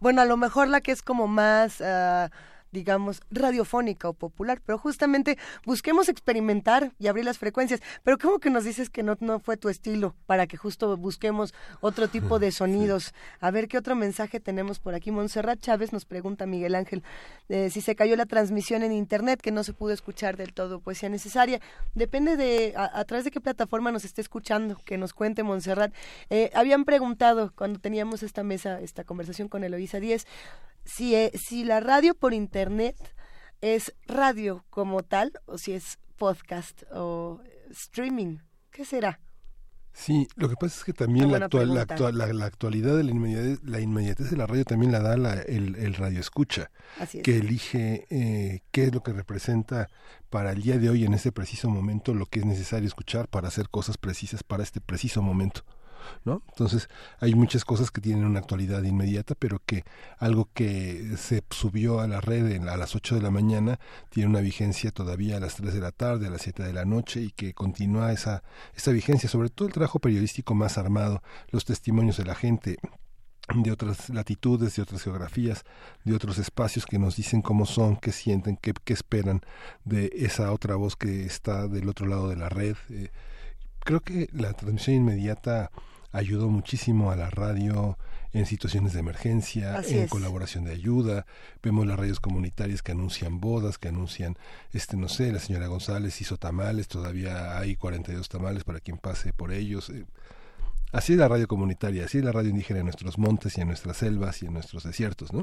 Bueno, a lo mejor la que es como más... ah, digamos, radiofónica o popular, pero justamente busquemos experimentar y abrir las frecuencias. Pero ¿cómo que nos dices que no, no fue tu estilo para que justo busquemos otro tipo de sonidos? A ver, ¿qué otro mensaje tenemos por aquí? Montserrat Chávez nos pregunta, Miguel Ángel, eh, si se cayó la transmisión en Internet, que no se pudo escuchar del todo poesía necesaria. Depende de a, a través de qué plataforma nos esté escuchando, que nos cuente Montserrat. Eh, habían preguntado cuando teníamos esta mesa, esta conversación con Eloisa Díez, si, eh, si la radio por internet es radio como tal o si es podcast o streaming. ¿Qué será? Sí, lo que pasa es que también la, actual, la, pregunta. actual- la, la actualidad de la inmediatez, la inmediatez de la radio también la da la- el, el radio escucha, Así es. que elige eh, qué es lo que representa para el día de hoy en este preciso momento lo que es necesario escuchar para hacer cosas precisas para este preciso momento. ¿No? Entonces, hay muchas cosas que tienen una actualidad inmediata, pero que algo que se subió a la red en- a las 8 de la mañana tiene una vigencia todavía a las 3 de la tarde, a las 7 de la noche y que continúa esa, esa vigencia, sobre todo el trabajo periodístico más armado, los testimonios de la gente, de otras latitudes, de otras geografías, de otros espacios que nos dicen cómo son, qué sienten, qué, qué esperan de esa otra voz que está del otro lado de la red. Eh, creo que la transmisión inmediata ayudó muchísimo a la radio en situaciones de emergencia, Así en es. colaboración de ayuda. Vemos las radios comunitarias que anuncian bodas, que anuncian, este no sé, la señora González hizo tamales, todavía hay 42 tamales para quien pase por ellos. Eh, Así es la radio comunitaria, así es la radio indígena en nuestros montes y en nuestras selvas y en nuestros desiertos, ¿no?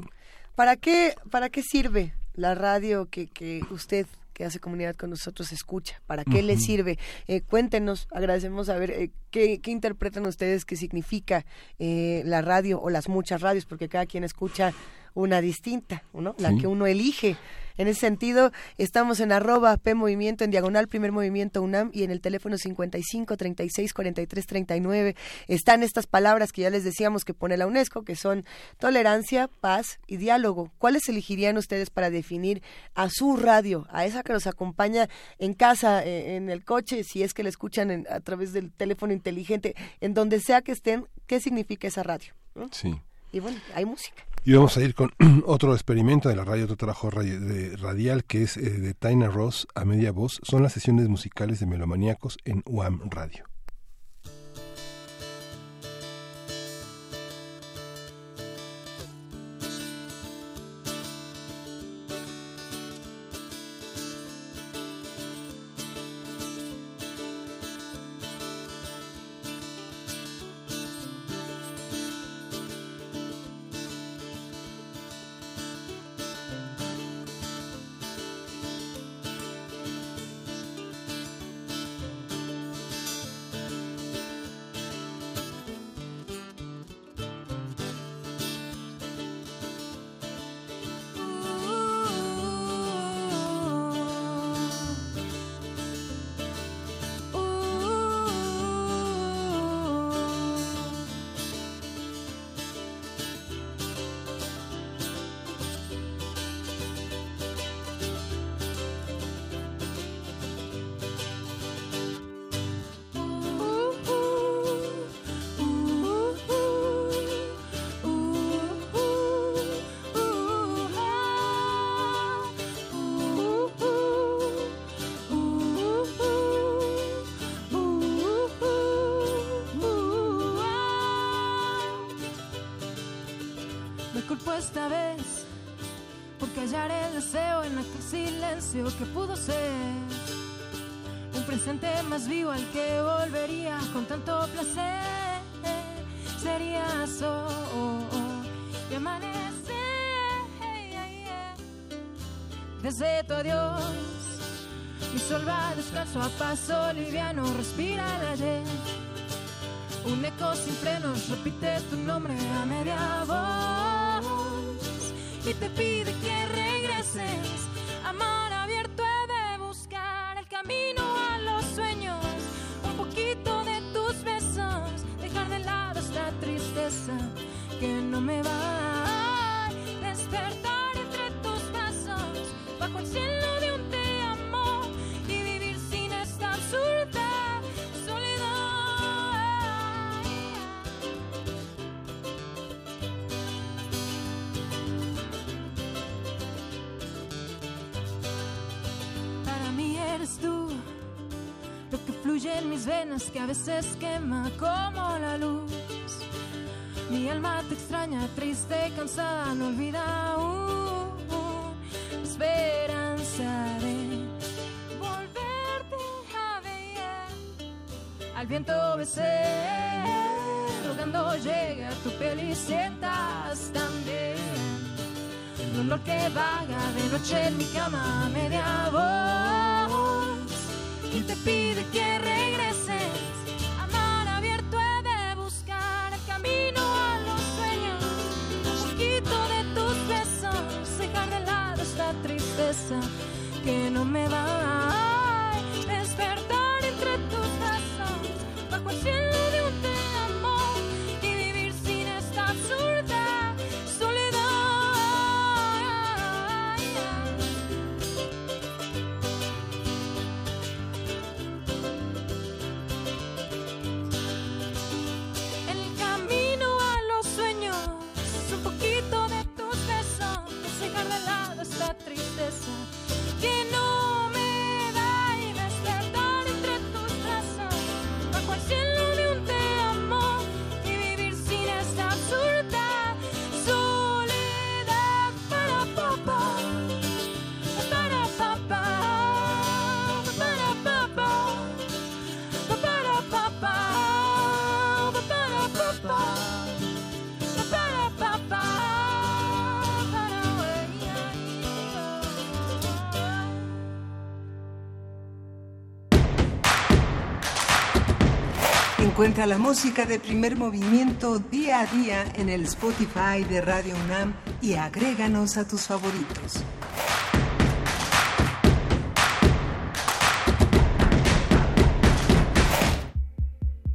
¿Para qué, para qué sirve la radio que, que usted que hace comunidad con nosotros escucha? ¿Para qué le sirve? Eh, cuéntenos, agradecemos a ver eh, qué, qué interpretan ustedes qué significa eh, la radio o las muchas radios, porque cada quien escucha una distinta, ¿no? La Sí. que uno elige. En ese sentido, estamos en arroba P Movimiento, en diagonal Primer Movimiento UNAM y en el teléfono 55 36 43 39 están estas palabras que ya les decíamos que pone la UNESCO, que son tolerancia, paz y diálogo. ¿Cuáles elegirían ustedes para definir a su radio, a esa que los acompaña en casa, eh, en el coche, si es que la escuchan en- a través del teléfono inteligente, en donde sea que estén, qué significa esa radio? ¿no? Sí. Y bueno, hay música. Y vamos a ir con otro experimento de la radio, otro trabajo radial que es eh, de Taina Ross a media voz. Son las sesiones musicales de Melomaníacos en UAM Radio. Voz y lo que fluye en mis venas que a veces quema como la luz. Mi alma te extraña, triste, cansada, no olvida la esperanza de volverte a ver. Al viento besé, rogando llegue a tu piel sientas también el que vaga de noche en mi cama media voz y te pide que regreses. Amar abierto he de buscar camino a los sueños, un poquito de tus besos, dejar de lado esta tristeza que no me va a Encuentra la música de primer movimiento día a día en el Spotify de Radio UNAM y agréganos a tus favoritos.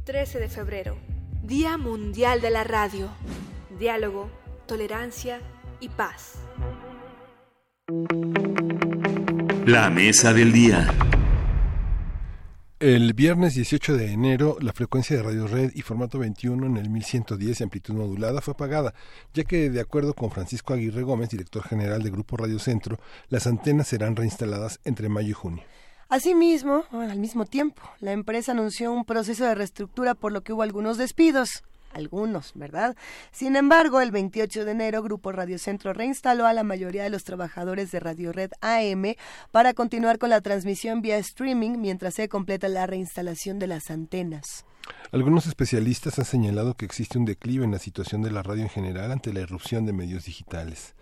Para 13 de febrero, Día Mundial de la Radio. Diálogo, tolerancia y paz. La mesa del día. El viernes 18 de enero, la frecuencia de Radio Red y formato 21 en el 1110 de amplitud modulada fue apagada, ya que, de acuerdo con Francisco Aguirre Gómez, director general de Grupo Radio Centro, las antenas serán reinstaladas entre mayo y junio. Asimismo, al mismo tiempo, la empresa anunció un proceso de reestructura por lo que hubo algunos despidos. Algunos, ¿verdad? Sin embargo, el 28 de enero, Grupo Radio Centro reinstaló a la mayoría de los trabajadores de Radio Red AM para continuar con la transmisión vía streaming mientras se completa la reinstalación de las antenas. Algunos especialistas han señalado que existe un declive en la situación de la radio en general ante la irrupción de medios digitales.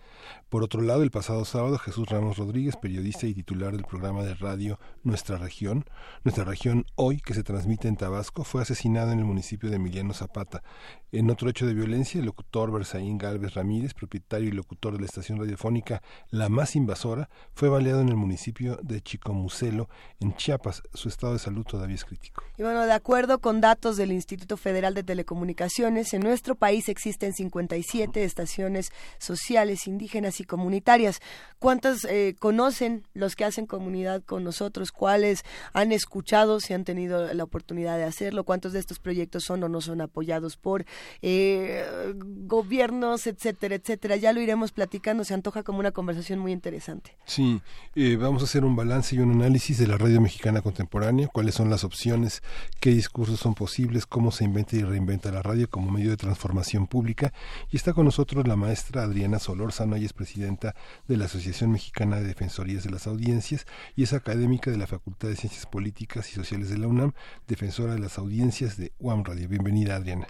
Por otro lado, el pasado sábado, Jesús Ramos Rodríguez, periodista y titular del programa de radio Nuestra Región, Nuestra Región Hoy, que se transmite en Tabasco, fue asesinado en el municipio de Emiliano Zapata. En otro hecho de violencia, el locutor Berzaín Galvez Ramírez, propietario y locutor de la estación radiofónica La Más Invasora, fue baleado en el municipio de Chicomucelo, en Chiapas. Su estado de salud todavía es crítico. Y bueno, de acuerdo con datos del Instituto Federal de Telecomunicaciones, en nuestro país existen 57 estaciones sociales, indígenas y comunitarias. ¿Cuántas eh, conocen los que hacen comunidad con nosotros? ¿Cuáles han escuchado, si han tenido la oportunidad de hacerlo? ¿Cuántos de estos proyectos son o no son apoyados por eh, gobiernos, etcétera, etcétera? Ya lo iremos platicando. Se antoja como una conversación muy interesante. Sí, eh, vamos a hacer un balance y un análisis de la radio mexicana contemporánea, cuáles son las opciones, qué discursos son posibles, cómo se inventa y reinventa la radio como medio de transformación pública. Y está con nosotros la maestra Adriana Solórzano, ella es presidenta de la Asociación Mexicana de Defensorías de las Audiencias y es académica de la Facultad de Ciencias Políticas y Sociales de la UNAM, defensora de las audiencias de UAM Radio. Bienvenida, Adriana.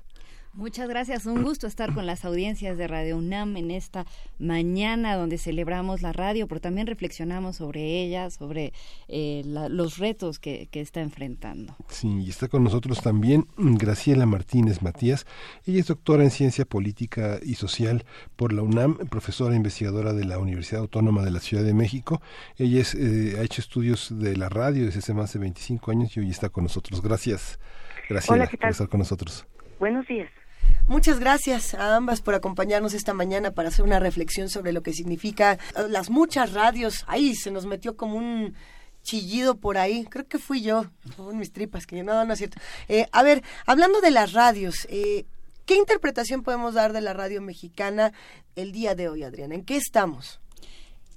Muchas gracias, un gusto estar con las audiencias de Radio UNAM en esta mañana donde celebramos la radio, pero también reflexionamos sobre ella, sobre eh, la- los retos que, que está enfrentando. Sí, y está con nosotros también Graciela Martínez Matías. Ella es doctora en Ciencia Política y Social por la UNAM, profesora e investigadora de la Universidad Autónoma de la Ciudad de México. Ella es, eh, ha hecho estudios de la radio desde hace más de 25 años y hoy está con nosotros. Gracias, Graciela, Hola, ¿qué tal? por estar con nosotros. Buenos días. Muchas gracias a ambas por acompañarnos esta mañana para hacer una reflexión sobre lo que significa eh, las muchas radios. Ahí se nos metió como un chillido por ahí. Creo que fui yo, mis tripas, que no, no es cierto. Eh, a ver, hablando de las radios, eh, ¿qué interpretación podemos dar de la radio mexicana el día de hoy, Adriana? ¿En qué estamos?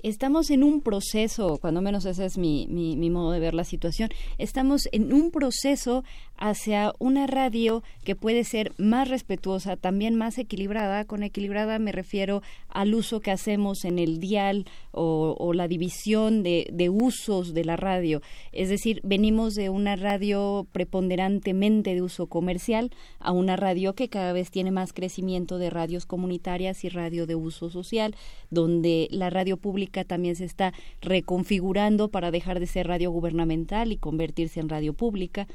Estamos en un proceso, cuando menos ese es mi, mi modo de ver la situación, estamos en un proceso hacia una radio que puede ser más respetuosa, también más equilibrada. Con equilibrada me refiero al uso que hacemos en el dial o, la división de, de usos de la radio. Es decir, venimos de una radio preponderantemente de uso comercial a una radio que cada vez tiene más crecimiento de radios comunitarias y radio de uso social, donde la radio pública también se está reconfigurando para dejar de ser radio gubernamental y convertirse en radio pública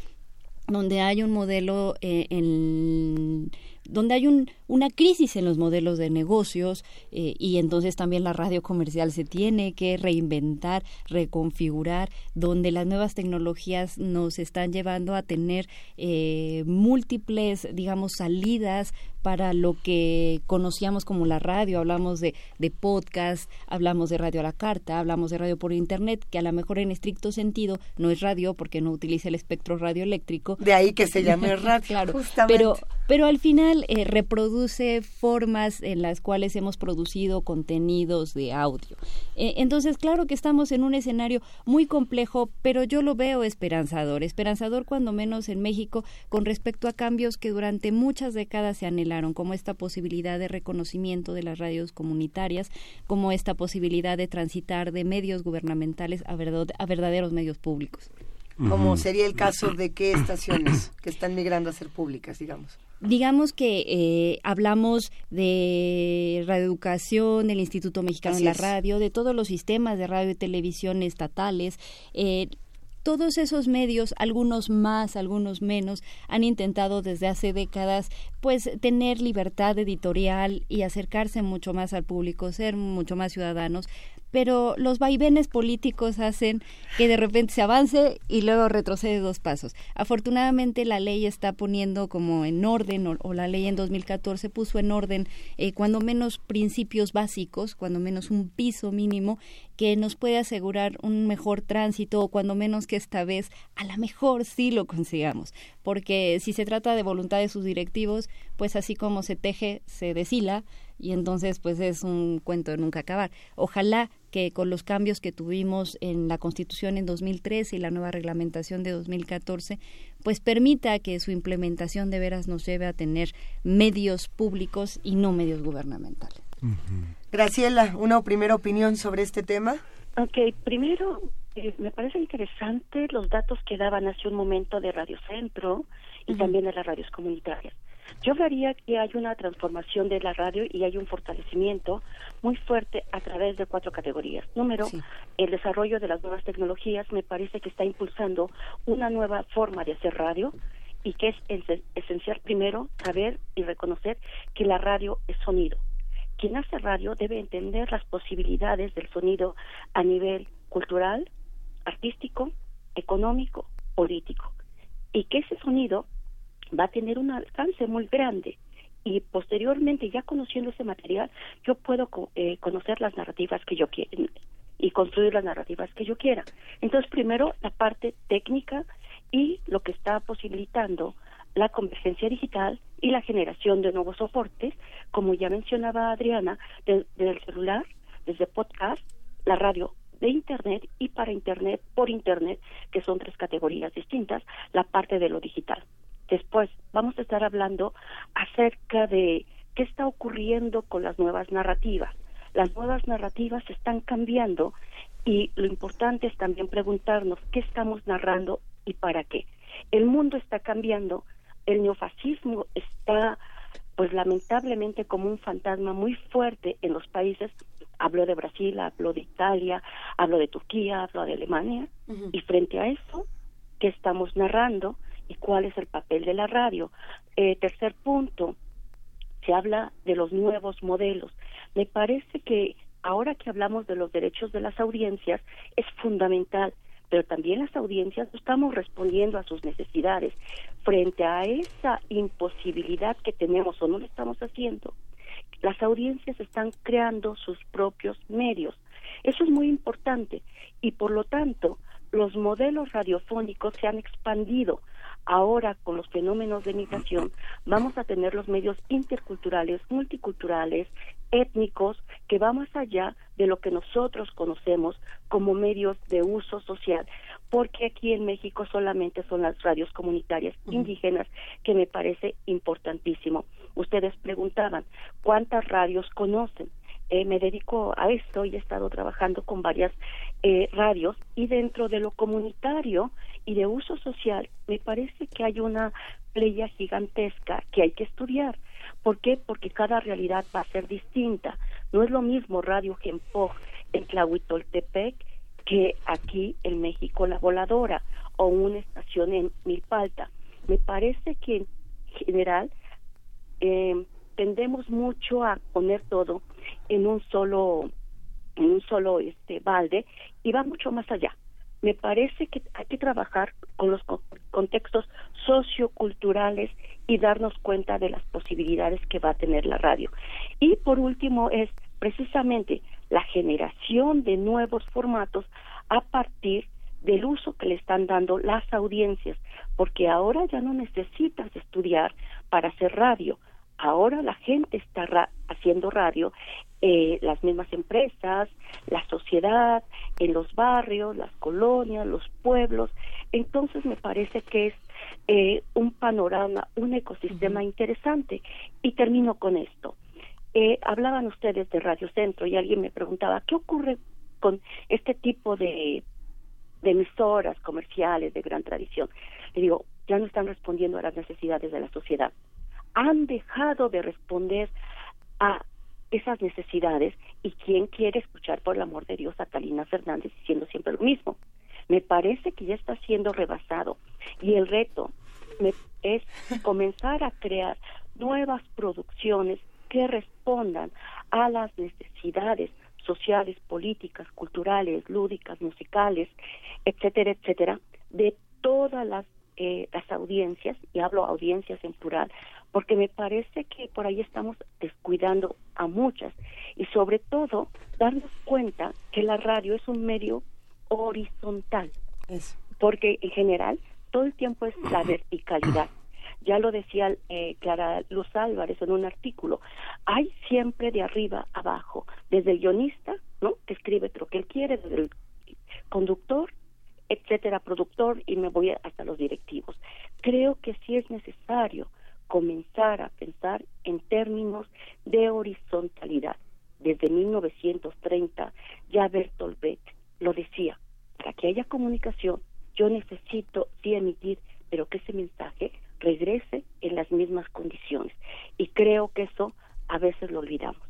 donde hay un modelo eh, en donde hay un, una crisis en los modelos de negocios eh, y entonces también la radio comercial se tiene que reinventar, reconfigurar, donde las nuevas tecnologías nos están llevando a tener eh, múltiples, digamos, salidas para lo que conocíamos como la radio. Hablamos de, de podcast, hablamos de radio a la carta, hablamos de radio por internet, que a lo mejor en estricto sentido no es radio porque no utiliza el espectro radioeléctrico. De ahí que se llame radio, claro, justamente. pero pero al final eh, reproduce formas en las cuales hemos producido contenidos de audio. Eh, entonces, claro que estamos en un escenario muy complejo, pero yo lo veo esperanzador, esperanzador cuando menos en México con respecto a cambios que durante muchas décadas se anhelaron, como esta posibilidad de reconocimiento de las radios comunitarias, como esta posibilidad de transitar de medios gubernamentales a, verdad- a verdaderos medios públicos. Como sería el caso de qué estaciones que están migrando a ser públicas, digamos. digamos que eh, hablamos de radioeducación, del Instituto Mexicano Así de la es. Radio, de todos los sistemas de radio y televisión estatales. eh, todos esos medios, algunos más, algunos menos, han intentado desde hace décadas pues tener libertad editorial y acercarse mucho más al público, ser mucho más ciudadanos, pero los vaivenes políticos hacen que de repente se avance y luego retrocede dos pasos. Afortunadamente la ley está poniendo como en orden, o, o la ley en 2014 puso en orden eh, cuando menos principios básicos, cuando menos un piso mínimo que nos puede asegurar un mejor tránsito o cuando menos que esta vez a lo mejor sí lo consigamos. Porque si se trata de voluntad de sus directivos, pues así como se teje, se deshila y entonces pues es un cuento de nunca acabar. Ojalá que con los cambios que tuvimos en la Constitución en 2013 y la nueva reglamentación de 2014, pues permita que su implementación de veras nos lleve a tener medios públicos y no medios gubernamentales. Graciela, una primera opinión sobre este tema. Ok, primero, eh, me parece interesante los datos que daban hace un momento de Radio Centro y también de las radios comunitarias. Yo hablaría que hay una transformación de la radio y hay un fortalecimiento muy fuerte a través de cuatro categorías. Número, el desarrollo de las nuevas tecnologías me parece que está impulsando una nueva forma de hacer radio y que es es- esencial primero saber y reconocer que la radio es sonido. Quien hace radio debe entender las posibilidades del sonido a nivel cultural, artístico, económico, político. Y que ese sonido va a tener un alcance muy grande. Y posteriormente, ya conociendo ese material, yo puedo eh, conocer las narrativas que yo quiera y construir las narrativas que yo quiera. Entonces, primero, la parte técnica y lo que está posibilitando la convergencia digital y la generación de nuevos soportes, como ya mencionaba Adriana, de- desde el celular, desde podcast, la radio de Internet y para Internet, por Internet, que son tres categorías distintas, la parte de lo digital. Después vamos a estar hablando acerca de qué está ocurriendo con las nuevas narrativas. Las nuevas narrativas están cambiando y lo importante es también preguntarnos qué estamos narrando y para qué. El mundo está cambiando, el neofascismo está pues lamentablemente como un fantasma muy fuerte en los países. Hablo de Brasil, hablo de Italia, hablo de Turquía, hablo de Alemania. Y frente a eso, ¿qué estamos narrando y cuál es el papel de la radio? Eh, tercer punto, se habla de los nuevos modelos. Me parece que ahora que hablamos de los derechos de las audiencias, es fundamental pero también las audiencias estamos respondiendo a sus necesidades. Frente a esa imposibilidad que tenemos o no lo estamos haciendo, las audiencias están creando sus propios medios. Eso es muy importante y por lo tanto los modelos radiofónicos se han expandido. Ahora con los fenómenos de migración vamos a tener los medios interculturales, multiculturales, étnicos, que va más allá de lo que nosotros conocemos como medios de uso social, porque aquí en México solamente son las radios comunitarias indígenas, que me parece importantísimo. Ustedes preguntaban, ¿cuántas radios conocen? Eh, me dedico a esto y he estado trabajando con varias eh, radios y dentro de lo comunitario y de uso social me parece que hay una playa gigantesca que hay que estudiar. ¿Por qué? Porque cada realidad va a ser distinta. No es lo mismo Radio Gempoj en Tlahuitoltepec que aquí en México La Voladora o una estación en Milpalta. Me parece que en general eh, tendemos mucho a poner todo en un solo en un solo este balde y va mucho más allá. Me parece que hay que trabajar con los contextos socioculturales y darnos cuenta de las posibilidades que va a tener la radio. Y por último es precisamente la generación de nuevos formatos a partir del uso que le están dando las audiencias, porque ahora ya no necesitas estudiar para hacer radio, ahora la gente está haciendo radio, eh, las mismas empresas, la sociedad, en los barrios, las colonias, los pueblos, entonces me parece que es eh, un panorama, un ecosistema interesante. Y termino con esto. Eh, hablaban ustedes de Radio Centro y alguien me preguntaba, ¿qué ocurre con este tipo de, de emisoras comerciales de gran tradición? Le digo, ya no están respondiendo a las necesidades de la sociedad. Han dejado de responder a esas necesidades y quién quiere escuchar por el amor de Dios a Talina Fernández diciendo siempre lo mismo. Me parece que ya está siendo rebasado y el reto es comenzar a crear nuevas producciones que respondan a las necesidades sociales, políticas, culturales, lúdicas, musicales, etcétera, etcétera, de todas las, eh, las audiencias, y hablo audiencias en plural, porque me parece que por ahí estamos descuidando a muchas y sobre todo darnos cuenta que la radio es un medio horizontal, porque en general todo el tiempo es la verticalidad. Ya lo decía eh, Clara Luz Álvarez en un artículo. Hay siempre de arriba abajo, desde el guionista, ¿no? Que escribe lo que él quiere, desde el conductor, etcétera, productor, y me voy hasta los directivos. Creo que sí es necesario comenzar a pensar en términos de horizontalidad. Desde 1930, ya Bertolt Brecht lo decía, para que haya comunicación, yo necesito sí emitir, pero que ese mensaje regrese en las mismas condiciones. Y creo que eso a veces lo olvidamos.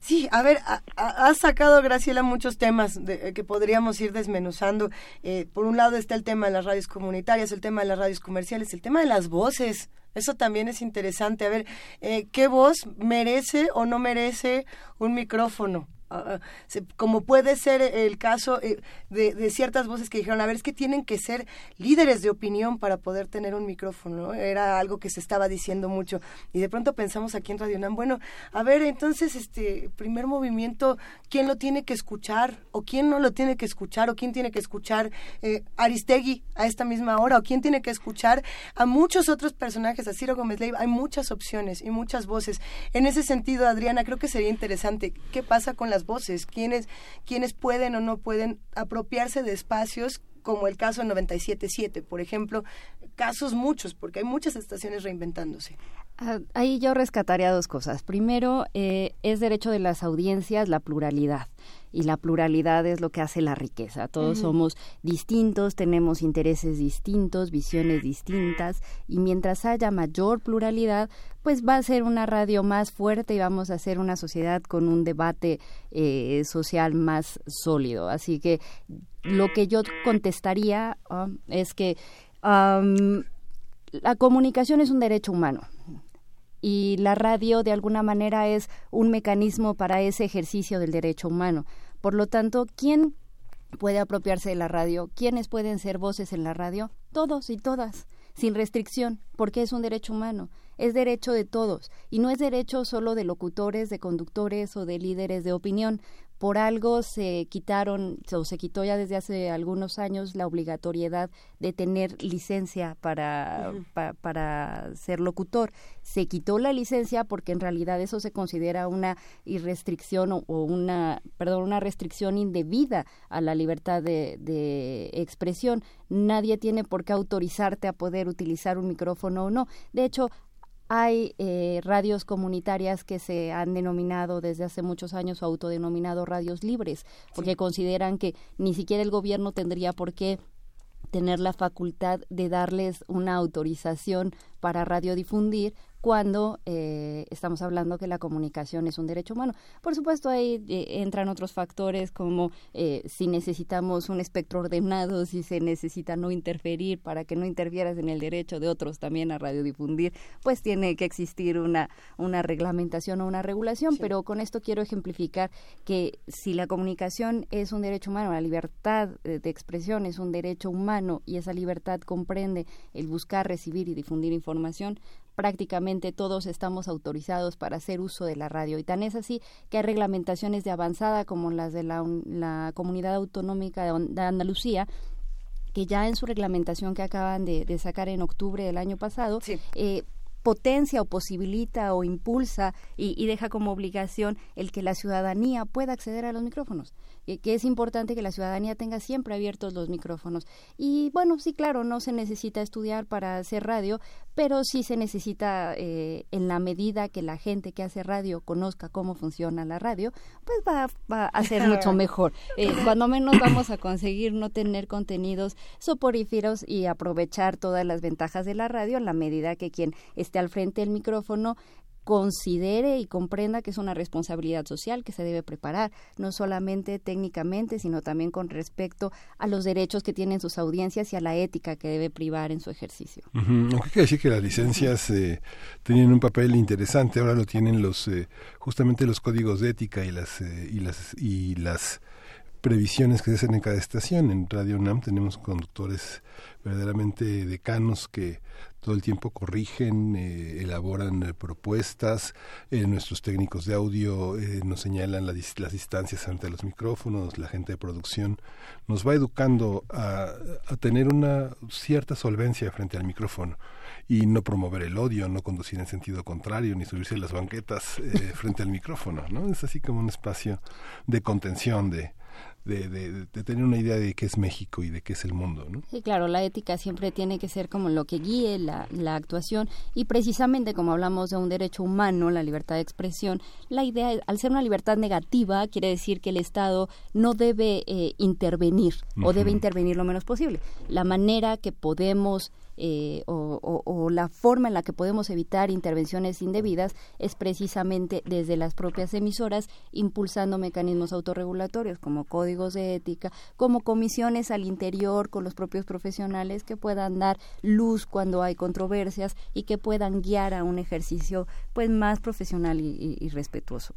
Sí, a ver, has sacado, Graciela, muchos temas de, que podríamos ir desmenuzando. Eh, por un lado está el tema de las radios comunitarias, el tema de las radios comerciales, el tema de las voces. Eso también es interesante. A ver, eh, ¿qué voz merece o no merece un micrófono? Ah, ah, como puede ser el caso eh, de, ciertas voces que dijeron, a ver, es que tienen que ser líderes de opinión para poder tener un micrófono, era algo que se estaba diciendo mucho, y de pronto pensamos aquí en Radio Nam, bueno, a ver, entonces, este primer movimiento, ¿quién lo tiene que escuchar? ¿O quién no lo tiene que escuchar? ¿O quién tiene que escuchar eh, Aristegui a esta misma hora? ¿O quién tiene que escuchar a muchos otros personajes, a Ciro Gómez Leiva? Hay muchas opciones y muchas voces. En ese sentido, Adriana, creo que sería interesante, ¿qué pasa con las voces, quiénes, quiénes pueden o no pueden apropiarse de espacios como el caso 97.7, por ejemplo, casos muchos, porque hay muchas estaciones reinventándose. Ah, ahí yo rescataría dos cosas. Primero, eh, es derecho de las audiencias la pluralidad. Y la pluralidad es lo que hace la riqueza. Todos somos distintos, tenemos intereses distintos, visiones distintas y mientras haya mayor pluralidad, pues va a ser una radio más fuerte y vamos a ser una sociedad con un debate eh, social más sólido. Así que lo que yo contestaría ah, es que am, la comunicación es un derecho humano y la radio de alguna manera es un mecanismo para ese ejercicio del derecho humano. Por lo tanto, ¿quién puede apropiarse de la radio? ¿Quiénes pueden ser voces en la radio? Todos y todas, sin restricción, porque es un derecho humano, es derecho de todos y no es derecho solo de locutores, de conductores o de líderes de opinión. Por algo se quitaron o se quitó ya desde hace algunos años la obligatoriedad de tener licencia para, pa- para ser locutor. Se quitó la licencia porque en realidad eso se considera una irrestricción o, o una, perdón, una restricción indebida a la libertad de, de expresión. Nadie tiene por qué autorizarte a poder utilizar un micrófono o no. De hecho, hay eh, radios comunitarias que se han denominado desde hace muchos años o autodenominado radios libres, porque consideran que ni siquiera el gobierno tendría por qué tener la facultad de darles una autorización para radiodifundir cuando eh, estamos hablando que la comunicación es un derecho humano. Por supuesto, ahí eh, entran otros factores como eh, si necesitamos un espectro ordenado, si se necesita no interferir para que no interfieras en el derecho de otros también a radiodifundir, pues tiene que existir una, una reglamentación o una regulación. Pero con esto quiero ejemplificar que si la comunicación es un derecho humano, la libertad eh, de expresión es un derecho humano y esa libertad comprende el buscar, recibir y difundir información, prácticamente todos estamos autorizados para hacer uso de la radio. Y tan es así que hay reglamentaciones de avanzada como las de la, la Comunidad Autonómica de, Andalucía que ya en su reglamentación que acaban de, de sacar en octubre del año pasado, eh, potencia o posibilita o impulsa y, y deja como obligación el que la ciudadanía pueda acceder a los micrófonos, que, que es importante que la ciudadanía tenga siempre abiertos los micrófonos. Y bueno, sí, claro, no se necesita estudiar para hacer radio, pero sí se necesita, eh, en la medida que la gente que hace radio conozca cómo funciona la radio, pues va, va a ser mucho mejor. Eh, cuando menos vamos a conseguir no tener contenidos soporíferos y aprovechar todas las ventajas de la radio en la medida que quien al frente del micrófono considere y comprenda que es una responsabilidad social que se debe preparar, no solamente técnicamente, sino también con respecto a los derechos que tienen sus audiencias y a la ética que debe privar en su ejercicio. Ujú, Aunque hay que decir que las licencias eh, tenían un papel interesante, ahora lo tienen los eh, justamente los códigos de ética y las eh, y las y las previsiones que se hacen en cada estación. En Radio UNAM tenemos conductores verdaderamente decanos que todo el tiempo corrigen, eh, elaboran eh, propuestas, eh, nuestros técnicos de audio eh, nos señalan las distancias ante los micrófonos, la gente de producción nos va educando a, a tener una cierta solvencia frente al micrófono y no promover el odio, no conducir en sentido contrario, ni subirse a las banquetas eh, frente al micrófono, ¿no? Es así como un espacio de contención, de, de, de- de tener una idea de qué es México y de qué es el mundo, ¿no? Sí, claro, la ética siempre tiene que ser como lo que guíe la, la actuación y precisamente como hablamos de un derecho humano, la libertad de expresión, la idea, es- al ser una libertad negativa, quiere decir que el Estado no debe eh, intervenir o debe intervenir lo menos posible. La manera que podemos eh, o, o- o la forma en la que podemos evitar intervenciones indebidas es precisamente desde las propias emisoras impulsando mecanismos autorregulatorios como códigos de ética, como comisiones al interior con los propios profesionales que puedan dar luz cuando hay controversias y que puedan guiar a un ejercicio pues más profesional y, y- y respetuoso.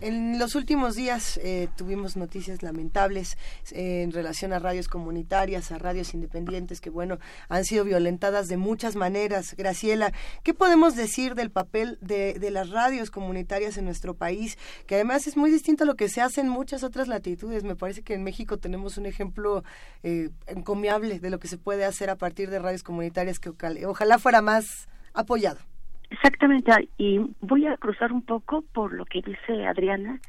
En los últimos días eh, tuvimos noticias lamentables eh, en relación a radios comunitarias, a radios independientes que, bueno, han sido violentadas de muchas maneras. Graciela, ¿qué podemos decir del papel de, de las radios comunitarias en nuestro país? Que además es muy distinto a lo que se hace en muchas otras latitudes. Me parece que en México tenemos un ejemplo eh, encomiable de lo que se puede hacer a partir de radios comunitarias que ojalá fuera más apoyado. Exactamente, y voy a cruzar un poco por lo que dice Adriana,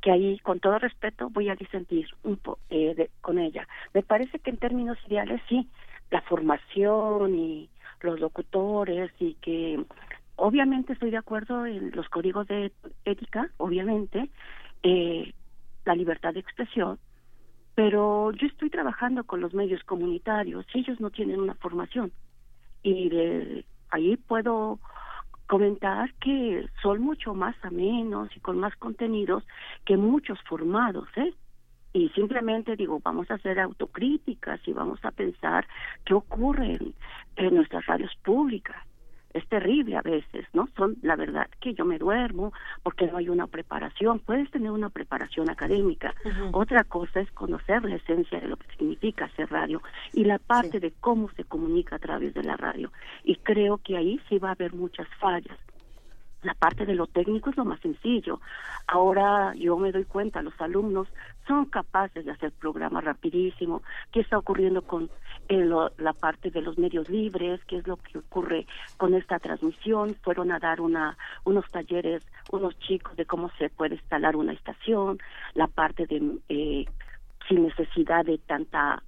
que ahí, con todo respeto, voy a disentir un po eh, de- con ella. Me parece que en términos ideales, sí, la formación y los locutores y que obviamente estoy de acuerdo en los códigos de ética, obviamente, eh, la libertad de expresión, pero yo estoy trabajando con los medios comunitarios ellos no tienen una formación. Y de ahí puedo comentar que son mucho más amenos y con más contenidos que muchos formados, ¿eh? Y simplemente digo, vamos a hacer autocríticas y vamos a pensar qué ocurre en, en nuestras radios públicas es terrible a veces, ¿no? Son la verdad que yo me duermo porque no hay una preparación. Puedes tener una preparación académica. Otra cosa es conocer la esencia de lo que significa hacer radio y la parte de cómo se comunica a través de la radio. Y creo que ahí sí va a haber muchas fallas. La parte de lo técnico es lo más sencillo. Ahora yo me doy cuenta, los alumnos son capaces de hacer programas rapidísimo. ¿Qué está ocurriendo con eh, la parte de los medios libres? ¿Qué es lo que ocurre con esta transmisión? Fueron a dar una, unos talleres, unos chicos de cómo se puede instalar una estación, la parte de eh, sin necesidad de tanta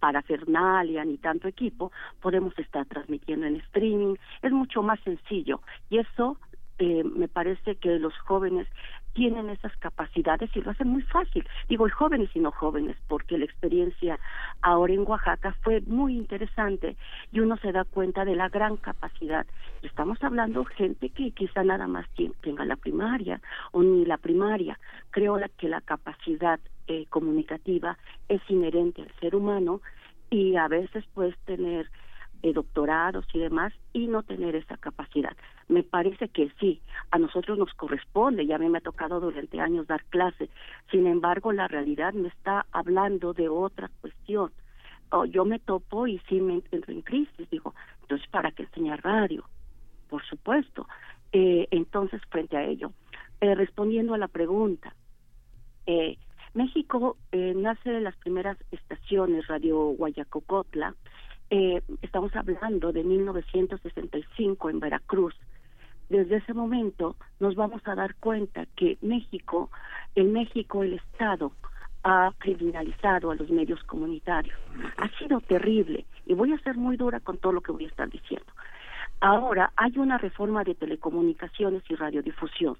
parafernalia ni tanto equipo, podemos estar transmitiendo en streaming. Es mucho más sencillo y eso eh, me parece que los jóvenes tienen esas capacidades y lo hacen muy fácil. Digo, y jóvenes y no jóvenes, porque la experiencia ahora en Oaxaca fue muy interesante y uno se da cuenta de la gran capacidad. Estamos hablando gente que quizá nada más tenga la primaria o ni la primaria. Creo que la capacidad eh, comunicativa es inherente al ser humano y a veces puedes tener eh, doctorados y demás y no tener esa capacidad. Me parece que sí, a nosotros nos corresponde, y a mí me ha tocado durante años dar clase, sin embargo la realidad me está hablando de otra cuestión. Oh, yo me topo y sí me entro en crisis, digo, entonces ¿para qué enseñar radio? Por supuesto. Eh, entonces, frente a ello, eh, respondiendo a la pregunta, eh, México eh, nace de las primeras estaciones Radio Guayacocotla. Eh, estamos hablando de 1965 en Veracruz. Desde ese momento nos vamos a dar cuenta que México, en México el Estado ha criminalizado a los medios comunitarios. Ha sido terrible y voy a ser muy dura con todo lo que voy a estar diciendo. Ahora hay una reforma de telecomunicaciones y radiodifusión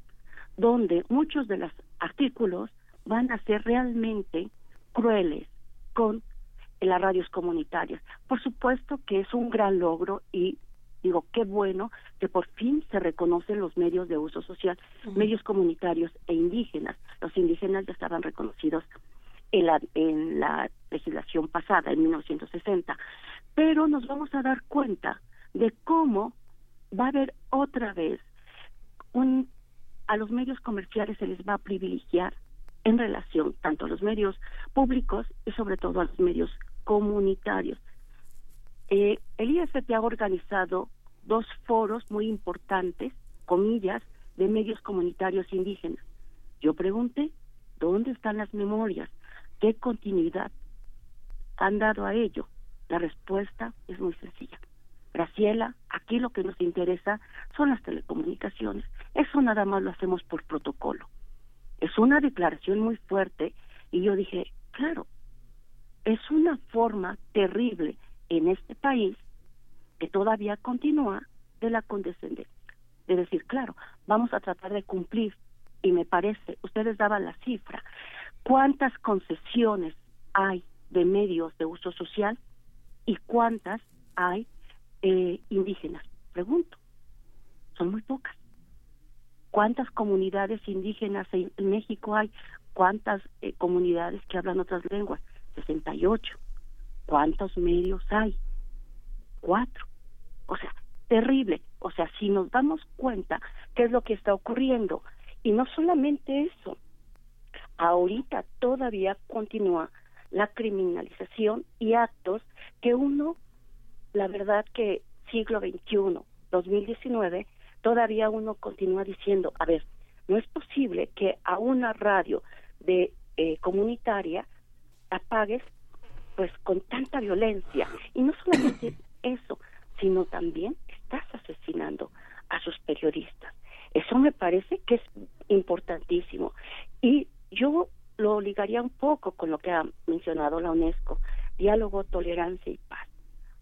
donde muchos de los artículos van a ser realmente crueles con las radios comunitarias. Por supuesto que es un gran logro y digo, qué bueno que por fin se reconocen los medios de uso social, medios comunitarios e indígenas. Los indígenas ya estaban reconocidos en la, en la legislación pasada, en 1960. Pero nos vamos a dar cuenta de cómo va a haber otra vez un a los medios comerciales se les va a privilegiar en relación tanto a los medios públicos y sobre todo a los medios comunitarios. Eh, el IFP ha organizado dos foros muy importantes, comillas, de medios comunitarios indígenas. Yo pregunté, ¿dónde están las memorias? ¿Qué continuidad han dado a ello? La respuesta es muy sencilla. Graciela, aquí lo que nos interesa son las telecomunicaciones. Eso nada más lo hacemos por protocolo. Es una declaración muy fuerte y yo dije, claro, es una forma terrible en este país que todavía continúa de la condescendencia. De decir, claro, vamos a tratar de cumplir. Y me parece, ustedes daban la cifra, ¿cuántas concesiones hay de medios de uso social y cuántas hay eh, indígenas? Pregunto. Son muy pocas. ¿Cuántas comunidades indígenas en México hay? ¿Cuántas eh, comunidades que hablan otras lenguas? 68. ¿Cuántos medios hay? Cuatro. O sea, terrible. O sea, si nos damos cuenta qué es lo que está ocurriendo. Y no solamente eso, ahorita todavía continúa la criminalización y actos que uno, la verdad que siglo XXI, 2019, todavía uno continúa diciendo, a ver, no es posible que a una radio de eh, comunitaria apagues pues con tanta violencia. Y no solamente eso sino también estás asesinando a sus periodistas. Eso me parece que es importantísimo. Y yo lo ligaría un poco con lo que ha mencionado la UNESCO diálogo tolerancia y paz.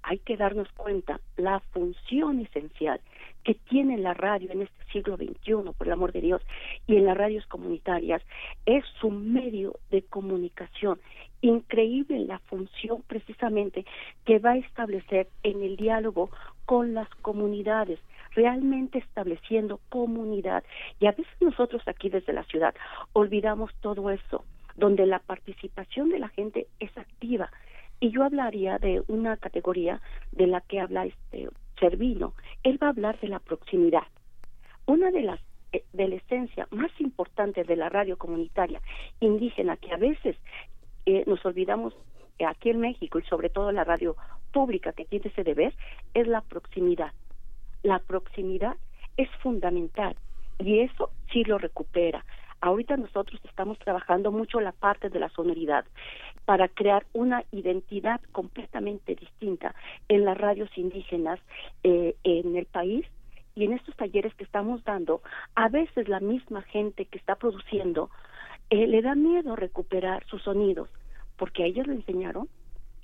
Hay que darnos cuenta la función esencial que tiene la radio en este siglo XXI, por el amor de Dios, y en las radios comunitarias, es su medio de comunicación. Increíble la función precisamente que va a establecer en el diálogo con las comunidades, realmente estableciendo comunidad. Y a veces nosotros aquí desde la ciudad olvidamos todo eso, donde la participación de la gente es activa. Y yo hablaría de una categoría de la que habla este Servino. Él va a hablar de la proximidad. Una de las eh, de la esencia más importante de la radio comunitaria indígena que a veces eh, nos olvidamos aquí en México y sobre todo la radio pública que tiene ese deber es la proximidad. La proximidad es fundamental y eso sí lo recupera. Ahorita nosotros estamos trabajando mucho la parte de la sonoridad para crear una identidad completamente distinta en las radios indígenas eh, en el país y en estos talleres que estamos dando, a veces la misma gente que está produciendo eh, le da miedo recuperar sus sonidos, porque a ellos le enseñaron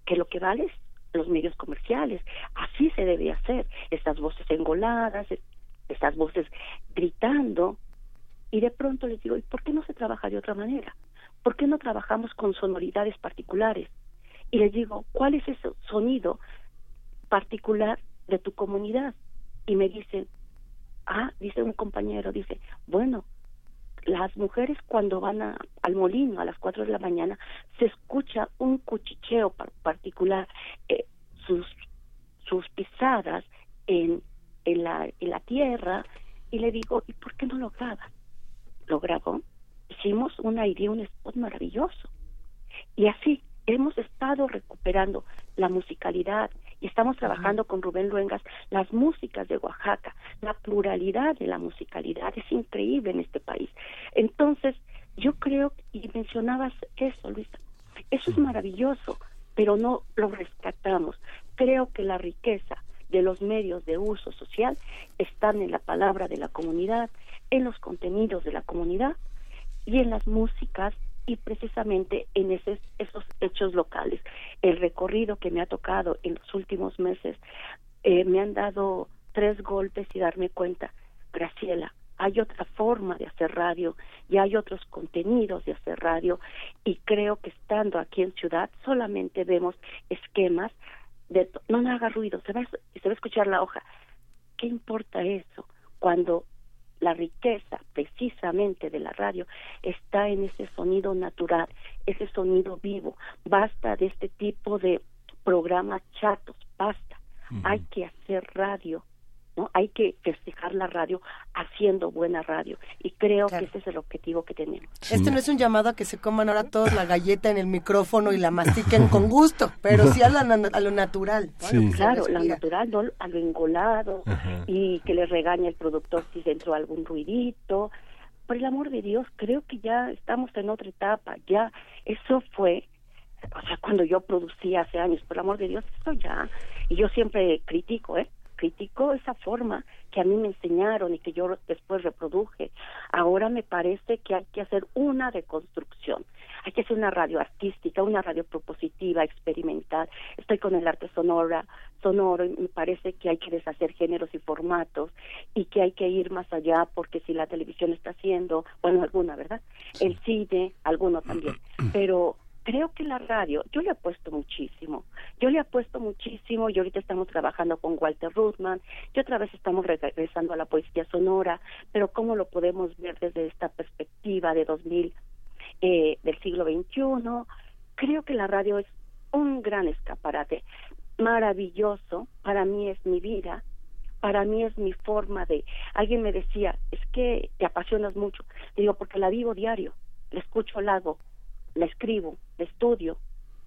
que lo que vale es los medios comerciales, así se debe hacer, estas voces engoladas, es- estas voces gritando, y de pronto les digo, ¿y por qué no se trabaja de otra manera? ¿Por qué no trabajamos con sonoridades particulares? Y les digo, ¿cuál es ese sonido particular de tu comunidad? Y me dicen, ah, dice un compañero, dice, bueno, las mujeres cuando van a- al molino a las 4 de la mañana se escucha un cuchicheo par- particular, eh, sus, sus pisadas en, en, la, en la tierra, y le digo, ¿y por qué no lo grabas? Lo grabó, hicimos una idea, un spot maravilloso. Y así hemos estado recuperando la musicalidad estamos trabajando con Rubén Luengas las músicas de Oaxaca, la pluralidad de la musicalidad es increíble en este país. Entonces, yo creo, y mencionabas eso, Luisa, eso es maravilloso, pero no lo rescatamos. Creo que la riqueza de los medios de uso social están en la palabra de la comunidad, en los contenidos de la comunidad y en las músicas y precisamente en ese- esos hechos locales. El recorrido que me ha tocado en los últimos meses eh, me han dado tres golpes y darme cuenta, Graciela, hay otra forma de hacer radio y hay otros contenidos de hacer radio y creo que estando aquí en ciudad solamente vemos esquemas de no me haga ruido, se va, se va a escuchar la hoja. ¿Qué importa eso cuando la riqueza precisamente de la radio está en ese sonido natural, ese sonido vivo? Basta de este tipo de programas chatos, basta. Hay que hacer radio, ¿no? Hay que festejar la radio haciendo buena radio y creo que ese es el objetivo que tenemos. Este no es un llamado a que se coman ahora todos la galleta en el micrófono y la mastiquen con gusto, pero sí a, la a lo natural. Lo se Claro, la respira. natural, no a lo engolado Ajá. y que le regañe el productor si entró algún ruidito. Por el amor de Dios, creo que ya estamos en otra etapa. Ya eso fue, o sea, cuando yo producía hace años, por el amor de Dios, eso ya. Y yo siempre critico, ¿eh? Critico esa forma que a mí me enseñaron y que yo después reproduje. Ahora me parece que hay que hacer una deconstrucción. Hay que hacer una radio artística, una radio propositiva, experimental. Estoy con el arte sonora, sonoro y me parece que hay que deshacer géneros y formatos y que hay que ir más allá porque si la televisión está haciendo, bueno, alguna, ¿verdad? El cine, alguno también. Pero creo que la radio, yo le apuesto muchísimo. Yo le apuesto muchísimo y ahorita estamos trabajando con Walter Ruthman y otra vez estamos regresando a la poesía sonora, pero cómo lo podemos ver desde esta perspectiva de 2000 eh, del siglo XXI. Creo que la radio es un gran escaparate, maravilloso, para mí es mi vida, para mí es mi forma de... Alguien me decía, es que te apasionas mucho. Digo, porque la vivo diario, la escucho, la hago, la escribo, la estudio.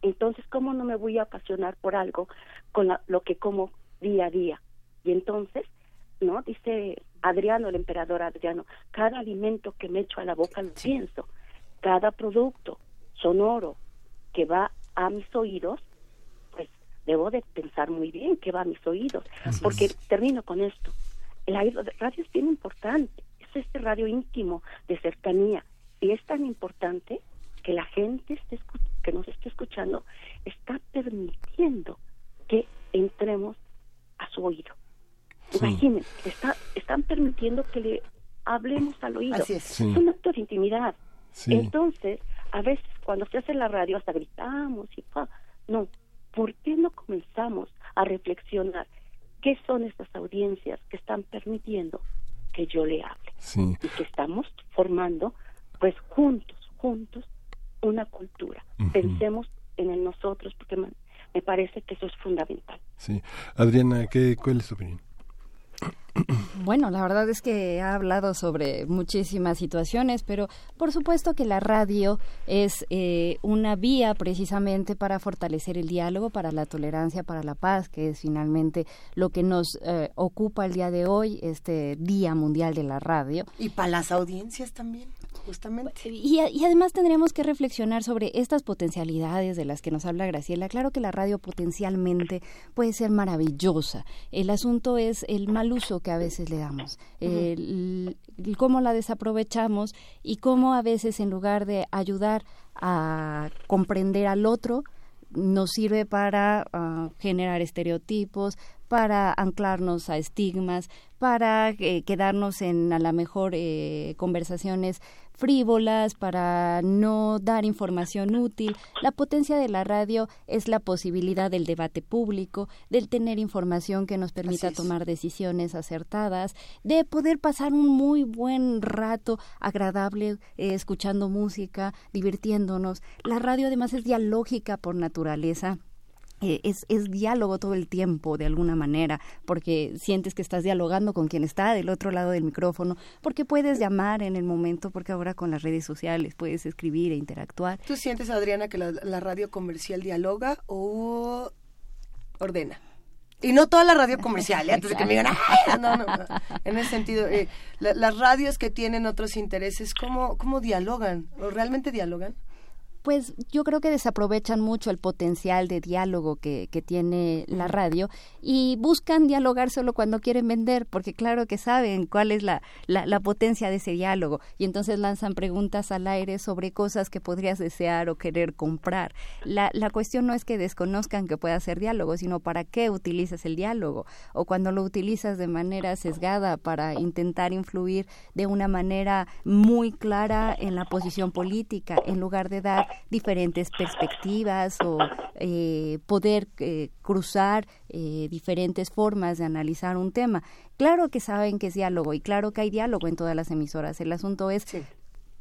Entonces, ¿cómo no me voy a apasionar por algo con la- lo que como día a día? Y entonces, ¿no? Dice Adriano, el emperador Adriano, cada alimento que me echo a la boca lo pienso, cada producto sonoro que va a mis oídos, pues debo de pensar muy bien que va a mis oídos, Así porque es. termino con esto. El radio es bien importante, es este radio íntimo de cercanía y es tan importante que la gente esté que nos esté escuchando está permitiendo que entremos a su oído. Sí. Imagínense, está, están permitiendo que le hablemos al oído. Así es. Sí. un acto de intimidad. Sí. Entonces, a veces cuando se hace la radio hasta gritamos y pa, no, ¿por qué no comenzamos a reflexionar qué son estas audiencias que están permitiendo que yo le hable Sí. y que estamos formando, pues juntos, juntos, una cultura? Pensemos en el nosotros porque me, me parece que eso es fundamental. Sí. Adriana, ¿qué, ¿cuál es tu opinión? Bueno, la verdad es que ha hablado sobre muchísimas situaciones, pero por supuesto que la radio es eh, una vía precisamente para fortalecer el diálogo, para la tolerancia, para la paz, que es finalmente lo que nos eh, ocupa el día de hoy, este Día Mundial de la Radio. Y para las audiencias también, justamente. Y, y además tendríamos que reflexionar sobre estas potencialidades de las que nos habla Graciela. Claro que la radio potencialmente puede ser maravillosa. El asunto es el mal uso que a veces le damos, el- el cómo la desaprovechamos y cómo a veces en lugar de ayudar a comprender al otro, nos sirve para ah, generar estereotipos, para anclarnos a estigmas, para eh, quedarnos en a lo mejor eh, conversaciones frívolas, para no dar información útil. La potencia de la radio es la posibilidad del debate público, del tener información que nos permita tomar decisiones acertadas, de poder pasar un muy buen rato agradable eh, escuchando música, divirtiéndonos. La radio además es dialógica por naturaleza. Eh, es, es diálogo todo el tiempo de alguna manera, porque sientes que estás dialogando con quien está del otro lado del micrófono, porque puedes llamar en el momento, porque ahora con las redes sociales puedes escribir e interactuar. ¿Tú sientes, Adriana, que la, radio comercial dialoga o ordena? Y no toda la radio comercial, ¿eh? antes de que me digan, no, no, no. En ese sentido, eh, la- las radios que tienen otros intereses, ¿cómo, ¿cómo dialogan? ¿O realmente dialogan? Pues yo creo que desaprovechan mucho el potencial de diálogo que, que tiene la radio y buscan dialogar solo cuando quieren vender, porque claro que saben cuál es la, la, la potencia de ese diálogo. Y entonces lanzan preguntas al aire sobre cosas que podrías desear o querer comprar. La, la cuestión no es que desconozcan que pueda ser diálogo, sino para qué utilizas el diálogo. O cuando lo utilizas de manera sesgada para intentar influir de una manera muy clara en la posición política, en lugar de dar diferentes perspectivas o eh, poder eh, cruzar eh, diferentes formas de analizar un tema. Claro que saben que es diálogo y claro que hay diálogo en todas las emisoras. El asunto es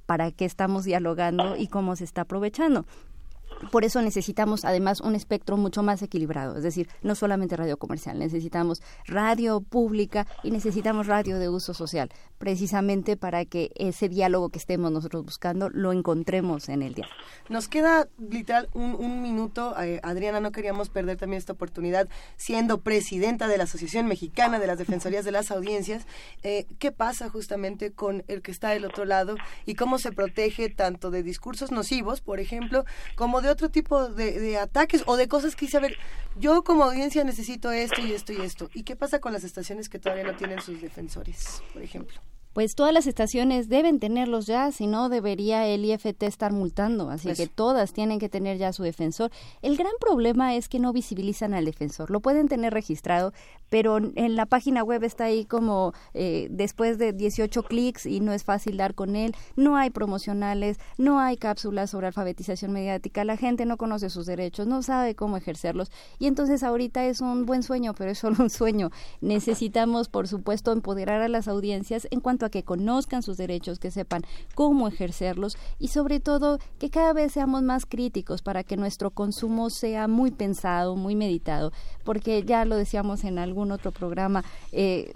para qué estamos dialogando y cómo se está aprovechando. Por eso necesitamos además un espectro mucho más equilibrado, es decir, no solamente radio comercial, necesitamos radio pública y necesitamos radio de uso social, precisamente para que ese diálogo que estemos nosotros buscando lo encontremos en el diálogo. Nos queda literal un, un minuto. Eh, Adriana, no queríamos perder también esta oportunidad siendo presidenta de la Asociación Mexicana de las Defensorías de las Audiencias. Eh, ¿Qué pasa justamente con el que está del otro lado y cómo se protege tanto de discursos nocivos, por ejemplo, como de otro tipo de, de ataques o de cosas que dice, a ver, yo como audiencia necesito esto y esto y esto. ¿Y qué pasa con las estaciones que todavía no tienen sus defensores, por ejemplo? Pues todas las estaciones deben tenerlos ya, si no debería el IFT estar multando, así Eso. que todas tienen que tener ya su defensor. El gran problema es que no visibilizan al defensor, lo pueden tener registrado, pero en la página web está ahí como eh, después de 18 clics y no es fácil dar con él, no hay promocionales, no hay cápsulas sobre alfabetización mediática, la gente no conoce sus derechos, no sabe cómo ejercerlos y entonces ahorita es un buen sueño, pero es solo un sueño. Necesitamos, por supuesto, empoderar a las audiencias en cuanto a que conozcan sus derechos, que sepan cómo ejercerlos y sobre todo que cada vez seamos más críticos para que nuestro consumo sea muy pensado, muy meditado, porque ya lo decíamos en algún otro programa, eh,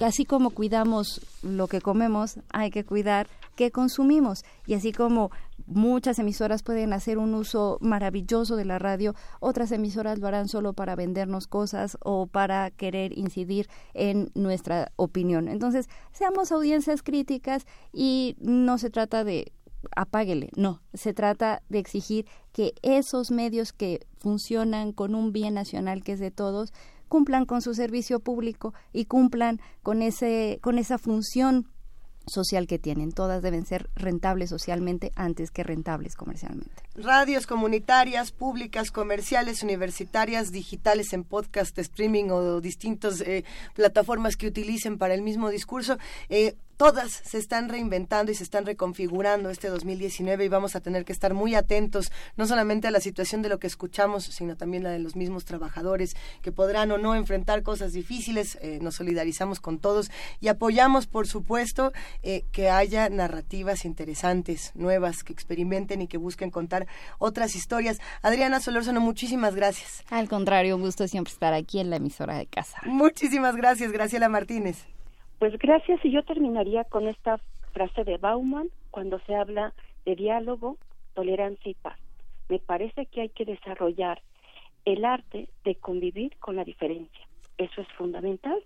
así como cuidamos lo que comemos, hay que cuidar qué consumimos. Y así como muchas emisoras pueden hacer un uso maravilloso de la radio, otras emisoras lo harán solo para vendernos cosas o para querer incidir en nuestra opinión. Entonces, seamos audiencias críticas y no se trata de apáguele, no, se trata de exigir que esos medios que funcionan con un bien nacional que es de todos, cumplan con su servicio público y cumplan con ese con esa función social que tienen. Todas deben ser rentables socialmente antes que rentables comercialmente. Radios comunitarias, públicas, comerciales, universitarias, digitales en podcast, streaming o distintas eh, plataformas que utilicen para el mismo discurso. Eh, todas se están reinventando y se están reconfigurando este 2019 y vamos a tener que estar muy atentos no solamente a la situación de lo que escuchamos, sino también la de los mismos trabajadores que podrán o no enfrentar cosas difíciles. Eh, nos solidarizamos con todos y apoyamos, por supuesto, eh, que haya narrativas interesantes, nuevas, que experimenten y que busquen contar otras historias. Adriana Solórzano, muchísimas gracias. Al contrario, un gusto siempre estar aquí en la emisora de casa. Muchísimas gracias, Graciela Martínez. Pues gracias y yo terminaría con esta frase de Bauman cuando se habla de diálogo, tolerancia y paz. Me parece que hay que desarrollar el arte de convivir con la diferencia. Eso es fundamental.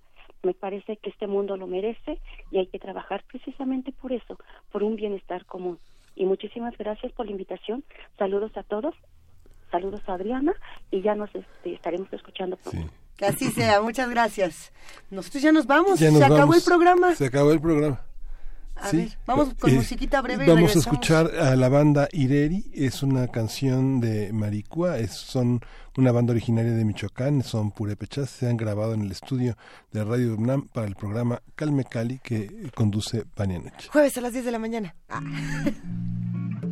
Me parece que este mundo lo merece y hay que trabajar precisamente por eso, por un bienestar común. Y muchísimas gracias por la invitación. Saludos a todos. Saludos a Adriana y ya nos este, estaremos escuchando pronto. Que así sea, muchas gracias. Nosotros ya nos vamos, Ya nos se acabó el programa. Se acabó el programa. A Sí. ver, vamos con Eh, musiquita breve y Vamos a escuchar a la banda Ireri, es una canción de Maricua, es, son una banda originaria de Michoacán, son purépechas, se han grabado en el estudio de Radio UNAM para el programa Calme Cali que conduce Vania Noche. Jueves a las 10 de la mañana. Ah.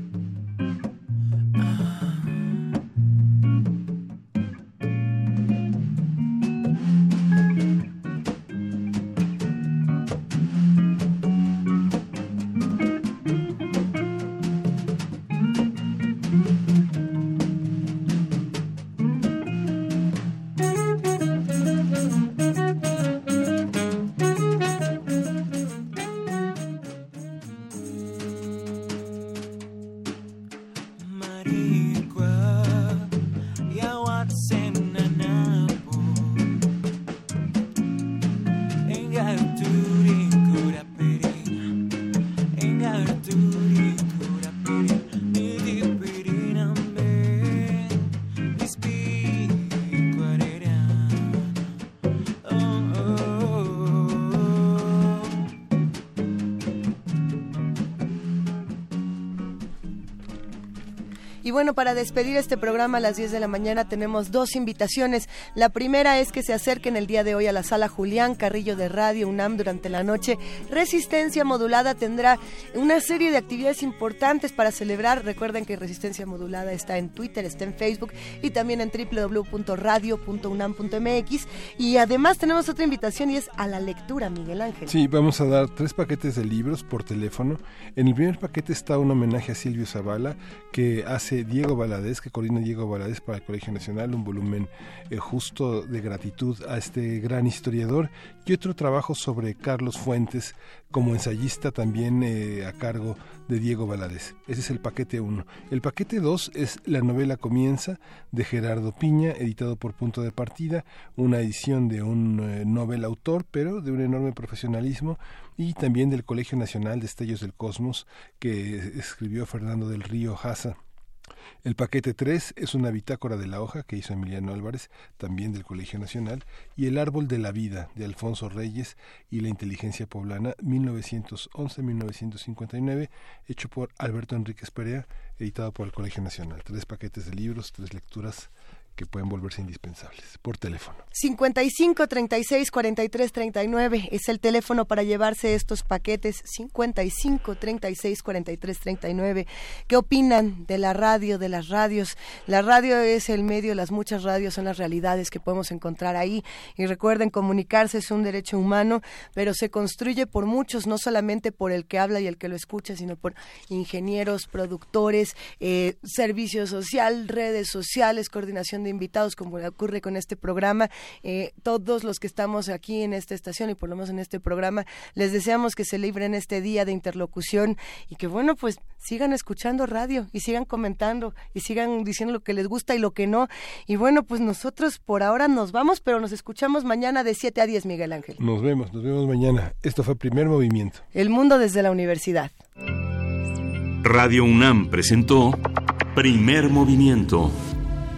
bueno, para despedir este programa a las 10 de la mañana tenemos dos invitaciones. La primera es que se acerquen el día de hoy a la sala Julián Carrillo de Radio UNAM durante la noche. Resistencia Modulada tendrá una serie de actividades importantes para celebrar. Recuerden que Resistencia Modulada está en Twitter, está en Facebook y también en www.radio.unam.mx. Y además tenemos otra invitación y es a la lectura, Miguel Ángel. Sí, vamos a dar tres paquetes de libros por teléfono. En el primer paquete está un homenaje a Silvio Zavala que hace Diego Valadez, que coordina Diego Valadez para el Colegio Nacional, un volumen eh, justo de gratitud a este gran historiador y otro trabajo sobre Carlos Fuentes como ensayista también eh, a cargo de Diego Valadez. Ese es el paquete 1. El paquete 2 es La novela comienza de Gerardo Piña, editado por Punto de Partida, una edición de un eh, novel autor, pero de un enorme profesionalismo y también del Colegio Nacional de Estellos del Cosmos que escribió Fernando del Río Haza. El paquete 3 es una bitácora de la hoja que hizo Emiliano Álvarez, también del Colegio Nacional, y El árbol de la vida de Alfonso Reyes y la inteligencia poblana 1911-1959, hecho por Alberto Enríquez Perea, editado por el Colegio Nacional. Tres paquetes de libros, tres lecturas que pueden volverse indispensables por teléfono. 55 36 43 39 es el teléfono para llevarse estos paquetes 55 36 43 39 ¿Qué opinan de la radio, de las radios? La radio es el medio, las muchas radios son las realidades que podemos encontrar ahí y recuerden comunicarse es un derecho humano, pero se construye por muchos, no solamente por el que habla y el que lo escucha, sino por ingenieros, productores, eh, servicio social, redes sociales, coordinación de invitados, como ocurre con este programa. Eh, todos los que estamos aquí en esta estación y por lo menos en este programa, les deseamos que se libren este día de interlocución y que, bueno, pues sigan escuchando radio y sigan comentando y sigan diciendo lo que les gusta y lo que no. Y bueno, pues nosotros por ahora nos vamos, pero nos escuchamos mañana de 7 a 10, Miguel Ángel. Nos vemos, nos vemos mañana. Esto fue Primer Movimiento. El mundo desde la universidad. Radio UNAM presentó Primer Movimiento.